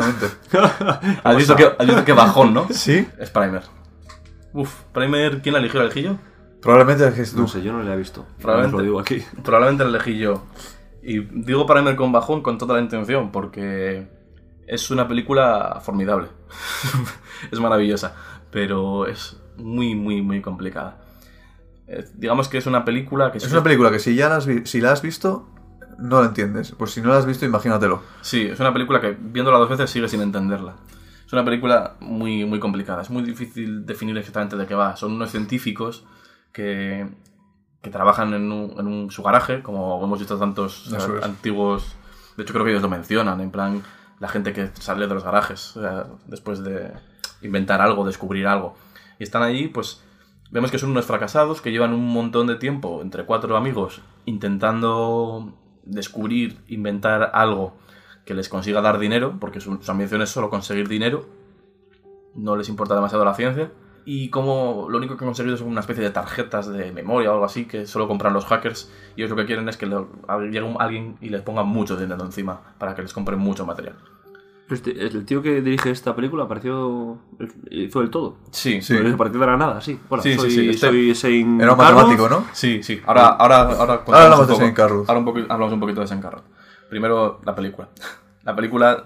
Directamente. Has visto que, has visto que bajón, ¿no? sí. Es Primer. Uf, Primer, ¿quién la eligió? ¿La elegí yo? Probablemente que es tú. No sé, yo no la he visto. Probablemente. Lo digo aquí. Probablemente la elegí yo. Y digo Primer con bajón con toda la intención, porque es una película formidable. es maravillosa, pero es muy, muy, muy complicada. Eh, digamos que es una película que... Es una película que si ya la has, vi- si la has visto, no la entiendes. Pues si no la has visto, imagínatelo. Sí, es una película que viéndola dos veces sigue sin entenderla. Es una película muy, muy complicada. Es muy difícil definir exactamente de qué va. Son unos científicos que, que trabajan en, un, en un- su garaje, como hemos visto tantos antiguos... De hecho, creo que ellos lo mencionan, en plan, la gente que sale de los garajes o sea, después de inventar algo, descubrir algo. Y están allí, pues, vemos que son unos fracasados que llevan un montón de tiempo entre cuatro amigos intentando descubrir, inventar algo que les consiga dar dinero, porque su, su ambición es solo conseguir dinero, no les importa demasiado la ciencia, y como lo único que han conseguido son una especie de tarjetas de memoria o algo así que solo compran los hackers, y ellos lo que quieren es que le- llegue alguien y les ponga mucho dinero encima para que les compren mucho material. Este- el tío que dirige esta película apareció. hizo del todo. Sí, Sí. Apareció de la nada, sí. Hola, Sí, sí, soy, sí, este- soy Shane Era un matemático, ¿no? Sí, sí. Ahora, ahora, ahora, contamos hablamos un de Shane Carruth. Ahora un poco, hablamos un poquito de Shane Carruth. Primero, la película. La película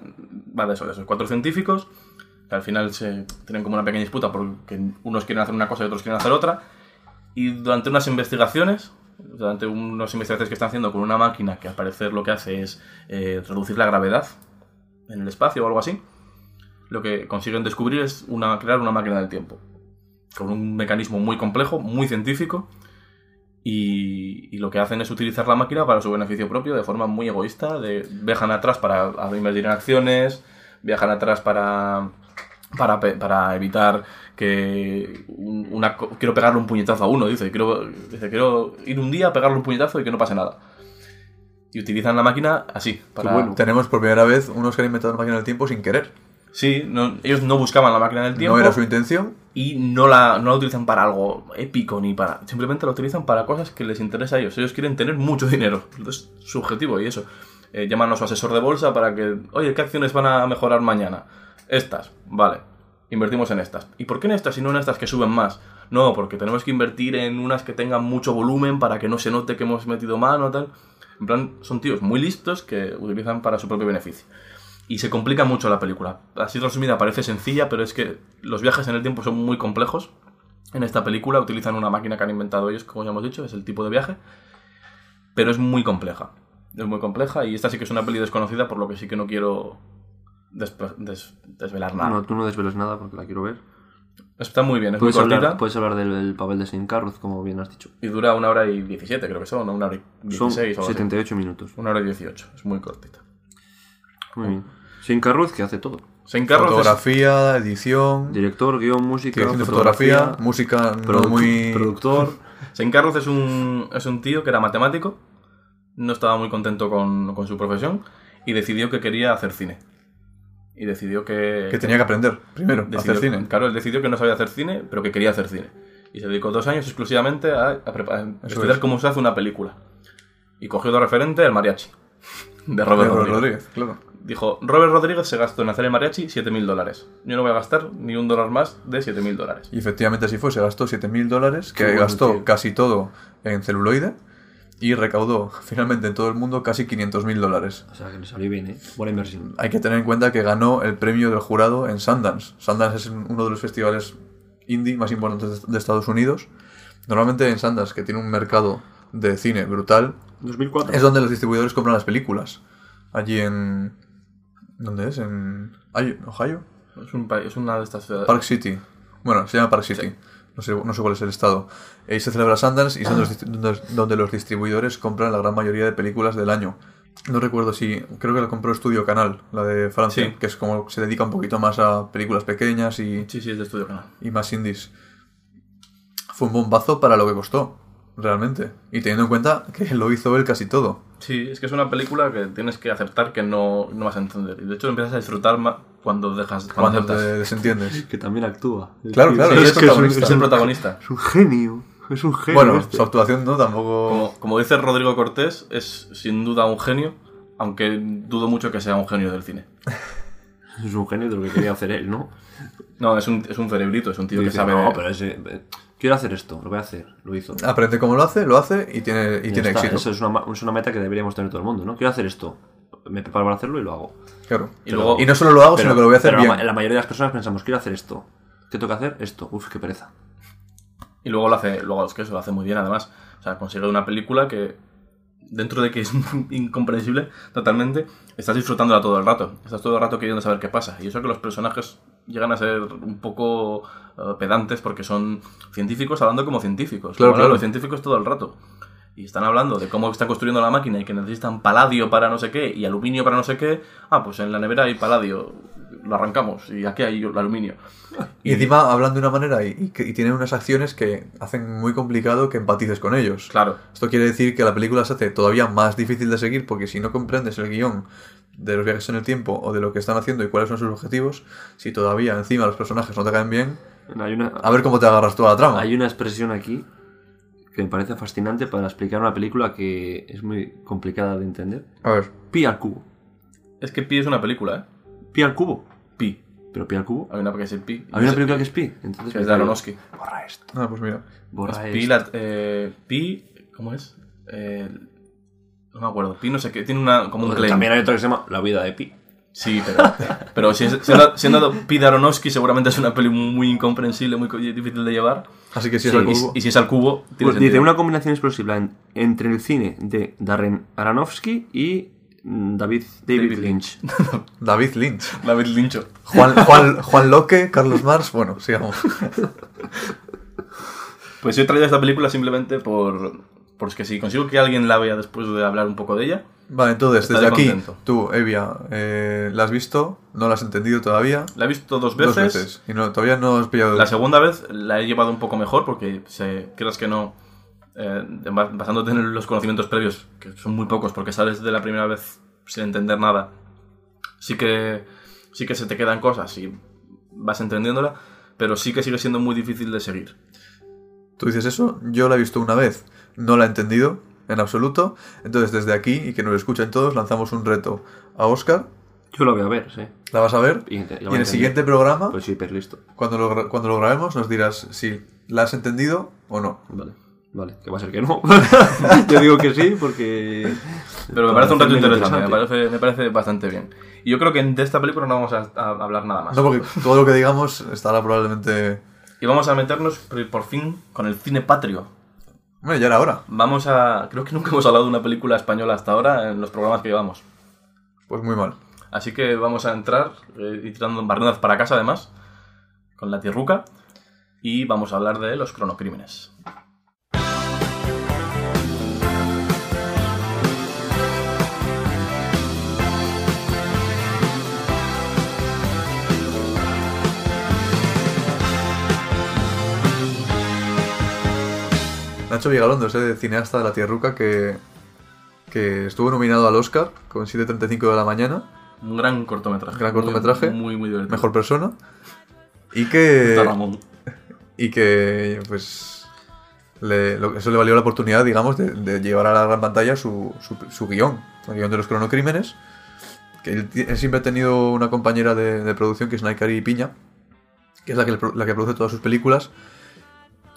va de eso, de esos cuatro científicos que al final se tienen como una pequeña disputa porque unos quieren hacer una cosa y otros quieren hacer otra. Y durante unas investigaciones, durante unas investigaciones que están haciendo con una máquina que al parecer lo que hace es eh, reducir la gravedad en el espacio o algo así, lo que consiguen descubrir es una, crear una máquina del tiempo. Con un mecanismo muy complejo, muy científico, y, y lo que hacen es utilizar la máquina para su beneficio propio de forma muy egoísta. De, viajan atrás para invertir en acciones, viajan atrás para, para, para evitar que un- una, quiero pegarle un puñetazo a uno, dice quiero, dice, quiero ir un día a pegarle un puñetazo y que no pase nada. Y utilizan la máquina así, para... bueno. Tenemos por primera vez unos que han inventado la máquina del tiempo sin querer. Sí, no- ellos no buscaban la máquina del tiempo No era su intención. y no la, no la utilizan para algo épico ni para. Simplemente la utilizan para cosas que les interesa a ellos. Ellos quieren tener mucho dinero. Es su objetivo y eso. Eh, llaman a su asesor de bolsa para que. Oye, ¿qué acciones van a mejorar mañana? Estas, vale. Invertimos en estas. ¿Y por qué en estas y no en estas que suben más? No, porque tenemos que invertir en unas que tengan mucho volumen para que no se note que hemos metido mano tal. En plan, son tíos muy listos que utilizan para su propio beneficio. Y se complica mucho la película. Así resumida parece sencilla, pero es que los viajes en el tiempo son muy complejos. En esta película utilizan una máquina que han inventado ellos, como ya hemos dicho, es el tipo de viaje. Pero es muy compleja. Es muy compleja y esta sí que es una peli desconocida, por lo que sí que no quiero desvelar nada. No, tú no desveles nada porque la quiero ver. Está muy bien, es muy Puedes cortita hablar, puedes hablar del, del papel de Shane Carruth, como bien has dicho. y dura una hora y 17, creo que son, ¿no? una hora y Son 16 o algo así. 78 minutos. Una hora y 18, es muy cortita. Muy bien. Shane Carruth que hace todo. Shane Carruth es- Fotografía, edición, Director, guion, música, dirección de fotografía, música produ- muy... productor. Shane Carruth es un, es un tío que era matemático, no estaba muy contento con, con su profesión y decidió que quería hacer cine. Y decidió que... Que tenía que aprender, primero, a decidió- hacer cine. Claro, él decidió que no sabía hacer cine, pero que quería hacer cine. Y se dedicó dos años exclusivamente a, a a estudiar es. cómo se hace una película. Y cogió de referente el mariachi. De De Robert Robert Rodríguez. Rodríguez, claro. Dijo, Robert Rodríguez se gastó en hacer el mariachi 7.000 dólares. Yo no voy a gastar ni un dólar más de 7.000 dólares. Y efectivamente así fue, se gastó 7.000 dólares, que gastó tío. casi todo en celuloide y recaudó finalmente en todo el mundo casi 500.000 dólares. O sea, que le salió bien, ¿eh? Buena inversión. Hay que tener en cuenta que ganó el premio del jurado en Sundance. Sundance es uno de los festivales indie más importantes de Estados Unidos. Normalmente en Sundance, que tiene un mercado de cine brutal, 2004. es donde los distribuidores compran las películas. Allí en... ¿Dónde es? En Ohio. Es, un es una de estas ciudades. Park City. Bueno, se llama Park City. No, sé, no sé cuál es el estado. Ahí se celebra Sundance y son los distri- donde, donde los distribuidores compran la gran mayoría de películas del año. No recuerdo si. Creo que la compró Estudio Canal, la de Francia, Sí. que es como se dedica un poquito más a películas pequeñas y, Sí, sí, es de estudio canal. y más indies. Fue un bombazo para lo que costó, realmente. Y teniendo en cuenta que lo hizo él casi todo. Sí, es que es una película que tienes que aceptar que no, no vas a entender. Y de hecho empiezas a disfrutar más cuando dejas cuando, Cuando te aceptas. desentiendes. Que también actúa. Claro, claro, Sí, es es, que es, un- es el protagonista. Es un genio. Es un genio. Bueno, este. su actuación no tampoco. Como, como dice Rodrigo Cortés, es sin duda un genio, aunque dudo mucho que sea un genio del cine. Es un genio de lo que quería hacer él, ¿no? No, es un, es un cerebrito, es un tío que sabe... No, pero ese. eh, Quiero hacer esto, lo voy a hacer. Lo hizo. Aprende cómo lo hace, lo hace y tiene, y tiene está, éxito. Eso es una, es una meta que deberíamos tener todo el mundo, ¿no? Quiero hacer esto. Me preparo para hacerlo y lo hago. Claro. Y luego- no solo lo hago, sino que lo voy a hacer pero bien. La, la mayoría de las personas pensamos, quiero hacer esto. ¿Qué tengo que hacer? Esto. Uf, qué pereza. Y luego lo hace, luego es que eso lo hace muy bien además. O sea, consigue una película que, dentro de que es incomprensible totalmente, estás disfrutándola todo el rato. Estás todo el rato queriendo saber qué pasa. Y eso que los personajes llegan a ser un poco eh, pedantes porque son científicos hablando como científicos. Claro, Como claro. Los científicos todo el rato. Y están hablando de cómo están construyendo la máquina y que necesitan paladio para no sé qué y aluminio para no sé qué. Ah, pues en la nevera hay paladio. Lo arrancamos y aquí hay el aluminio. Y encima hablan de una manera y, y que- y tienen unas acciones que hacen muy complicado que empatices con ellos. Claro. Esto quiere decir que la película se hace todavía más difícil de seguir porque si no comprendes el guion de los viajes en el tiempo o de lo que están haciendo y cuáles son sus objetivos, si todavía encima los personajes no te caen bien, Hay una, a ver cómo te agarras tú a la trama. hay una expresión aquí que me parece fascinante para explicar una película que es muy complicada de entender. A ver. Pi al cubo. Es que Pi es una película, ¿eh? Pi al cubo. Pi. Pero pi al cubo. Hay una que es el Pi. Hay una película que es pi. Entonces que es de Aronofsky. Borra esto. Ah, pues mira. Borra Es Pi, esto. la- eh, Pi, ¿cómo es? Eh, no me acuerdo. Pi no sé qué. Tiene una, como un claim. También hay otro que se llama La vida de Pi. Sí, pero, pero si es- siendo, siendo Pi de Aronofsky seguramente es una peli muy incomprensible, muy difícil de llevar. Así que si Sí, es el Y, cubo. y si es al cubo, tiene Pues dice una combinación explosiva en- entre el cine de Darren Aronofsky y mm, David, David, David Lynch. David Lynch. David Lyncho. Juan, Juan, Juan Locke, Carlos Mars. Bueno, sigamos. Pues yo he traído esta película simplemente por, por que si consigo que alguien la vea después de hablar un poco de ella. Vale, entonces, Estaré desde aquí, tú, Evia, eh, ¿la has visto? ¿No la has entendido todavía? La he visto dos veces. Dos veces. Y no, todavía no has pillado... La segunda vez la he llevado un poco mejor porque, se, creas que no, eh, ba- basándote en los conocimientos previos, que son muy pocos porque sales de la primera vez sin entender nada, sí que, sí que se te quedan cosas y vas entendiéndola, pero sí que sigue siendo muy difícil de seguir. Tú dices eso, yo la he visto una vez, no la he entendido en absoluto. Entonces, desde aquí, y que nos escuchen todos, lanzamos un reto a Oscar. Yo la voy a ver, sí. La vas a ver. Y- en el siguiente programa, Pues sí, pero listo. cuando, lo, cuando lo grabemos, nos dirás si la has entendido o no. Vale. Vale, que va a ser que no. Yo digo que sí porque... Pero me parece un reto interesante, me parece, me parece bastante bien. Y yo creo que de esta película no vamos a, a hablar nada más. No, porque todo lo que digamos estará probablemente... Y vamos a meternos por fin con el cine patrio. Bueno, ya era hora. Vamos a... Creo que nunca hemos hablado de una película española hasta ahora en los programas que llevamos. Pues muy mal. Así que vamos a entrar, eh, y tirando para casa además, con la tierruca, y vamos a hablar de los cronocrímenes. Nacho Vigalondo, ese cineasta de la Tierruca que, que estuvo nominado al Oscar con 7.35 de la mañana, Un gran cortometraje. Gran cortometraje. Muy, muy divertido. mejor persona, y que, Ramón. y que pues le- lo- eso le valió la oportunidad, digamos, de, de llevar a la gran pantalla su, su, su guion, el guion de los cronocrímenes, que él, siempre ha tenido una compañera de, de producción que es Naikari Piña, que es la que, la que produce todas sus películas,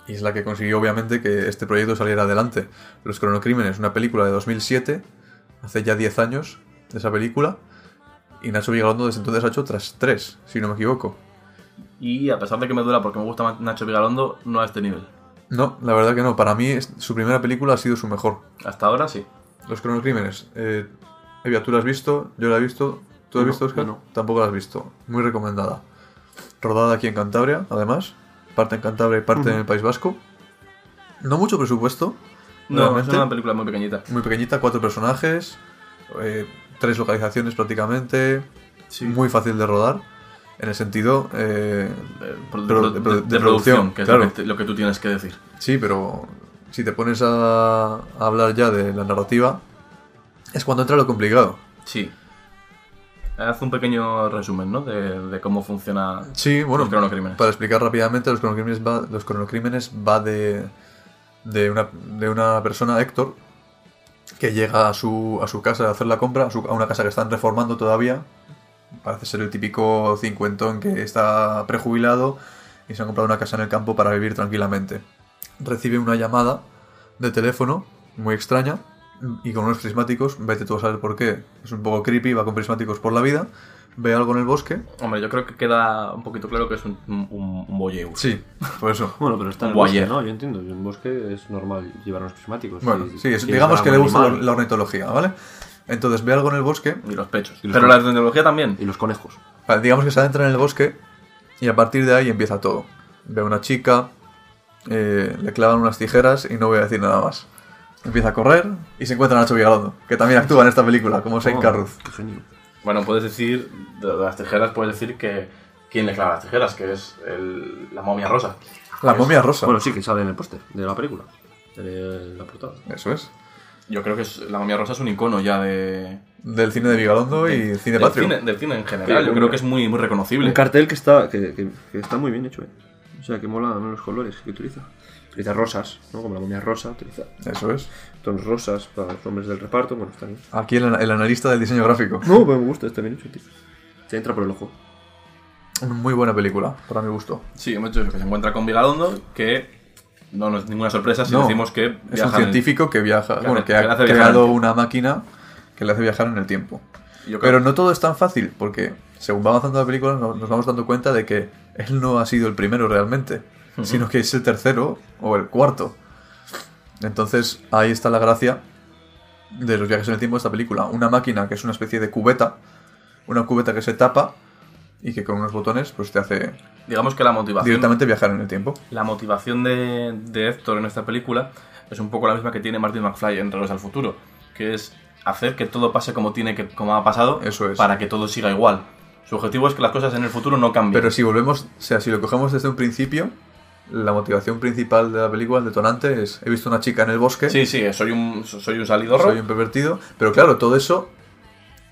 y es la que consiguió obviamente que este proyecto saliera adelante. Los cronocrímenes, una película de 2007, hace ya 10 años de esa película, y Nacho Vigalondo desde entonces ha hecho otras tres, si no me equivoco. Y a pesar de que me duela porque me gusta más Nacho Vigalondo, no a este nivel. No, la verdad que no. Para mí es- su primera película ha sido su mejor. Hasta ahora sí. Los cronocrímenes. Eh, Evia, tú la has visto, yo la he visto. ¿Tú la has No, visto, Oscar? no. Tampoco la has visto. Muy recomendada. Rodada aquí en Cantabria, además. Parte en Cantabria y parte en el País Vasco. No mucho presupuesto. No, es una película muy pequeñita. Muy pequeñita, cuatro personajes. eh, tres localizaciones prácticamente. Sí. Muy fácil de rodar. En el sentido. eh, De, pro- Pero de- de pro- de- de de producción, producción, que es claro. lo, que, te- lo que tú tienes que decir. Sí, pero si te pones a, a hablar ya de la narrativa, es cuando entra lo complicado. Sí. Haz un pequeño resumen, ¿no? De, de cómo funciona Sí, bueno, los cronocrímenes. para explicar rápidamente, los cronocrímenes va, los cronocrímenes va de, de, una, de una persona, Héctor, que llega a su, a su casa a hacer la compra, a, su- a una casa que están reformando todavía. Parece ser el típico cincuentón que está prejubilado y se ha comprado una casa en el campo para vivir tranquilamente. Recibe una llamada de teléfono muy extraña y con unos prismáticos, vete tú a saber por qué. Es un poco creepy, va con prismáticos por la vida, ve algo en el bosque. Hombre, yo creo que queda un poquito claro que es un, un, un voyeur. Sí, por eso. Bueno, pero está en el bosque, ¿no? Yo entiendo. En el bosque es normal llevar unos prismáticos. Bueno, Y- sí, es- digamos que le gusta la, animal. la ornitología, ¿vale? Entonces ve algo en el bosque, Y los pechos. Y los Pero la tecnología también. Y los conejos. vale, digamos que se adentra en el bosque y a partir de ahí empieza todo. Ve a una chica, eh, le clavan unas tijeras y no voy a decir nada más. Empieza a correr y se encuentra Nacho Vigalondo, que también actúa en esta película, como Saint Oh, Carruth. Qué genio. Bueno, puedes decir, de las tijeras, puedes decir que quién le clava las tijeras, que es el- la momia rosa. La momia rosa. Bueno, sí, que sale en el póster de la película. De la portada. Eso es. Yo creo que es- la momia rosa es un icono ya de... Del cine de Vigalondo y cine del patrio. cine, del cine en general. Sí, Yo creo que es muy, muy reconocible. Un cartel que está, que, que- que está muy bien hecho, ¿eh? O sea, que mola los colores que utiliza. Utiliza rosas, ¿no? Como la momia rosa, utiliza Eso es. tonos rosas para los hombres del reparto. Bueno, está bien. Aquí el, el analista del diseño gráfico. No, me gusta, está bien hecho, tío. Se entra por el ojo. Muy buena película, para mi gusto. Sí, hemos dicho eso, que se encuentra con Vigalondo, que no nos es ninguna sorpresa si No, decimos que Es un en científico que viaja, que bueno, que que ha creado una máquina que le hace viajar en el tiempo. Yo Pero no todo es tan fácil, porque según va avanzando la película no- nos vamos dando cuenta de que él no ha sido el primero realmente, sino que es el tercero o el cuarto. Entonces ahí está la gracia de los viajes en el tiempo de esta película. Una máquina que es una especie de cubeta, una cubeta que se tapa y que con unos botones pues te hace Digamos que la motivación, directamente viajar en el tiempo. la motivación de, de Héctor en esta película es un poco la misma que tiene Martin McFly en Regreso al Futuro, que es hacer que todo pase como tiene que como ha pasado Eso es. para que todo siga igual. Su objetivo es que las cosas en el futuro no cambien. Pero si volvemos, o sea, si lo cogemos desde un principio, la motivación principal de la película, el detonante, es he visto una chica en el bosque, Sí, sí, soy un, soy un salidorro. soy un pervertido, pero claro, todo eso,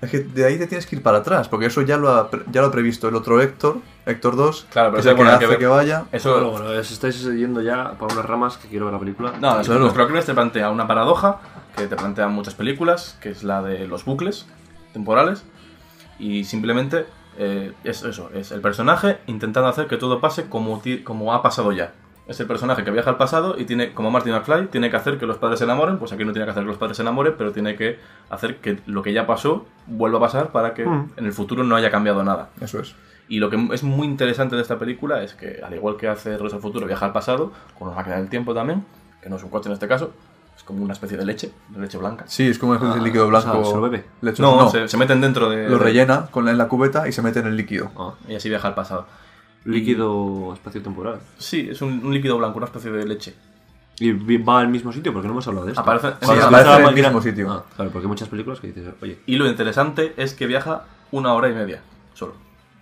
es que de ahí te tienes que ir para atrás, porque eso ya lo ha, ya lo ha previsto el otro Héctor, Héctor 2, Claro, pero que es que hace que que vaya. Eso, Bueno, bueno, os estáis yendo ya por unas ramas que quiero ver la película. No, Claro. los cronocrímenes te plantea una paradoja que te plantean muchas películas, que es la de los bucles temporales, y simplemente eh, es eso, es el personaje intentando hacer que todo pase como, ti- como ha pasado ya. Es el personaje que viaja al pasado y tiene, como Martin McFly, tiene que hacer que los padres se enamoren, pues aquí no tiene que hacer que los padres se enamoren, pero tiene que hacer que lo que ya pasó vuelva a pasar para que Mm. en el futuro no haya cambiado nada. Eso es. Y lo que es muy interesante de esta película es que, al igual que hace Regreso al Futuro, viaja al pasado, con una máquina del tiempo también, que no es un coche en este caso, es como una especie de leche, de leche blanca. Sí, es como el Ah, líquido o blanco. sea, ¿se lo bebe? No, no, Se, se meten dentro de... lo rellena con la, en la cubeta y se mete en el líquido. Ah, Y así viaja al pasado. líquido espacio-temporal. Sí, es un, un líquido blanco, una especie de leche. Y va al mismo sitio porque no hemos hablado de esto. Aparece- sí, aparece en el máquina- mismo sitio. Ah, claro, porque hay muchas películas que dices, oye, Y lo interesante es que viaja una hora y media, solo,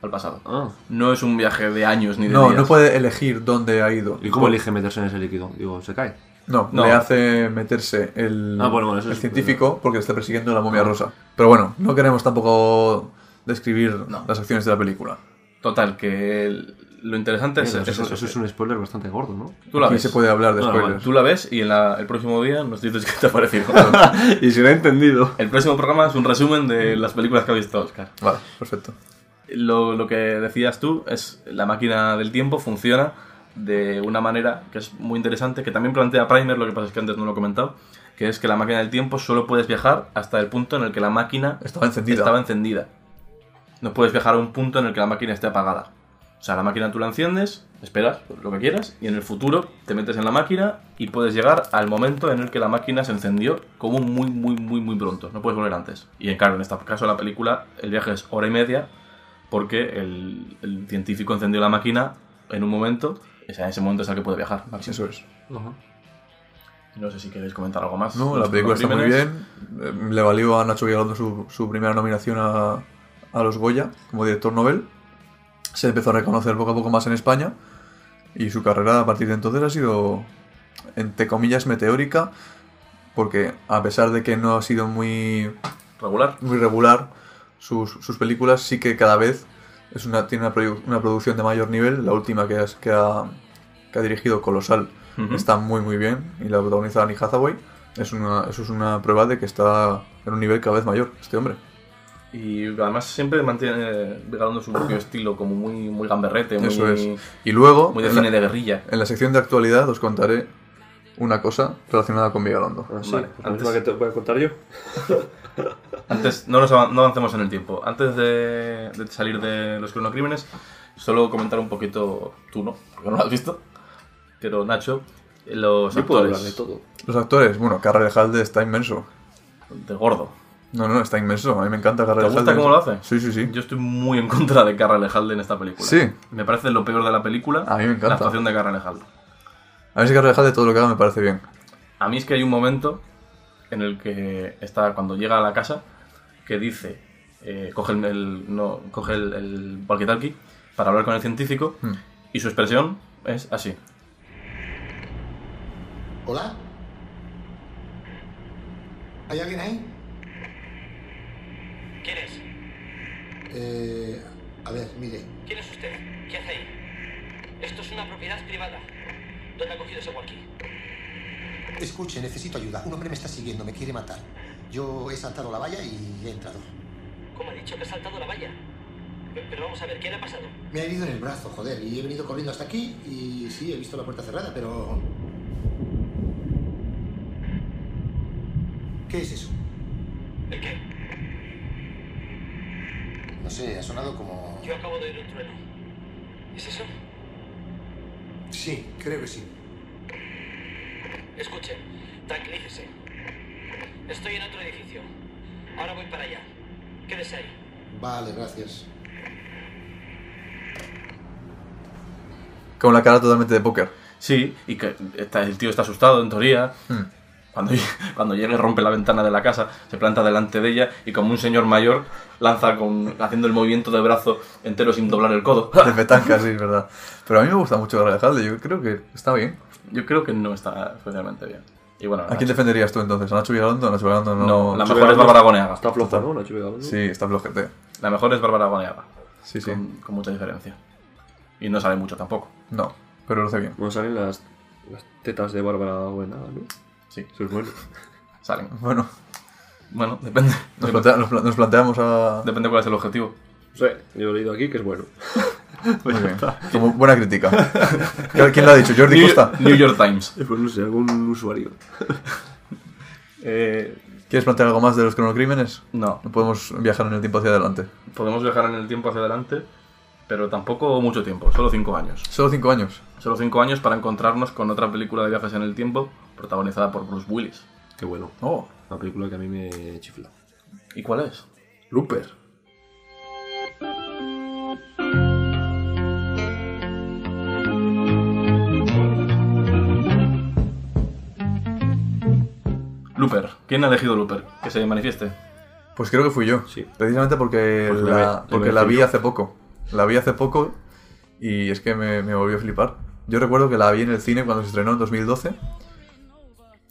al pasado. ah, No es un viaje de años ni de No, días. no puede elegir dónde ha ido. ¿y cómo elige meterse en ese líquido? Digo, ¿se cae? No, No. le hace meterse el, Ah, bueno, bueno, eso el es- científico porque le está persiguiendo la momia rosa. Pero bueno, no queremos tampoco describir No. las acciones de la película. Total, que el- lo interesante es, Eso, es eso- es un spoiler bastante gordo, ¿no? Tú la Aquí ves. se puede hablar de No, no, spoilers. Tú la ves y en la- el próximo día nos dices qué te ha parecido. y si lo he entendido. el próximo programa es un resumen de las películas que ha visto Oscar. Vale, perfecto. Lo, lo que decías tú es la máquina del tiempo funciona de una manera que es muy interesante, que también plantea Primer, lo que pasa es que antes no lo he comentado, que es que la máquina del tiempo solo puedes viajar hasta el punto en el que la máquina Estaba encendida. estaba encendida. No puedes viajar a un punto en el que la máquina esté apagada. O sea, la máquina tú la enciendes, esperas lo que quieras, y en el futuro te metes en la máquina y puedes llegar al momento en el que la máquina se encendió como muy, muy, muy, muy pronto. No puedes volver antes. Y en claro, en este caso de la película, el viaje es hora y media porque el, el científico encendió la máquina en un momento, o sea, en ese momento es el que puede viajar. máximo. Eso es. No sé si queréis comentar algo más. No, la película está muy bien. Eh, Le valió a Nacho Vigalondo su, su primera nominación a, a los Goya como director novel. Se empezó a reconocer poco a poco más en España. Y su carrera a partir de entonces ha sido, entre comillas, meteórica. Porque a pesar de que no ha sido muy, Regular. muy regular, sus, sus películas sí que cada vez es una, tiene una, produ- una producción de mayor nivel. La última que, has- que, ha, que ha dirigido, Colosal, Ujú. está muy muy bien y la protagoniza Annie Hathaway. Es una, eso es una prueba de que está en un nivel cada vez mayor este hombre. Y además siempre mantiene Vigalondo su propio estilo, como muy, muy gamberrete, muy, Eso es. Y luego, muy de en, cine la, de guerrilla. en la sección de actualidad os contaré una cosa relacionada con Vigalondo. Ah, sí, Vale, pues la antes- que te voy a contar yo. Antes, no, nos avan- no avancemos en el tiempo. Antes de, de salir de los cronocrímenes, solo comentar un poquito, tú no, porque no lo has visto, pero Nacho, los Yo puedo actores hablar de todo. Los actores, bueno, Carrera Halde está inmenso. de gordo. No, no, está inmenso. A mí me encanta Carrera ¿Te gusta Halde. cómo lo hace? Sí, sí, sí. Yo estoy muy en contra de Carra Lejalde en esta película. Sí. Me parece lo peor de la película. A mí me encanta. La actuación de Carra Lejalde. A mí sí Carrera Halde todo lo que haga me parece bien. A mí es que hay un momento en el que está cuando llega a la casa que dice, eh, coge el, el- no, coge el, el walkie-talkie para hablar con el científico Hmm. y su expresión es así. ¿Hola? ¿Hay alguien ahí? ¿Quién es? Eh, a ver, mire. ¿Quién es usted? ¿Qué hace ahí? Esto es una propiedad privada. ¿Dónde ha cogido ese walkie? Escuche, necesito ayuda. Un hombre me está siguiendo, me quiere matar. Yo he saltado la valla y he entrado. ¿Cómo ha dicho que ha saltado la valla? Pe- Pero vamos a ver, ¿qué le ha pasado? Me ha herido en el brazo, joder, y he venido corriendo hasta aquí y sí, he visto la puerta cerrada, pero... ¿Qué es eso? ¿El qué? No sé, ha sonado como... Yo acabo de oír un trueno. ¿Es eso? Sí, creo que sí. Escuche, tranquilícese. Estoy en otro edificio. Ahora voy para allá. Quédese ahí. Vale, gracias. Con la cara totalmente de póker. Sí, y que está- el tío está asustado en teoría. Hmm. Cuando, cuando llega y rompe la ventana de la casa, se planta delante de ella y como un señor mayor lanza con, haciendo el movimiento de brazo entero sin doblar el codo. De petanca, sí, es verdad. Pero a mí me gusta mucho Halde. Yo creo que está bien. Yo creo que no está especialmente bien. Y bueno, ¿A quién defenderías tú entonces? ¿A Nacho Vigalondo? Nacho Vigalondo no... No, la Nacho mejor es Bárbara Goneaga. Está floja, ¿no? Nacho Vigalondo. Sí, está flojete. La mejor es Bárbara Goneaga. Sí, sí. Con, con mucha diferencia. Y no sale mucho tampoco. No, pero lo hace bien. Bueno, salen las, las tetas de Bárbara Buenaga, ¿no? Sí, Eso es bueno. salen. Bueno, Bueno, depende. nos, plantea- nos pla- nos planteamos a... Depende cuál es el objetivo. Sí, yo he leído aquí que es bueno. Muy bien. Como buena crítica. ¿Quién lo ha dicho? ¿Jordi New, Costa? New York Times. Pues no sé, algún usuario. Eh, ¿Quieres plantear algo más de los cronocrímenes? no, No podemos viajar en el tiempo hacia adelante. podemos viajar en el tiempo hacia adelante, pero tampoco mucho tiempo, solo cinco años. Solo cinco años. Solo cinco años para encontrarnos con otra película de viajes en el tiempo protagonizada por Bruce Willis. Qué bueno. Oh, Una película que a mí me chifla. ¿Y cuál es? Looper. Looper. ¿Quién ha elegido Looper? Que se manifieste. Pues creo que fui yo. Sí. Precisamente porque, Pues la, porque la vi hace poco. La vi hace poco y es que me, me volvió a flipar. Yo recuerdo que la vi en el cine cuando se estrenó en 2012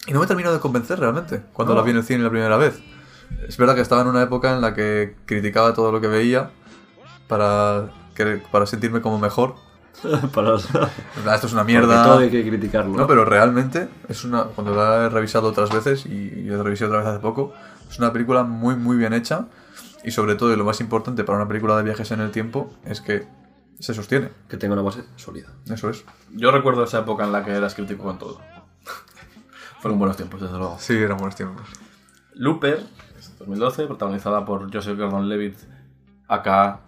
Y no me terminó de convencer realmente cuando la vi en el cine la primera vez. Es verdad que estaba en una época en la que criticaba todo lo que veía para, para sentirme como mejor. Para... Esto es una Porque mierda. todo hay que criticarlo. No, pero realmente es una. Cuando la he revisado otras veces y la revisé otra vez hace poco, es una película muy, muy bien hecha. Y sobre todo, y lo más importante para una película de viajes en el tiempo, es que se sostiene. Que tenga una base sólida. Eso es. Yo recuerdo esa época en la que eras crítico con todo. Fueron buenos tiempos, desde luego. Sí, eran buenos tiempos. Looper, es 2012, protagonizada por Joseph Gordon-Levitt, acá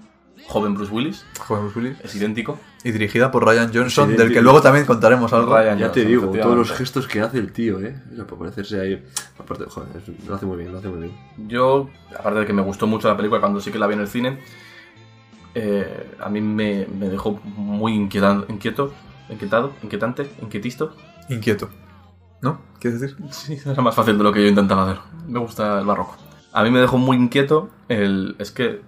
joven Bruce Willis, Joven Bruce Willis. es idéntico. Y dirigida por Ryan Johnson, Sí, del que luego también contaremos algo. Ryan Ya te digo, todos los gestos que hace el tío, ¿eh? O sea, por parecerse ahí. Aparte, joder, lo hace muy bien, lo hace muy bien. Yo, aparte de que me gustó mucho la película cuando sí que la vi en el cine, eh, a mí me, me dejó muy inquietan- inquieto, inquietado, inquietante, inquietisto. Inquieto. ¿No? ¿Quieres decir? Sí, era más fácil de lo que yo intentaba hacer. Me gusta el barroco. A mí me dejó muy inquieto el... Es que...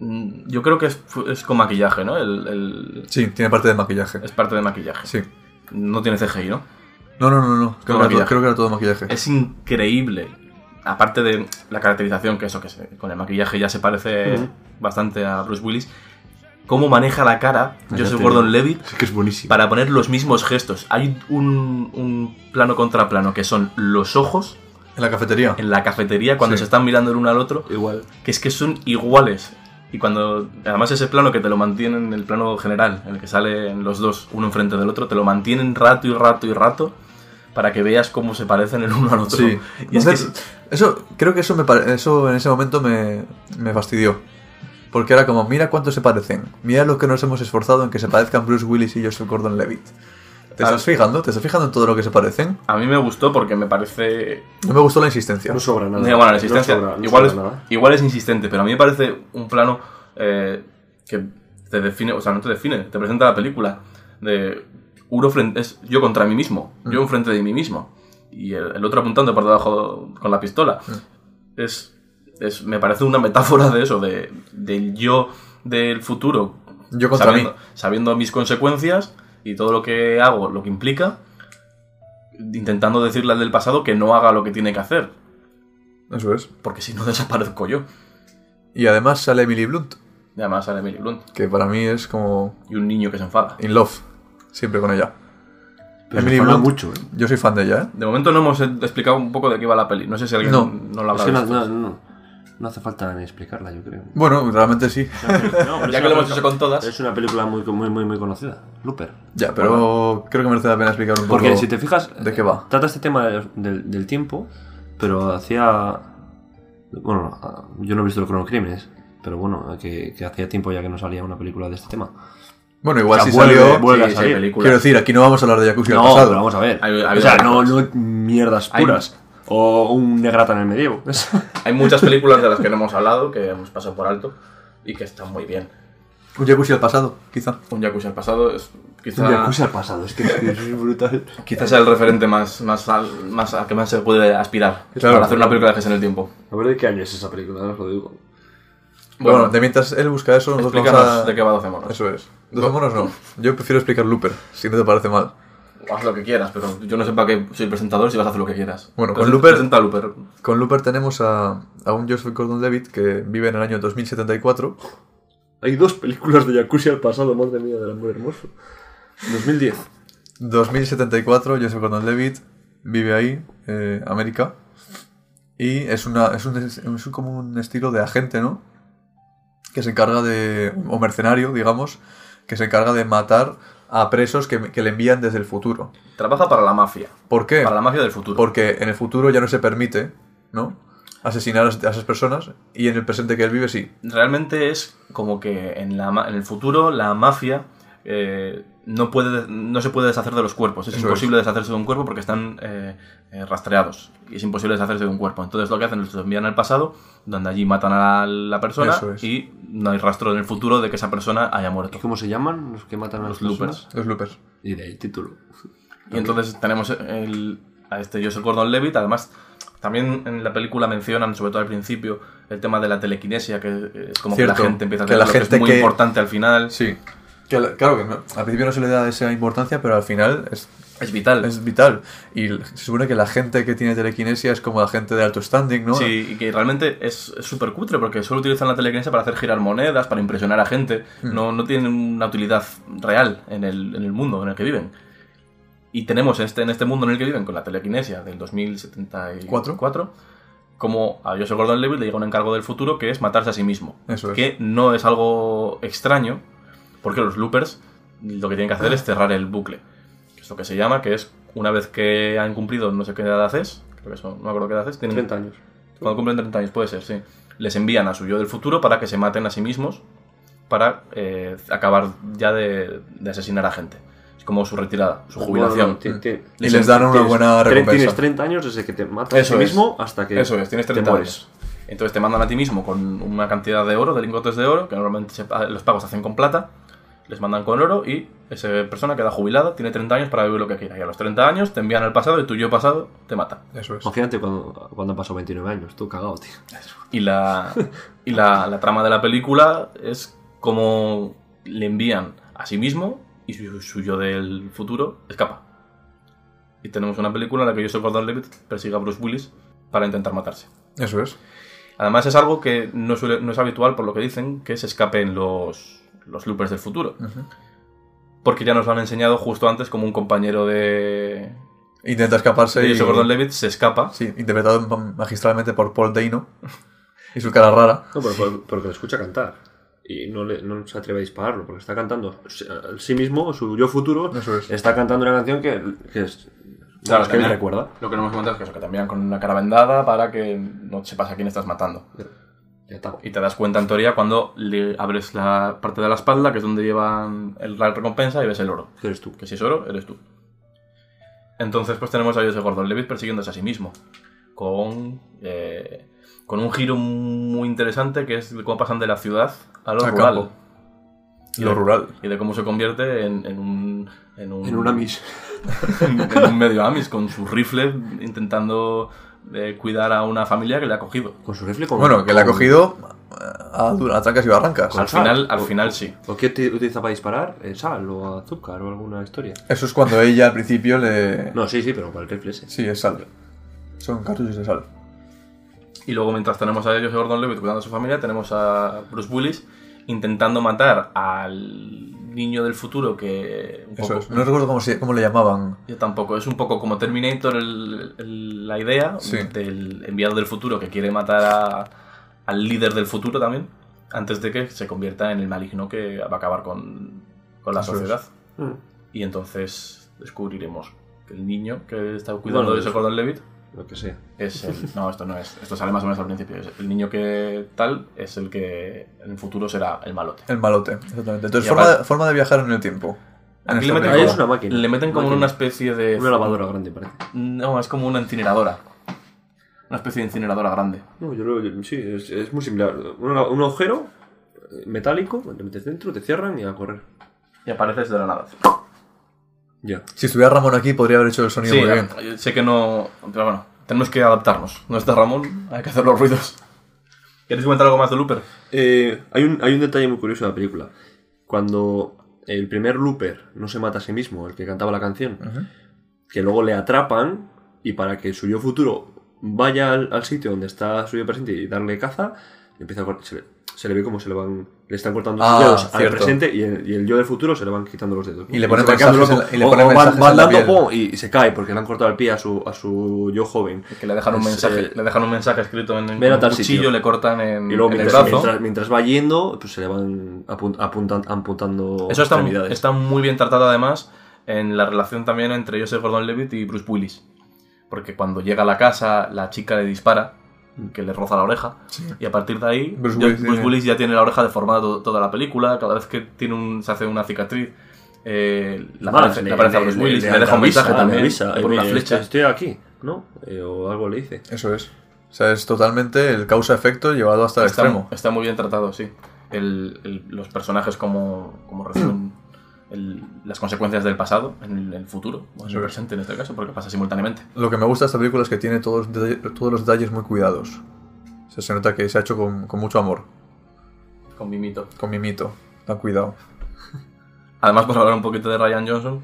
mm, Yo creo que es, es con maquillaje, ¿no? El, el- Sí, tiene parte de maquillaje. es parte de maquillaje. Sí. No tiene CGI, ¿no? No, no, no, no. Creo, que era, todo, maquillaje. creo que era todo maquillaje. Es increíble. Aparte de la caracterización, que eso, que se- con el maquillaje ya se parece bastante a Bruce Willis. Cómo maneja la cara Joseph te Gordon. Levitt Sí que es buenísimo. para poner los mismos gestos. Hay un, un plano contra plano que son los ojos En la cafetería. en la cafetería cuando Sí. se están mirando el uno al otro, Igual. que es que son iguales. Y cuando, además ese plano que te lo mantienen, el plano general, en el que salen los dos uno enfrente del otro, te lo mantienen rato y rato y rato para que veas cómo se parecen el uno al otro. Sí. Y es que eso, creo que eso, me eso en ese momento me, me fastidió. Porque era como, mira cuánto se parecen. Mira lo que nos hemos esforzado en que se parezcan Bruce Willis y Joseph Gordon-Levitt. ¿Te estás fijando? ¿Te estás fijando en todo lo que se parecen? a mí me gustó porque me parece No me gustó la insistencia. No sobra nada. No, bueno, la existencia No sobra- no igual, sobra es, nada. igual es insistente, pero a mí me parece un plano eh, que te define, o sea, no te define, te presenta la película de uno frente, es yo contra mí mismo, Mm. yo enfrente de mí mismo y el, el otro apuntando por debajo con la pistola. Mm. Es, es, me parece una metáfora de eso, de, del yo del futuro, Yo contra sabiendo, mí. sabiendo mis consecuencias y todo lo que hago, lo que implica, intentando decirle al del pasado que no haga lo que tiene que hacer Eso es. porque si no desaparezco yo. Y además sale Emily Blunt, Y además sale Emily Blunt que para mí es como y un niño que se enfada. in love. Siempre con ella. Pero Emily Blunt, mucho, ¿eh? Yo soy fan de ella, ¿eh? De momento no hemos explicado un poco de qué va la peli. No sé si alguien No. no, lo habrá Es que no, visto. no, no, no hace falta ni explicarla, yo creo. Bueno, realmente sí. Ya que lo hemos hecho con todas. Es una película muy, muy, muy, muy conocida. Looper. Ya, pero creo que merece la pena explicar un poco Porque si te fijas, de qué va. trata este tema del, del- del tiempo, pero hacía. Bueno, yo no he visto el cronocrímenes, pero bueno, que, que hacía tiempo ya que no salía una película de este tema. Bueno, igual O sea, si vuelve- salió... vuelve a Sí, salir. Quiero decir, aquí no vamos a hablar de Yakuza No, del pasado. pero vamos a ver. Hay- hay o sea, no, no mierdas Hay- puras. O un negrata en el medievo. Hay muchas películas de las que no hemos hablado, que hemos pasado por alto y que están muy bien. Un Yakuza del pasado, quizá. Un Yakuza al pasado es quizá, al pasado, es que es brutal. quizás sea el referente más, más, al, más al que más se puede aspirar Claro. para hacer una película de viajes en el tiempo. A ver de qué año es esa película, os lo digo. Bueno, Bueno, de mientras él busca eso, nosotros vamos a... de qué va 12 monos. Eso es. ¿Dos monos no? Yo prefiero explicar Looper, si no te parece mal. Haz lo que quieras, pero yo no sé para qué soy presentador si vas a hacer lo que quieras. Bueno, con Looper- Presenta a Looper. Con Looper tenemos a, a un Joseph Gordon-Levitt que vive en el año 2074. Hay dos películas de Yakuza al pasado, madre mía, del amor hermoso. 2010. 2074, Joseph Gordon-Levitt vive ahí, eh, América. Y es, una, es, un, es un- como un estilo de agente, ¿no? Que se encarga de... o mercenario, digamos, que se encarga de matar a presos que, que le envían desde el futuro. Trabaja para la mafia. ¿Por qué? Para la mafia del futuro. Porque en el futuro ya no se permite, ¿no? Asesinar a esas personas y en el presente que él vive sí. Realmente es como que en, la, en el futuro la mafia eh, no, puede, no se puede deshacer de los cuerpos. Es Eso imposible deshacerse de un cuerpo porque están eh, eh, rastreados. Y es imposible deshacerse de un cuerpo. Entonces lo que hacen es los envían al pasado, donde allí matan a la persona Eso es. y no hay rastro en el futuro de que esa persona haya muerto. ¿Cómo se llaman los que matan a Los las loopers. personas? Los loopers. Y de ahí el título. Y entonces tenemos el, a este Joseph Gordon-Levitt. Además, también en la película mencionan, sobre todo al principio, el tema de la telequinesia, que es como Cierto, que la gente empieza a que la lo que gente es muy que- importante al final. Sí. Que, claro, que no- al principio no se le da esa importancia, pero al final es, Es vital. es vital. Y se supone que la gente que tiene telequinesia es como la gente de alto standing, ¿no? Sí, y que realmente es súper cutre porque solo utilizan la telequinesia para hacer girar monedas, para impresionar a gente. Hmm. No, no tienen una utilidad real en el, en el mundo en el que viven. Y tenemos este, en este mundo en el que viven con la telequinesia del 2074 como a Joseph Gordon-Levitt le llega un encargo del futuro que es matarse a sí mismo. Eso es. Que no es algo extraño porque los loopers lo que tienen que hacer es cerrar el bucle. Que es lo que se llama, que es una vez que han cumplido no sé qué edad haces, creo que eso, no me acuerdo qué edad haces, tienen 30 años. cuando cumplen 30 años, puede ser, sí. Les envían a su yo del futuro para que se maten a sí mismos para eh, acabar ya de, de asesinar a gente. Es como su retirada, su jubilación. Bueno, no, ti- ti- Y les dan una buena recompensa. Tienes 30 años desde que te matas a Eso ti es. mismo hasta que Eso es, tienes te 30 mueres. años. Entonces te mandan a ti mismo con una cantidad de oro, de lingotes de oro, que normalmente se pa- los pagos se hacen con plata, les mandan con oro y esa persona queda jubilada, tiene 30 años para vivir lo que quiera. Y a los 30 años te envían al pasado y tu yo pasado te mata. Eso es. Imagínate cuando, cuando han pasado 29 años, tú cagado, tío. Y la, y la, la trama de la película es como le envían a sí mismo y su, su yo del futuro escapa. Y tenemos una película en la que Joseph Gordon-Levitt persigue a Bruce Willis para intentar matarse. Eso es. Además es algo que no, suele- no es habitual, por lo que dicen, que se escapen los, los loopers del futuro. Porque ya nos lo han enseñado justo antes como un compañero de, Intenta escaparse y... Joseph Gordon-Levitt se escapa. Sí, interpretado ma- magistralmente por Paul Dano. y su cara rara. No, pero por- porque le escucha cantar. Y no, le, no se atreve a dispararlo, porque está cantando sí mismo, su yo futuro, Eso es. está cantando una canción que, que es, Claro, es que también recuerda. Lo que no hemos comentado es que eso, que envían con una cara vendada para que no sepas a quién estás matando. Y te das cuenta en teoría cuando le abres la parte de la espalda, que es donde llevan el- la recompensa, y ves el oro. Que eres tú. Que si es oro, eres tú. Entonces, pues tenemos a Joseph Gordon-Levitt persiguiéndose a sí mismo. Con, eh, con un giro muy interesante que es de cómo pasan de la ciudad a lo A rural. campo. Y Lo de- rural. Y de cómo se convierte en, en un. En un, En una mis. en un medio Amis, con su rifle intentando eh, cuidar a una familia que le ha cogido. Con su rifle con Bueno, que le ha con- cogido a, a trancas y barrancas. Al sal. final, al O- final sí. ¿O qué uti- utiliza para disparar? Eh, ¿Sal o azúcar o alguna historia? Eso es cuando ella al principio le... No, sí, sí, pero para el rifle ese. Sí, es sal. Son cartuchos de sal. Y luego, mientras tenemos a ellos Gordon Levitt cuidando a su familia, tenemos a Bruce Willis intentando matar al niño del futuro que. Un poco, es. No recuerdo cómo, se, cómo le llamaban. Yo tampoco. Es un poco como Terminator el- el- la idea Sí. del enviado del futuro que quiere matar a- al líder del futuro también, antes de que se convierta en el maligno que va a acabar con, con la Eso sociedad. Mm. Y entonces descubriremos que el niño que está cuidando Bueno, de ese Gordon Levitt Lo que sea. es el. No, esto no es. Esto sale más o menos al principio. Es el niño que tal es el que en el futuro será el malote. El malote, exactamente. Entonces, forma, aparte- de, forma de viajar en el tiempo. En Aquí esta le meten, como, es una máquina. le meten como Máquina. una especie de. Una lavadora grande, parece. No, es como una incineradora. Una especie de incineradora grande. No, yo lo sí, es, es muy similar. Un, un agujero eh, metálico, te metes dentro, te cierran y a correr. Y apareces de la nada. Ya. Si estuviera Ramón aquí, podría haber hecho el sonido Sí, muy bien. sé que no. Pero bueno, tenemos que adaptarnos. No está Ramón, hay que hacer los ruidos. ¿Quieres comentar algo más de Looper? Eh, hay, un, hay un detalle muy curioso de la película. Cuando el primer Looper no se mata a sí mismo, el que cantaba la canción, que luego le atrapan y para que su yo futuro vaya al, al sitio donde está su yo presente y darle caza, empieza a cort- se, le, ve como se le van le están cortando Ah, sus dedos al presente y el, y el yo del futuro se le van quitando los dedos. Y le ponen mensajes loco. en la- y le ponen o van, van en la dando piel. pum, y, se cae porque le han cortado el pie a su, a su yo joven. Que le dejan un mensaje, eh, le dejan un mensaje escrito en, en un tal cuchillo, sitio. le cortan en, Y luego en el mientras, brazo. mientras, mientras va yendo, pues se le van apun- apuntan- apuntando Eso está, está muy bien tratado además en la relación también entre Joseph Gordon-Levitt y Bruce Willis. Porque cuando llega a la casa, la chica le dispara, que le roza la oreja, y a partir de ahí, Bruce ya- Willis Bruce tiene- Willis ya tiene la oreja deformada to- toda la película, cada vez que tiene un, se hace una cicatriz, eh, le Vale, aparece, le aparece a Bruce Willis, le, deja un mensaje le también, avisa, le pone una eh, flecha. Estoy aquí, ¿no? Eh, o algo le dice. Eso es. O sea, es totalmente el causa-efecto llevado hasta el Está, extremo. está muy bien tratado, sí. El- el- los personajes como, como reciben el- las consecuencias del pasado en el, futuro, o en el es. presente en este caso, porque pasa simultáneamente. Lo que me gusta de esta película es que tiene todos, todos los detalles muy cuidados. O sea, se nota que se ha hecho con, con mucho amor, Con mimito. con mimito. Han cuidado. Además, por hablar un poquito de Ryan Johnson,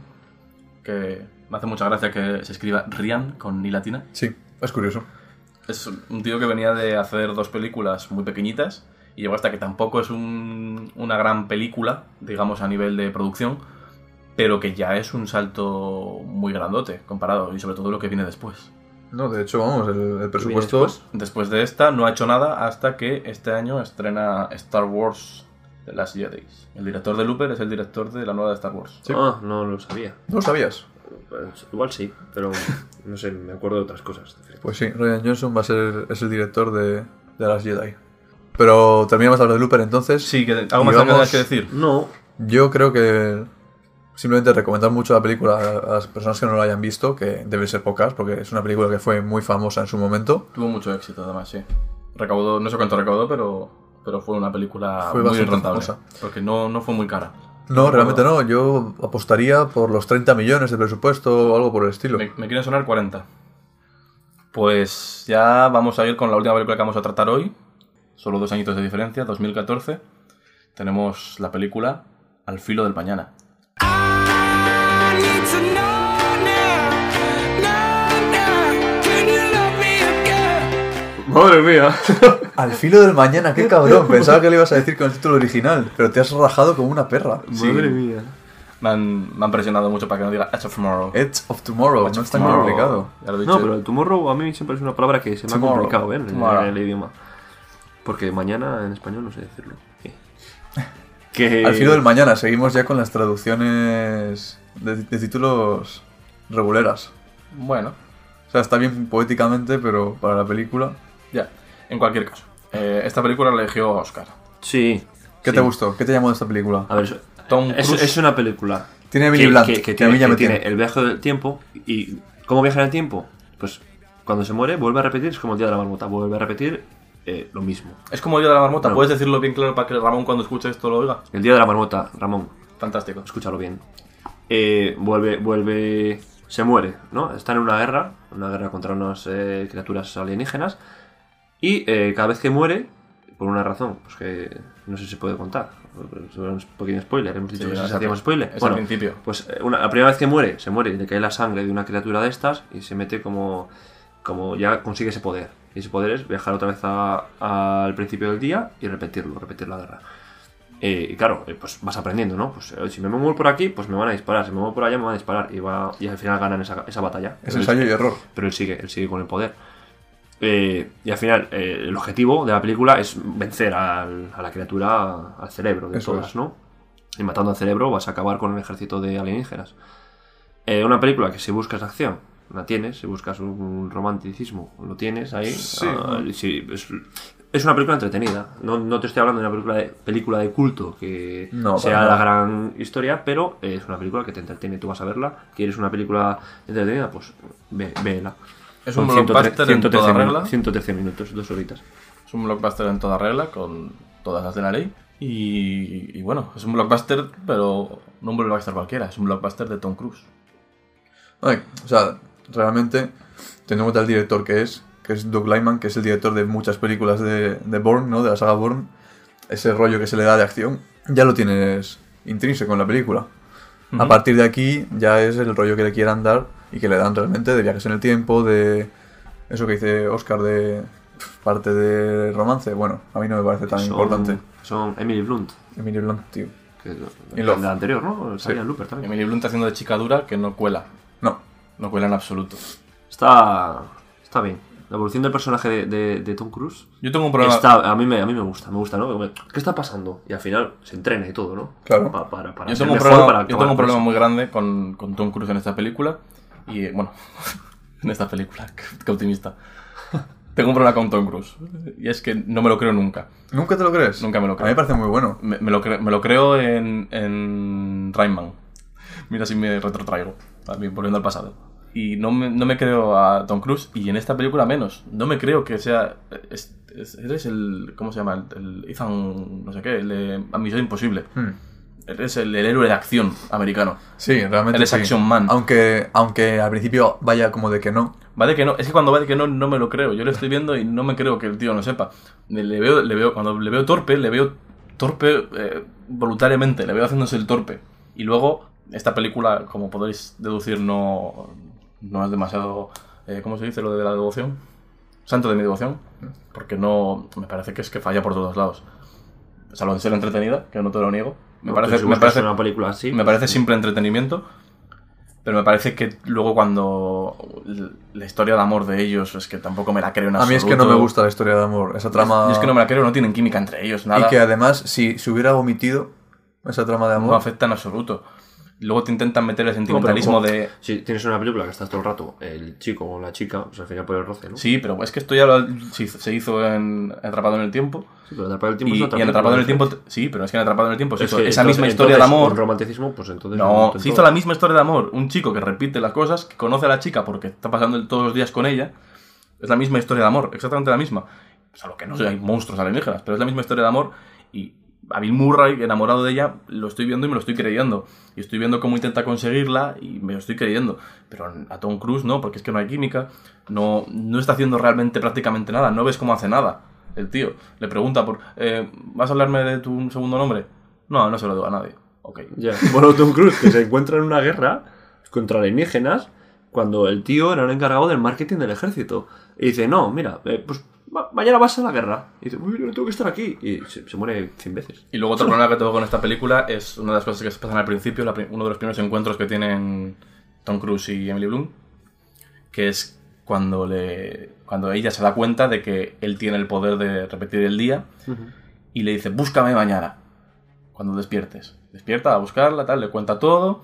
que me hace mucha gracia que se escriba Ryan con ni latina. Sí, es curioso. Es un tío que venía de hacer dos películas muy pequeñitas y llegó hasta que tampoco es un- una gran película, digamos, a nivel de producción, pero que ya es un salto muy grandote comparado y sobre todo lo que viene después. No, de hecho, vamos, el, el presupuesto... después? Después de esta no ha hecho nada hasta que este año estrena Star Wars The Last Jedi. El director de Looper es el director de la nueva de Star Wars. Sí. Ah, no lo sabía. ¿No lo sabías? Pues, igual sí, pero no sé, me acuerdo de otras cosas. Pues sí, Ryan Johnson va a ser es el director de, de las Jedi. Pero terminamos de hablar de Looper entonces. Sí, que algo más que vamos- que decir. No, Yo creo que simplemente recomendar mucho la película a las personas que no la hayan visto, que deben ser pocas, porque es una película que fue muy famosa en su momento. Tuvo mucho éxito además, sí. Recaudó, no sé cuánto recaudó, pero, pero fue una película Fue muy rentable. famosa. Porque no, no fue muy cara. No, realmente no. Yo apostaría por los 30 millones de presupuesto o algo por el estilo. Me, me quieren sonar 40. Pues ya vamos a ir con la última película que vamos a tratar hoy. Solo dos añitos de diferencia, 2014. Tenemos la película Al filo del mañana. madre mía. Al filo del mañana, qué cabrón. Pensaba que le ibas a decir con el título original, pero te has rajado como una perra. Madre mía. Me han, me han presionado mucho para que no diga Edge of Tomorrow. Edge of Tomorrow, Edge no of es tan Tomorrow. complicado. Ya lo he dicho. No, pero el tomorrow a mí siempre es una palabra que se me Tomorrow. ha complicado ¿eh? en, Tomorrow. en el idioma. Porque mañana en español no sé decirlo. ¿Qué? Que... Al filo del mañana, seguimos ya con las traducciones de, de títulos reguleras. Bueno, O sea, está bien poéticamente, pero para la película. ya. En cualquier caso. eh, esta película la eligió Oscar. Sí. ¿Qué sí. te gustó? ¿Qué te llamó de esta película? A ver, es, Tom es, Cruise. es una película. Tiene Emily que, Blunt, que- que que a tiene, mí ya que me tiene tiene. el viaje del tiempo. ¿Y cómo viaja en el tiempo? Pues cuando se muere vuelve a repetir, es como el día de la marmota, vuelve a repetir eh, lo mismo. Es como el día de la marmota. No. ¿Puedes decirlo bien claro para que Ramón cuando escuche esto lo oiga? El día de la marmota, Ramón, Fantástico. escúchalo bien. Eh, vuelve, vuelve, se muere, ¿no? Está en una guerra, una guerra contra unas eh, criaturas alienígenas. Y eh, cada vez que muere, por una razón, pues que no sé si se puede contar. Es un pequeño spoiler, hemos dicho Sí, que si hacíamos spoiler. es al principio. Pues eh, una- la primera vez que muere, se muere y le cae la sangre de una criatura de estas y se mete como, como ya consigue ese poder. Y ese poder es viajar otra vez al principio del día y repetirlo, repetir la guerra. Eh, y claro, eh, pues vas aprendiendo, ¿no? Pues eh, si me muevo por aquí, pues me van a disparar. Si me muevo por allá, me van a disparar. Y, va, y al final ganan esa, esa batalla. Es ensayo y error. Pero él sigue, él sigue con el poder. Y al final, el objetivo de la película es vencer al- a la criatura, al cerebro de Eso todas, es. ¿no? Y matando al cerebro vas a acabar con el ejército de alienígenas. Una película que si buscas acción, la tienes. Si buscas un romanticismo, lo tienes ahí. Sí. Ah, sí, es, es una película entretenida. No, no te estoy hablando de una película de, película de culto que No, sea la gran historia, pero es una película que te entretiene. Tú vas a verla. ¿Quieres una película entretenida? Pues ve, véela. Es un Son 113 blockbuster en toda regla. 113 minutos, dos horitas. Es un blockbuster en toda regla, con todas las de la ley. Y, y bueno, es un blockbuster, pero no un blockbuster cualquiera, es un blockbuster de Tom Cruise. Ay, o sea, realmente, teniendo en cuenta el director que es, que es Doug Lyman, que es el director de muchas películas de, de Bourne, ¿no? De la saga Bourne, ese rollo que se le da de acción, ya lo tienes intrínseco en la película. A partir de aquí ya es el rollo que le quieran dar y que le dan realmente de viajes en el tiempo, de eso que dice Oscar de parte de romance. Bueno, a mí no me parece tan Son- importante. Son Emily Blunt, Emilio Blunt, tío. que es Y la anterior, ¿no? Salía en Looper también. Emily Blunt haciendo de chica dura que no cuela, No, cuela en absoluto. Está, está bien. La evolución del personaje de, de- de Tom Cruise Yo tengo un problema. está, a, mí me, a mí me gusta, me gusta, ¿no? ¿Qué está pasando? Y al final se entrena y todo, ¿no? Claro. Pa- para, para Yo tengo un problema, para yo tengo un problema muy grande con, con Tom Cruise en esta película. Y eh, bueno, en esta película, qué, optimista. tengo un problema con Tom Cruise. Y es que no me lo creo nunca. ¿nunca te lo crees? Nunca me lo A creo. mí me parece muy bueno. Me, me lo, cre- me lo creo en, en Rainman. Mira si me retrotraigo. También volviendo al pasado. Y no me, no me creo a Tom Cruise. Y en esta película menos. No me creo que sea. es- es- eres el. ¿Cómo se llama? El, el Ethan. No sé qué. El de Misión Imposible. Hmm. Eres el, el héroe de acción americano. Sí, realmente Eres sí. Action Man. Aunque, aunque al principio vaya como de que no. Va de que no. Es que cuando va de que no, no me lo creo. Yo lo estoy viendo y no me creo que el tío no sepa. Le le veo, le veo, cuando le veo torpe, le veo torpe eh, voluntariamente. Le veo haciéndose el torpe. Y luego, esta película, como podéis deducir, no, no es demasiado. eh, ¿Cómo se dice lo de la devoción? Santo de mi devoción. Porque no. Me parece que es que falla por todos lados. Salvo de ser entretenida, que no te lo niego. Me No, parece, me parece, una película así, me parece simple entretenimiento. Pero me parece que luego cuando la historia de amor de ellos es que tampoco me la creo en A mí es que no absoluto. me gusta la historia de amor. Esa trama. Y es que no me la creo, no tienen química entre ellos, nada. Y que además, si se hubiera omitido esa trama de amor. no afecta en absoluto. Luego te intentan meter el sentimentalismo No, de... Si tienes una película que estás todo el rato, el chico o la chica, pues al final por el roce, ¿no? Sí, pero es que esto ya lo- se hizo- se hizo en Atrapado en el Tiempo. Sí, pero Atrapado en el Tiempo Y, es otra y en Atrapado en el. Tiempo... Sí, pero es que en Atrapado en el Tiempo se Es hizo esa entonces- misma historia de entonces, amor. con romanticismo, pues entonces. No, se hizo la misma historia de amor. Un chico que repite las cosas, que conoce a la chica porque está pasando todos los días con ella. Es la misma historia de amor, exactamente la misma. Solo que no sé, hay monstruos alienígenas, pero es la misma historia de amor. Y a Bill Murray, enamorado de ella, lo estoy viendo y me lo estoy creyendo. Y estoy viendo cómo intenta conseguirla y me lo estoy creyendo. Pero a Tom Cruise no, porque es que no hay química. No, no está haciendo realmente prácticamente nada. No ves cómo hace nada. El tío le pregunta por... eh, ¿Vas a hablarme de tu segundo nombre? No, no se lo digo a nadie. Ok. Ya. Bueno, Tom Cruise, que se encuentra en una guerra contra alienígenas cuando el tío era el encargado del marketing del ejército. Y dice, no, mira, eh, pues ma- mañana vas a la guerra. Y dice, uy, yo no tengo que estar aquí. Y se, se muere 100 veces. Y luego otro problema que tengo con esta película es una de las cosas que se pasan al principio, la uno de los primeros encuentros que tienen Tom Cruise y Emily Bloom, que es cuando, le, cuando ella se da cuenta de que él tiene el poder de repetir el día y le dice, búscame mañana, cuando despiertes. Despierta a buscarla, tal, le cuenta todo.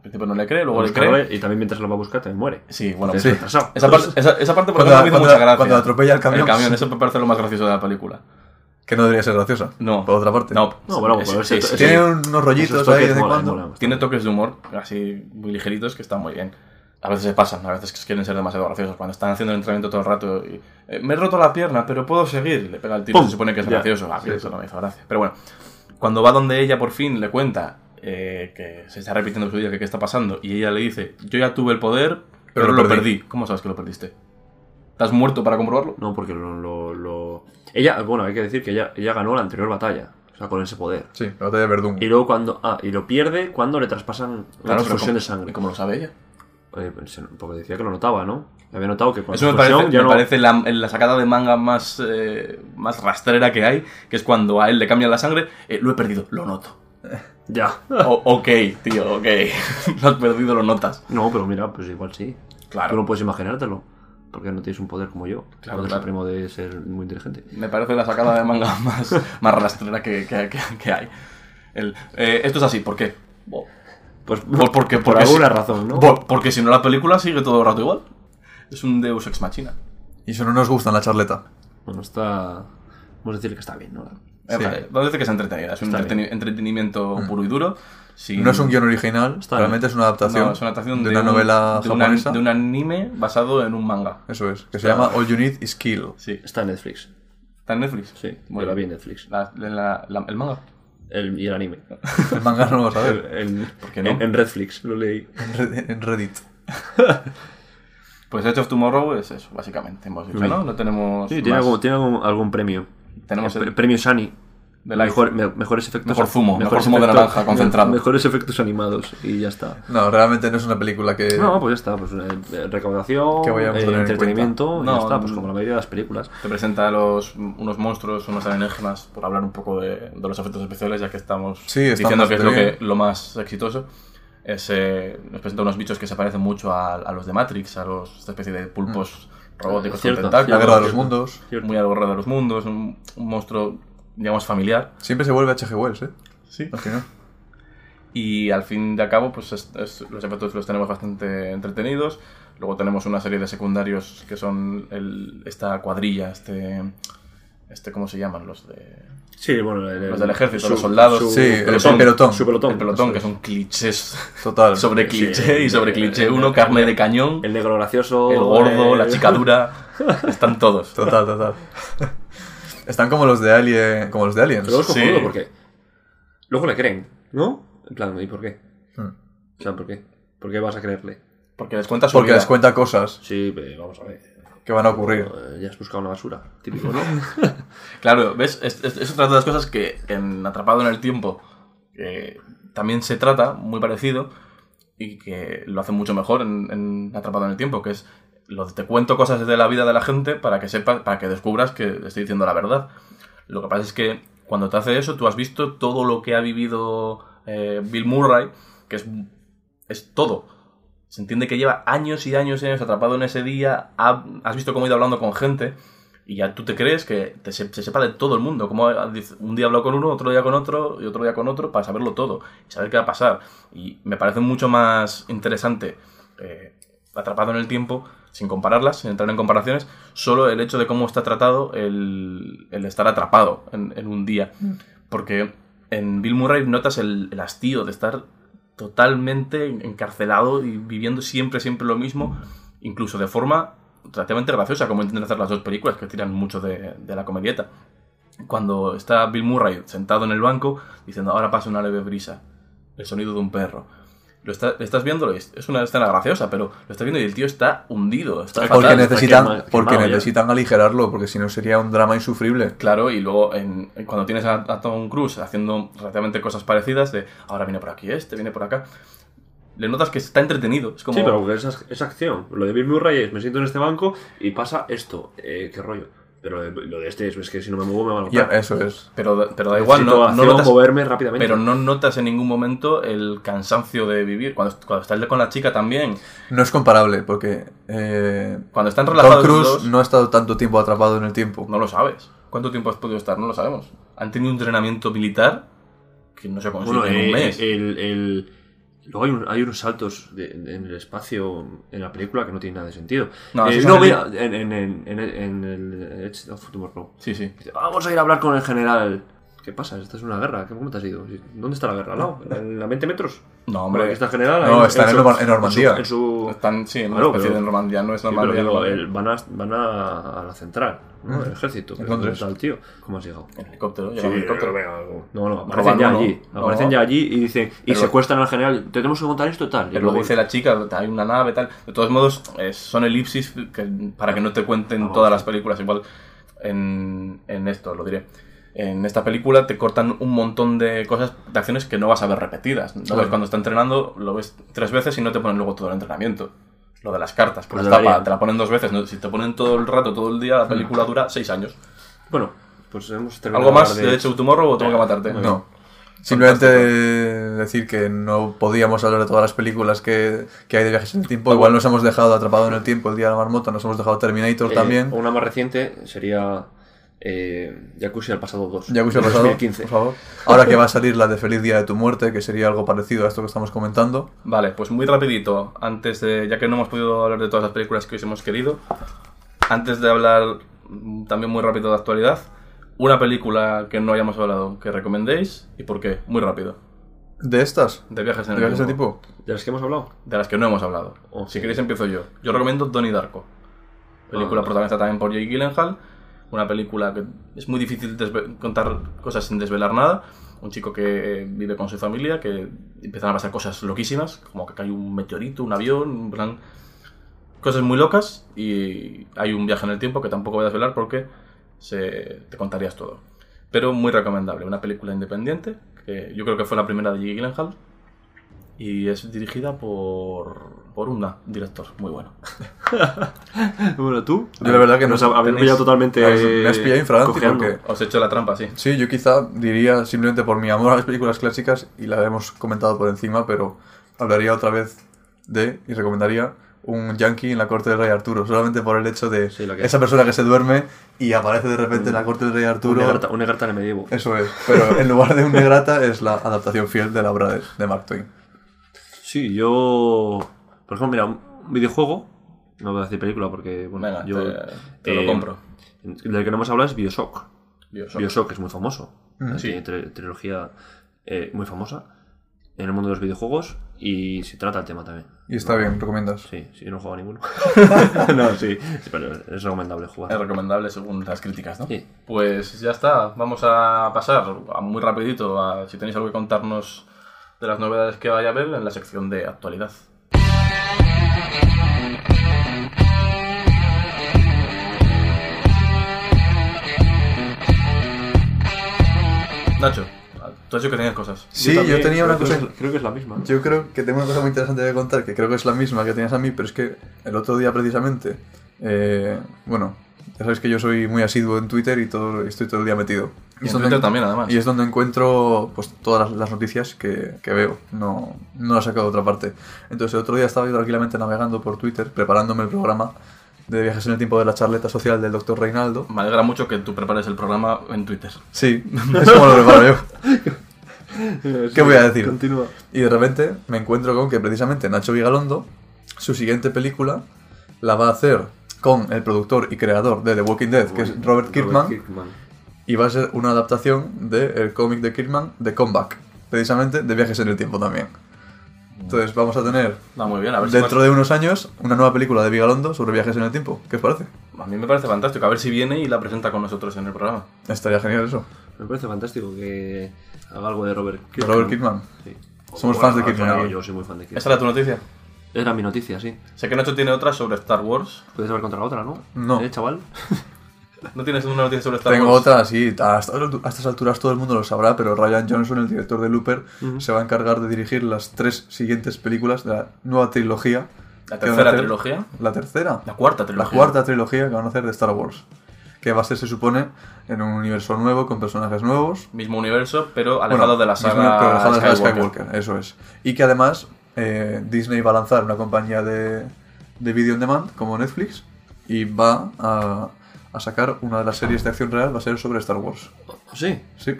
Al principio no le cree, luego le cree. Y también mientras lo va a buscar, también muere. Sí, bueno, sí. Esa parte, esa, esa parte por ejemplo, me hizo mucha gracia. cuando atropella el camión. El camión, eso me parece lo más gracioso de la película. Que no debería ser graciosa. No. Por otra parte. No, No, bueno, es- sí, ese- sí, Tiene sí. unos rollitos ahí de vez en molan, cuando. Tiene toques de humor, así muy ligeritos, que están muy bien. A veces se pasan, a veces quieren ser demasiado graciosos. Cuando están haciendo el entrenamiento todo el rato y eh, me he roto la pierna, pero puedo seguir. Le pega el tiro, ¡Pum! se supone que es gracioso. A mí eso no me hizo gracia. Pero bueno, cuando va donde ella por fin le cuenta eh, que se está repitiendo su día, que qué está pasando, y ella le dice, yo ya tuve el poder, pero, Pero lo lo perdí. perdí. ¿Cómo sabes que lo perdiste? ¿Estás muerto para comprobarlo? No, porque lo, lo, lo- Ella, bueno, hay que decir que ella, ella ganó la anterior batalla. O sea, con ese poder. Sí, la batalla de Verdún. Y luego cuando... Ah, y lo pierde cuando le traspasan una Claro, pero transfusión ¿cómo- de sangre. ¿Y cómo lo sabe ella? Eh, pues, porque decía que lo notaba, ¿no? Había notado que con Eso me la parece, ya me no- parece la, la sacada de manga más, eh, más rastrera que hay, que es cuando a él le cambian la sangre, eh, lo he perdido, lo noto. Ya. O- ok, tío, ok. lo has perdido, lo notas. No, pero mira, pues igual sí. Claro. Tú no puedes imaginártelo. Porque no tienes un poder como yo. Claro, supremo de ser muy inteligente. Me parece la sacada de manga más, más rastrera que, que- que- que hay. El, eh, esto es así, ¿por qué? Pues Por, porque, por porque alguna si- razón, ¿no? porque si no la película sigue todo el rato igual. Es un Deus Ex Machina. Y eso no nos gusta en la charleta. Bueno, está... Vamos a decir que está bien, ¿no? Eh, Sí. Parece que es entretenida, es un entretenimiento puro y duro. sin- No es un guion original, Está realmente es una adaptación, No, es una adaptación de, una un- novela de de un anime basado en un manga. Eso es, que se llama All You Need Is Kill. Sí. Está en Netflix. ¿Está en Netflix? Sí, yo la vi bien. en Netflix. La- la- la- ¿El manga? El, y el anime. El manga no lo vas a ver. En, qué no? en, en Redflix, lo leí. En Red- En Reddit. Pues Edge of Tomorrow es eso, básicamente. Hemos dicho. ¿no? No tenemos. Sí, tiene, más. algún, tiene algún, algún premio. Tenemos el el- premio Sani. de Mejor, me- mejores efectos. Mejor zumo, mejor mejores zumo de efectos- naranja concentrado. Mejores efectos animados. Y ya está. No, realmente no es una película que... No, pues ya está. Pues eh, recaudación, Que vayamos a eh, tener en entretenimiento. cuenta. y ya No, está, pues como la mayoría de las películas. Te presenta los, unos monstruos, unos alienígenas, por hablar un poco de, de los efectos especiales, ya que estamos Sí, diciendo que es lo, que, lo más exitoso. Es, eh, nos presenta unos bichos que se parecen mucho a, a los de Matrix, a los, esta especie de pulpos robóticos Cierto, con tentáculos. La guerra de los Cierto. mundos. Cierto. Muy a la guerra de los mundos, un, un monstruo, digamos, familiar. Siempre se vuelve a H.G. Wells, ¿eh? Sí. Al final. Y al fin de cabo, pues es- es- los efectos los tenemos bastante entretenidos. Luego tenemos una serie de secundarios que son el- esta cuadrilla, este, este, ¿cómo se llaman? Los de Sí, bueno. el- los del ejército, su- los soldados. su Sí, el pelotón. pelotón. Su pelotón. el pelotón, que son clichés Total. sobre Sí, cliché y sobre el- cliché el- uno, el- carne de cañón, El negro gracioso. el gordo, la chica dura, están todos. Total, total. Están como los de Alien, como los de Aliens. Pero Sí. porque luego le creen, ¿no? En plan, ¿y por qué? Hmm. O sea, ¿por qué? ¿Por qué vas a creerle? Porque les cuenta su Porque vida. les cuenta cosas Sí, pero vamos a ver. Que van a ocurrir. Eh, Ya has buscado una basura, típico, ¿no? Claro, ¿ves? Es, es- es otra de las cosas que en Atrapado en el Tiempo también se trata muy parecido y que lo hace mucho mejor en, en Atrapado en el Tiempo, que es lo te cuento cosas de la vida de la gente para que sepas, para que descubras que estoy diciendo la verdad. Lo que pasa es que cuando te hace eso, tú has visto todo lo que ha vivido eh, Bill Murray, que es, es todo. Se entiende que lleva años y años y años atrapado en ese día, ha- has visto cómo ha ido hablando con gente, y ya tú te crees que te se, se sepa de todo el mundo. Como dice, un día habló con uno, otro día con otro y otro día con otro para saberlo todo y saber qué va a pasar. Y me parece mucho más interesante eh, Atrapado en el tiempo, sin compararlas, sin entrar en comparaciones, solo el hecho de cómo está tratado el, el estar atrapado en, en un día. Porque en Bill Murray notas el, el hastío de estar totalmente encarcelado y viviendo siempre, siempre lo mismo, incluso de forma relativamente graciosa, como intentan hacer las dos películas, que tiran mucho de, de la comedieta. Cuando está Bill Murray sentado en el banco, diciendo, ahora pasa una leve brisa, el sonido de un perro. Lo está- estás viendo, es es una escena graciosa, pero lo estás viendo y el tío está hundido. Está Porque fatal. necesitan, quemado- porque quemado ya. necesitan aligerarlo, porque si no sería un drama insufrible. Claro, y luego en, cuando tienes a, a Tom Cruise haciendo relativamente cosas parecidas, de ahora viene por aquí este, viene por acá, le notas que está entretenido. Es como, Sí, pero esa acción. Lo de Bill Murray es, me siento en este banco y pasa esto. Eh, ¿Qué rollo? Pero lo de, lo de este es, que si no me muevo me van a Ya, matar. eso es. pero, pero da igual, Necesito no, no notas, moverme rápidamente. pero no notas en ningún momento el cansancio de vivir. Cuando, cuando estás con la chica también, No es comparable, porque eh, cuando están Tom relajados los Cruise dos, no ha estado tanto tiempo atrapado en el tiempo. no lo sabes. ¿Cuánto tiempo has podido estar? No lo sabemos. Han tenido un entrenamiento militar que no se consigue Bueno, en un eh, mes. el, el- Luego hay, un- hay unos saltos de- de- en el espacio en la película que no tienen nada de sentido. No, Eh, no, mira, en, en, en, en, en el Edge of Tomorrow. Sí, sí. Dice, Vamos a ir a hablar con el general. ¿Qué pasa? Esta es una guerra. ¿Cómo te has ido? ¿Dónde está la guerra? ¿Al lado? ¿En la 20 metros? No, Hombre, está general. No, están en su- Norma- en Normandía. En su, su- Están, sí, en una Claro, especie pero- de Normandía, no es Sí, pero Normandía. digo, no. el- van, a, van a, a la central, ¿no? El ejército. En Londres. ¿Dónde está el tío? ¿Cómo has llegado? En helicóptero, Sí, helicóptero. No, no, aparecen ya allí. No. Aparecen ya allí y dicen, y Pero- secuestran al general. Tenemos que contar esto tal. Y Pero lo luego- dice la chica, hay una nave, tal. De todos modos, eh, son elipsis que, para que no te cuenten Vamos. todas las películas. Igual en, en esto, lo diré. En esta película te cortan un montón de cosas, de acciones que no vas a ver repetidas. Lo ves cuando está entrenando, lo ves tres veces y no te ponen luego todo el entrenamiento. Lo de las cartas, pues Pues está debería. pa- te la ponen dos veces. ¿no? Si te ponen todo el rato, todo el día, la película dura seis años. Bueno, pues hemos terminado. ¿Algo más de de Show Tomorrow o tengo que matarte? No. Simplemente decir que no podíamos hablar de todas las películas que, que hay de viajes en el tiempo. Igual nos hemos dejado atrapado en el tiempo el día de la marmota, nos hemos dejado Terminator Eh, también. Una más reciente sería eh, Jacuzzi al pasado 2. Ya que se ha pasado, 2015. por favor. Ahora que va a salir la de Feliz Día de tu Muerte, que sería algo parecido a esto que estamos comentando. Vale, pues muy rapidito, antes de, ya que no hemos podido hablar de todas las películas que hubiésemos querido, antes de hablar también muy rápido de actualidad, una película que no hayamos hablado, que recomendéis y por qué, muy rápido, ¿De estas? de viajes en ¿De el viajes de tiempo, tipo? ¿De las que hemos hablado? de las que no hemos hablado. Oh, si sí. queréis empiezo yo. Yo recomiendo Donnie Darko, película Ah. protagonizada también por Jake Gyllenhaal, una película que es muy difícil contar cosas sin desvelar nada. Un chico que vive con su familia, que empiezan a pasar cosas loquísimas, como que cae un meteorito, un avión, en plan, cosas muy locas y hay un viaje en el tiempo que tampoco voy a desvelar porque se, te contarías todo. Pero muy recomendable, una película independiente, que yo creo que fue la primera de Jake Gyllenhaal y es dirigida por, por un director muy bueno. Bueno, tú. Yo la verdad que no Nos habéis pillado totalmente. Me has pillado infraganti porque- Os he hecho la trampa, sí. Sí, yo quizá diría simplemente por mi amor a las películas clásicas, y la hemos comentado por encima, pero hablaría otra vez de, y recomendaría, un yankee en la corte del rey Arturo, solamente por el hecho de Sí, lo que esa es. persona que se duerme y aparece de repente en la corte del rey Un Arturo. negrata, un negrata en el medievo. Eso es, pero en lugar de un negrata es la adaptación fiel de la obra de, de Mark Twain. Sí, yo. Por ejemplo, mira, un videojuego. No voy a decir película porque, bueno, Venga, yo. te, te lo eh, compro. Del que no hemos hablado es Bioshock. Bioshock. Bioshock es muy famoso. Mm. Tiene tri- trilogía eh, muy famosa en el mundo de los videojuegos y se trata el tema también. Y está bien, recomiendas. Sí, sí, yo no he jugado a ninguno. no, sí, sí, pero es recomendable jugar. Es recomendable según las críticas, ¿no? Sí. Pues ya está, vamos a pasar a muy rapidito a si tenéis algo que contarnos de las novedades que vaya a haber en la sección de actualidad. Nacho, Tú has dicho que tenías cosas. Sí, yo, tenía una cosa. creo que es la misma. Yo creo que tengo una cosa muy interesante de contar, que creo que es la misma que tenías a mí, pero es que el otro día precisamente, eh, bueno, ya sabéis que yo soy muy asiduo en Twitter y todo, estoy todo el día metido. Y en es donde también, además. Y es donde encuentro pues todas las, las noticias que, que veo, no, no las saco de otra parte. Entonces el otro día estaba yo tranquilamente navegando por Twitter, preparándome el programa de viajes en el tiempo de la charleta social del doctor Reinaldo. Me alegra mucho que tú prepares el programa en Twitter. Sí, es como lo preparo yo. ¿Qué voy a decir? Continúa. Y de repente me encuentro con que precisamente Nacho Vigalondo, su siguiente película, la va a hacer con el productor y creador de The Walking Dead, que es Robert Kirkman, y va a ser una adaptación del cómic de Kirkman, de Comeback, precisamente de viajes en el tiempo también. Entonces vamos a tener Va muy bien, a ver si dentro de unos años una nueva película de Vigalondo sobre viajes en el tiempo. ¿Qué os parece? A mí me parece fantástico. A ver si viene y la presenta con nosotros en el programa. Estaría genial eso. Me parece fantástico que haga algo de Robert De Kirkman. Robert Kirkman. Sí. Somos Bueno, fans de Kirkman aquí. Yo soy muy fan de Kirkman. ¿Esa era tu noticia? Era mi noticia, sí. Sé que Nacho tiene otra sobre Star Wars. Puedes haber contra la otra, ¿no? No. ¿Eh, chaval? ¿No tienes una noticia sobre Star Tengo Wars? otra, sí, a estas, a estas alturas todo el mundo lo sabrá, pero Ryan Johnson, el director de Looper, se va a encargar de dirigir las tres siguientes películas de la nueva trilogía. ¿La tercera hacer- trilogía? La tercera. La cuarta La trilogía. cuarta trilogía que van a hacer de Star Wars. Que va a ser, se supone, en un universo nuevo, con personajes nuevos. Mismo universo, pero alejado Bueno, de la mismo, saga, pero alejado de la saga Skywalker. Skywalker, eso es. Y que además eh, Disney va a lanzar una compañía de, de video on demand como Netflix y va a, a sacar una de las series de acción real, va a ser sobre Star Wars. Sí. Sí,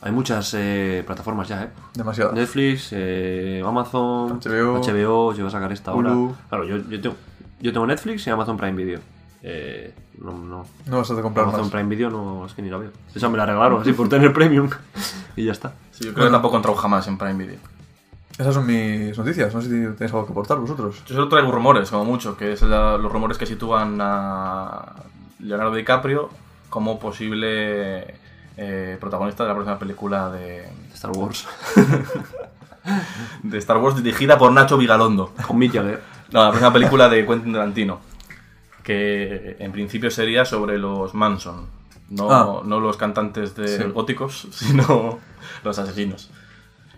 Hay muchas eh, plataformas ya, ¿eh? demasiado. Netflix, eh, Amazon, HBO, HBO, se va a sacar esta ahora. Hulu. Claro, yo, yo, tengo, yo tengo Netflix y Amazon Prime Video. Eh, no, no. No vas a comprar Amazon más. Prime Video no, es que ni la veo. Esa me la regalaron así por tener premium y ya está. Sí, yo creo que tampoco he entrado jamás en Prime Video. Esas son mis noticias. No sé si tenéis algo que aportar vosotros. Yo solo traigo rumores, como mucho, que es la- los rumores que sitúan a Leonardo DiCaprio como posible eh, protagonista de la próxima película de, Star Wars. de Star Wars dirigida por Nacho Vigalondo. Con Mick Jagger. No, la próxima película de Quentin Tarantino. Que en principio sería sobre los Manson. No, Ah. no los cantantes de Sí. góticos, sino los asesinos.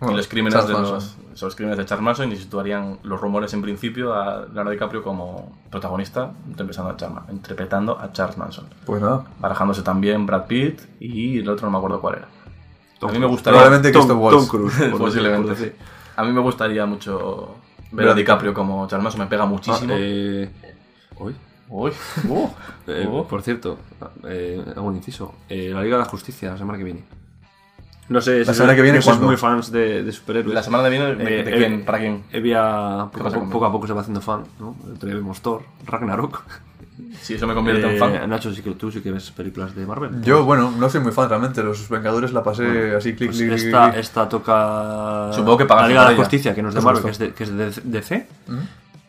Bueno, y los crímenes de los, los crímenes de Charles Manson y situarían los rumores en principio a Leonardo DiCaprio como protagonista interpretando a Charles, interpretando a Charles Manson. Pues nada. Barajándose también Brad Pitt y el otro no me acuerdo cuál era. a mí me gustaría... Probablemente Tom. Tom Cruise. Posiblemente, sí. A mí me gustaría mucho ver a DiCaprio como Charles Manson, me pega Ah, muchísimo. eh, uy. Uy, uh, Eh, uh. Por cierto, eh, hago un inciso. Eh, la Liga de la Justicia, la semana que viene. No sé ¿La semana que viene sois muy fans de, de superhéroes. La semana que viene, ¿de, Eh, de eh, quién? ¿Para quién? Evia poco, a poco, a poco se va haciendo fan, ¿no? Día vimos Thor, Ragnarok. Si eso me convierte en Eh, fan. Nacho, sí que tú sí que ves películas de Marvel. Yo, bueno, no soy muy fan realmente. Los Vengadores la pasé Bueno, así, clic, pues clic, clic, esta, clic. esta toca Supongo que pagas la Liga de la. Justicia, que no es de Marvel, que es de, que es de DC.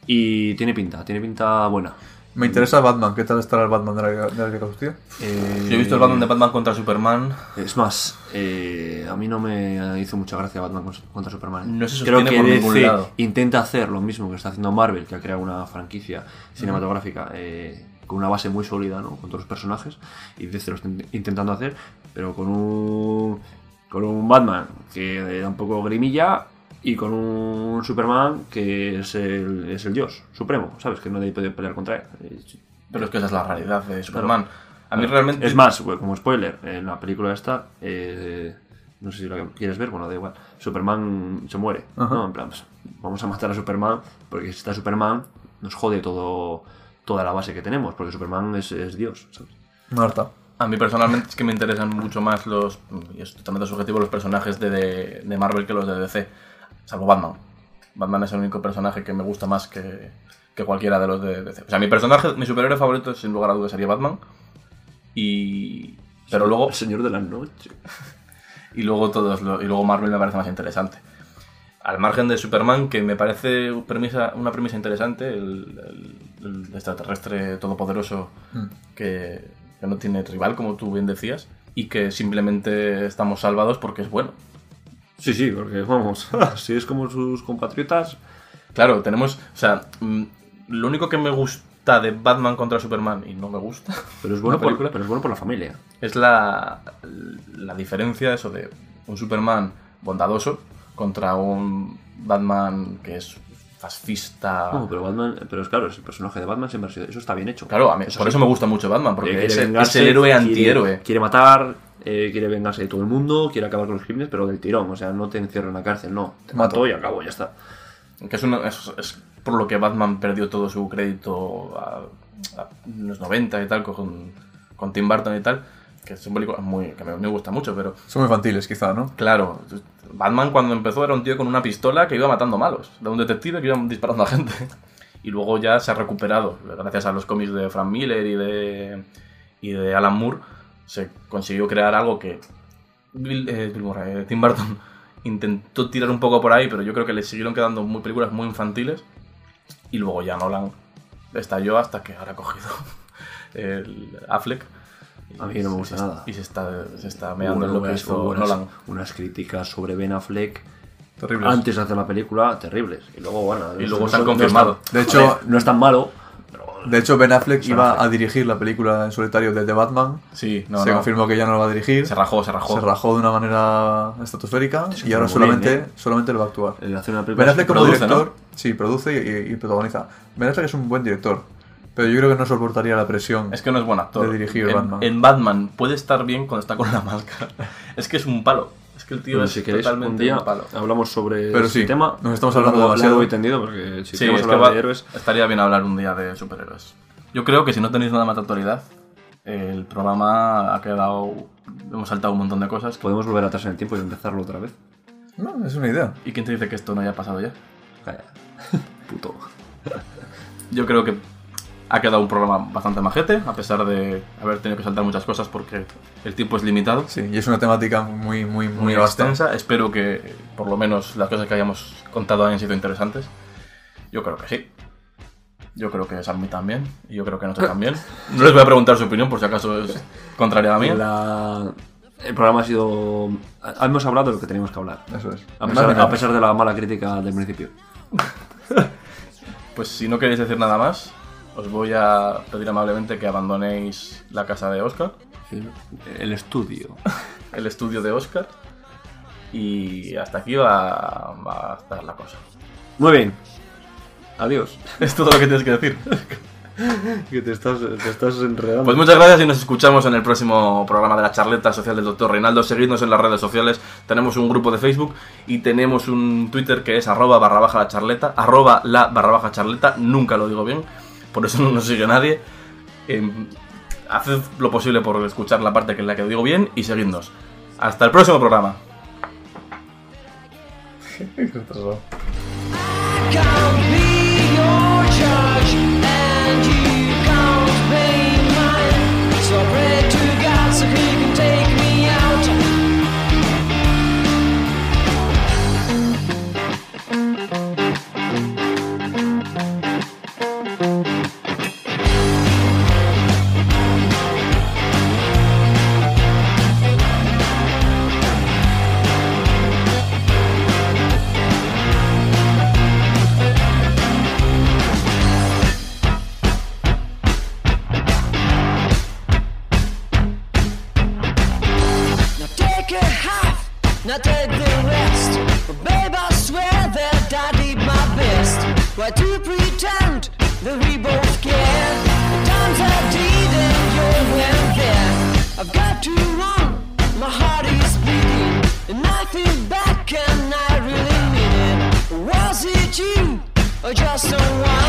Y tiene pinta, tiene pinta buena. Me interesa Batman. ¿Qué tal estará el Batman de la, de la Liga Justicia? Eh, Yo he visto el Batman de Batman contra Superman. Es más, eh, a mí no me hizo mucha gracia Batman contra Superman. No se Creo que por DC ningún lado. intenta hacer lo mismo que está haciendo Marvel, que ha creado una franquicia cinematográfica eh, con una base muy sólida, ¿no? Con todos los personajes, y DC lo está in- intentando hacer, pero con un con un Batman que da un poco grimilla y con un Superman que es el, es el dios supremo, ¿sabes? Que nadie puede pelear contra él. Eh, Pero es que esa es la realidad de Superman. A mí realmente... es más, como spoiler, en la película esta, eh, no sé si la quieres ver, bueno, da igual. Superman se muere, Ajá. ¿no? En plan, pues, vamos a matar a Superman, porque si está Superman, nos jode todo, toda la base que tenemos, porque Superman es, es Dios, ¿sabes? Marta. A mí personalmente es que me interesan mucho más los, y es totalmente subjetivo, los personajes de, de, de Marvel que los de DC. Salvo Batman. Batman es el único personaje que me gusta más que, que cualquiera de los de DC. O sea, mi personaje, mi superhéroe favorito sin lugar a dudas sería Batman. Y... Pero luego... El Señor de la Noche. y luego todos lo- y luego Marvel me parece más interesante. Al margen de Superman, que me parece premisa, una premisa interesante, el, el- el extraterrestre todopoderoso que, que no tiene rival, como tú bien decías, y que simplemente estamos salvados porque es bueno. Sí, sí, porque vamos, si es como sus compatriotas, Claro, tenemos, o sea, mm, lo único que me gusta de Batman contra Superman, y no me gusta, pero es bueno, por, pero es bueno por la familia. es la, la diferencia eso de un Superman bondadoso contra un Batman que es fascista. No, pero Batman, pero es claro, es el personaje de Batman siempre ha sido, eso está bien hecho. Claro, a mí- Eso por sí. eso me gusta mucho Batman, porque es, el- vengarse, es el héroe quiere- antihéroe. Quiere matar, eh, quiere vengarse de todo el mundo, quiere acabar con los crímenes, pero del tirón. O sea, no te encierro en la cárcel, no. Te Mato. mato y acabo, ya está. Que es, una- es- es por lo que Batman perdió todo su crédito a, a los 90 y tal, con, con Tim Burton y tal, que son películas muy, que me, me gusta mucho, pero Son muy infantiles, quizá, ¿no? claro, Batman cuando empezó era un tío con una pistola que iba matando malos, era un detective que iba disparando a gente. Y luego ya se ha recuperado, gracias a los cómics de Frank Miller y de, y de Alan Moore, se consiguió crear algo que Bill- eh, Bill Murray, eh, Tim Burton intentó tirar un poco por ahí, pero yo creo que le siguieron quedando muy películas muy infantiles. Y luego ya Nolan estalló hasta que ahora ha cogido el Affleck. A mí no me gusta Y se- nada. Y se está, se está meando en lo que unas- hizo unas, Nolan. unas críticas sobre Ben Affleck Terribles. antes de hacer la película terribles. Y luego, bueno, Y luego se han confirmado. De hecho- no es tan malo. De hecho, Ben Affleck iba Affleck. a dirigir la película en solitario de The Batman. Sí, no, se no. confirmó que ya no lo va a dirigir. Se rajó, se rajó. Se rajó de una manera estratosférica y ahora solamente, bien, ¿eh? solamente lo va a actuar. Eh, una Ben Affleck como produce, director, sí, produce y, y protagoniza. Ben Affleck es un buen director, pero yo creo que no soportaría la presión. Es que no es buen actor. De dirigir en, Batman. en Batman puede estar bien cuando está con la máscara. Es que es un palo. Es que el tío Bueno, es si queréis, totalmente un día un palo. hablamos sobre Pero este sí, tema. nos estamos hablando Largo- demasiado. largo y tendido, porque si Sí, queremos es que hablar va- de héroes... estaría bien hablar un día de superhéroes. Yo creo que si no tenéis nada más de actualidad, el programa ha quedado... Hemos saltado un montón de cosas. Podemos volver atrás en el tiempo y empezarlo otra vez. No, es una idea. ¿Y quién te dice que esto no haya pasado ya? Calla. Puto. Yo creo que ha quedado un programa bastante majete, a pesar de haber tenido que saltar muchas cosas porque el tiempo es limitado. Sí, y es una temática muy, muy, muy, muy extensa. Espero que por lo menos las cosas que hayamos contado hayan sido interesantes. Yo creo que sí. Yo creo que Sammy también. Y yo creo que Nacho también. No les voy a preguntar su opinión por si acaso es contraria a. La- El programa ha sido... Hemos hablado de lo que teníamos que hablar. Eso es. A pesar, a pesar de la mala crítica del principio. Pues si no queréis decir nada más, os voy a pedir amablemente que abandonéis la casa de Oscar, El estudio. el estudio de Oscar. Y hasta aquí va, va a estar la cosa. Muy bien. Adiós. Es todo lo que tienes que decir. que te estás, te estás enredando. Pues muchas gracias y nos escuchamos en el próximo programa de la charleta social del doctor Reinaldo. Seguidnos en las redes sociales. Tenemos un grupo de Facebook y tenemos un Twitter que es arroba barra baja la charleta. Arroba la barra baja charleta. Nunca lo digo bien. Por eso no nos sigue nadie. Em, haced lo posible por escuchar la parte que es la que digo bien y seguidnos. Hasta el próximo programa. just a one.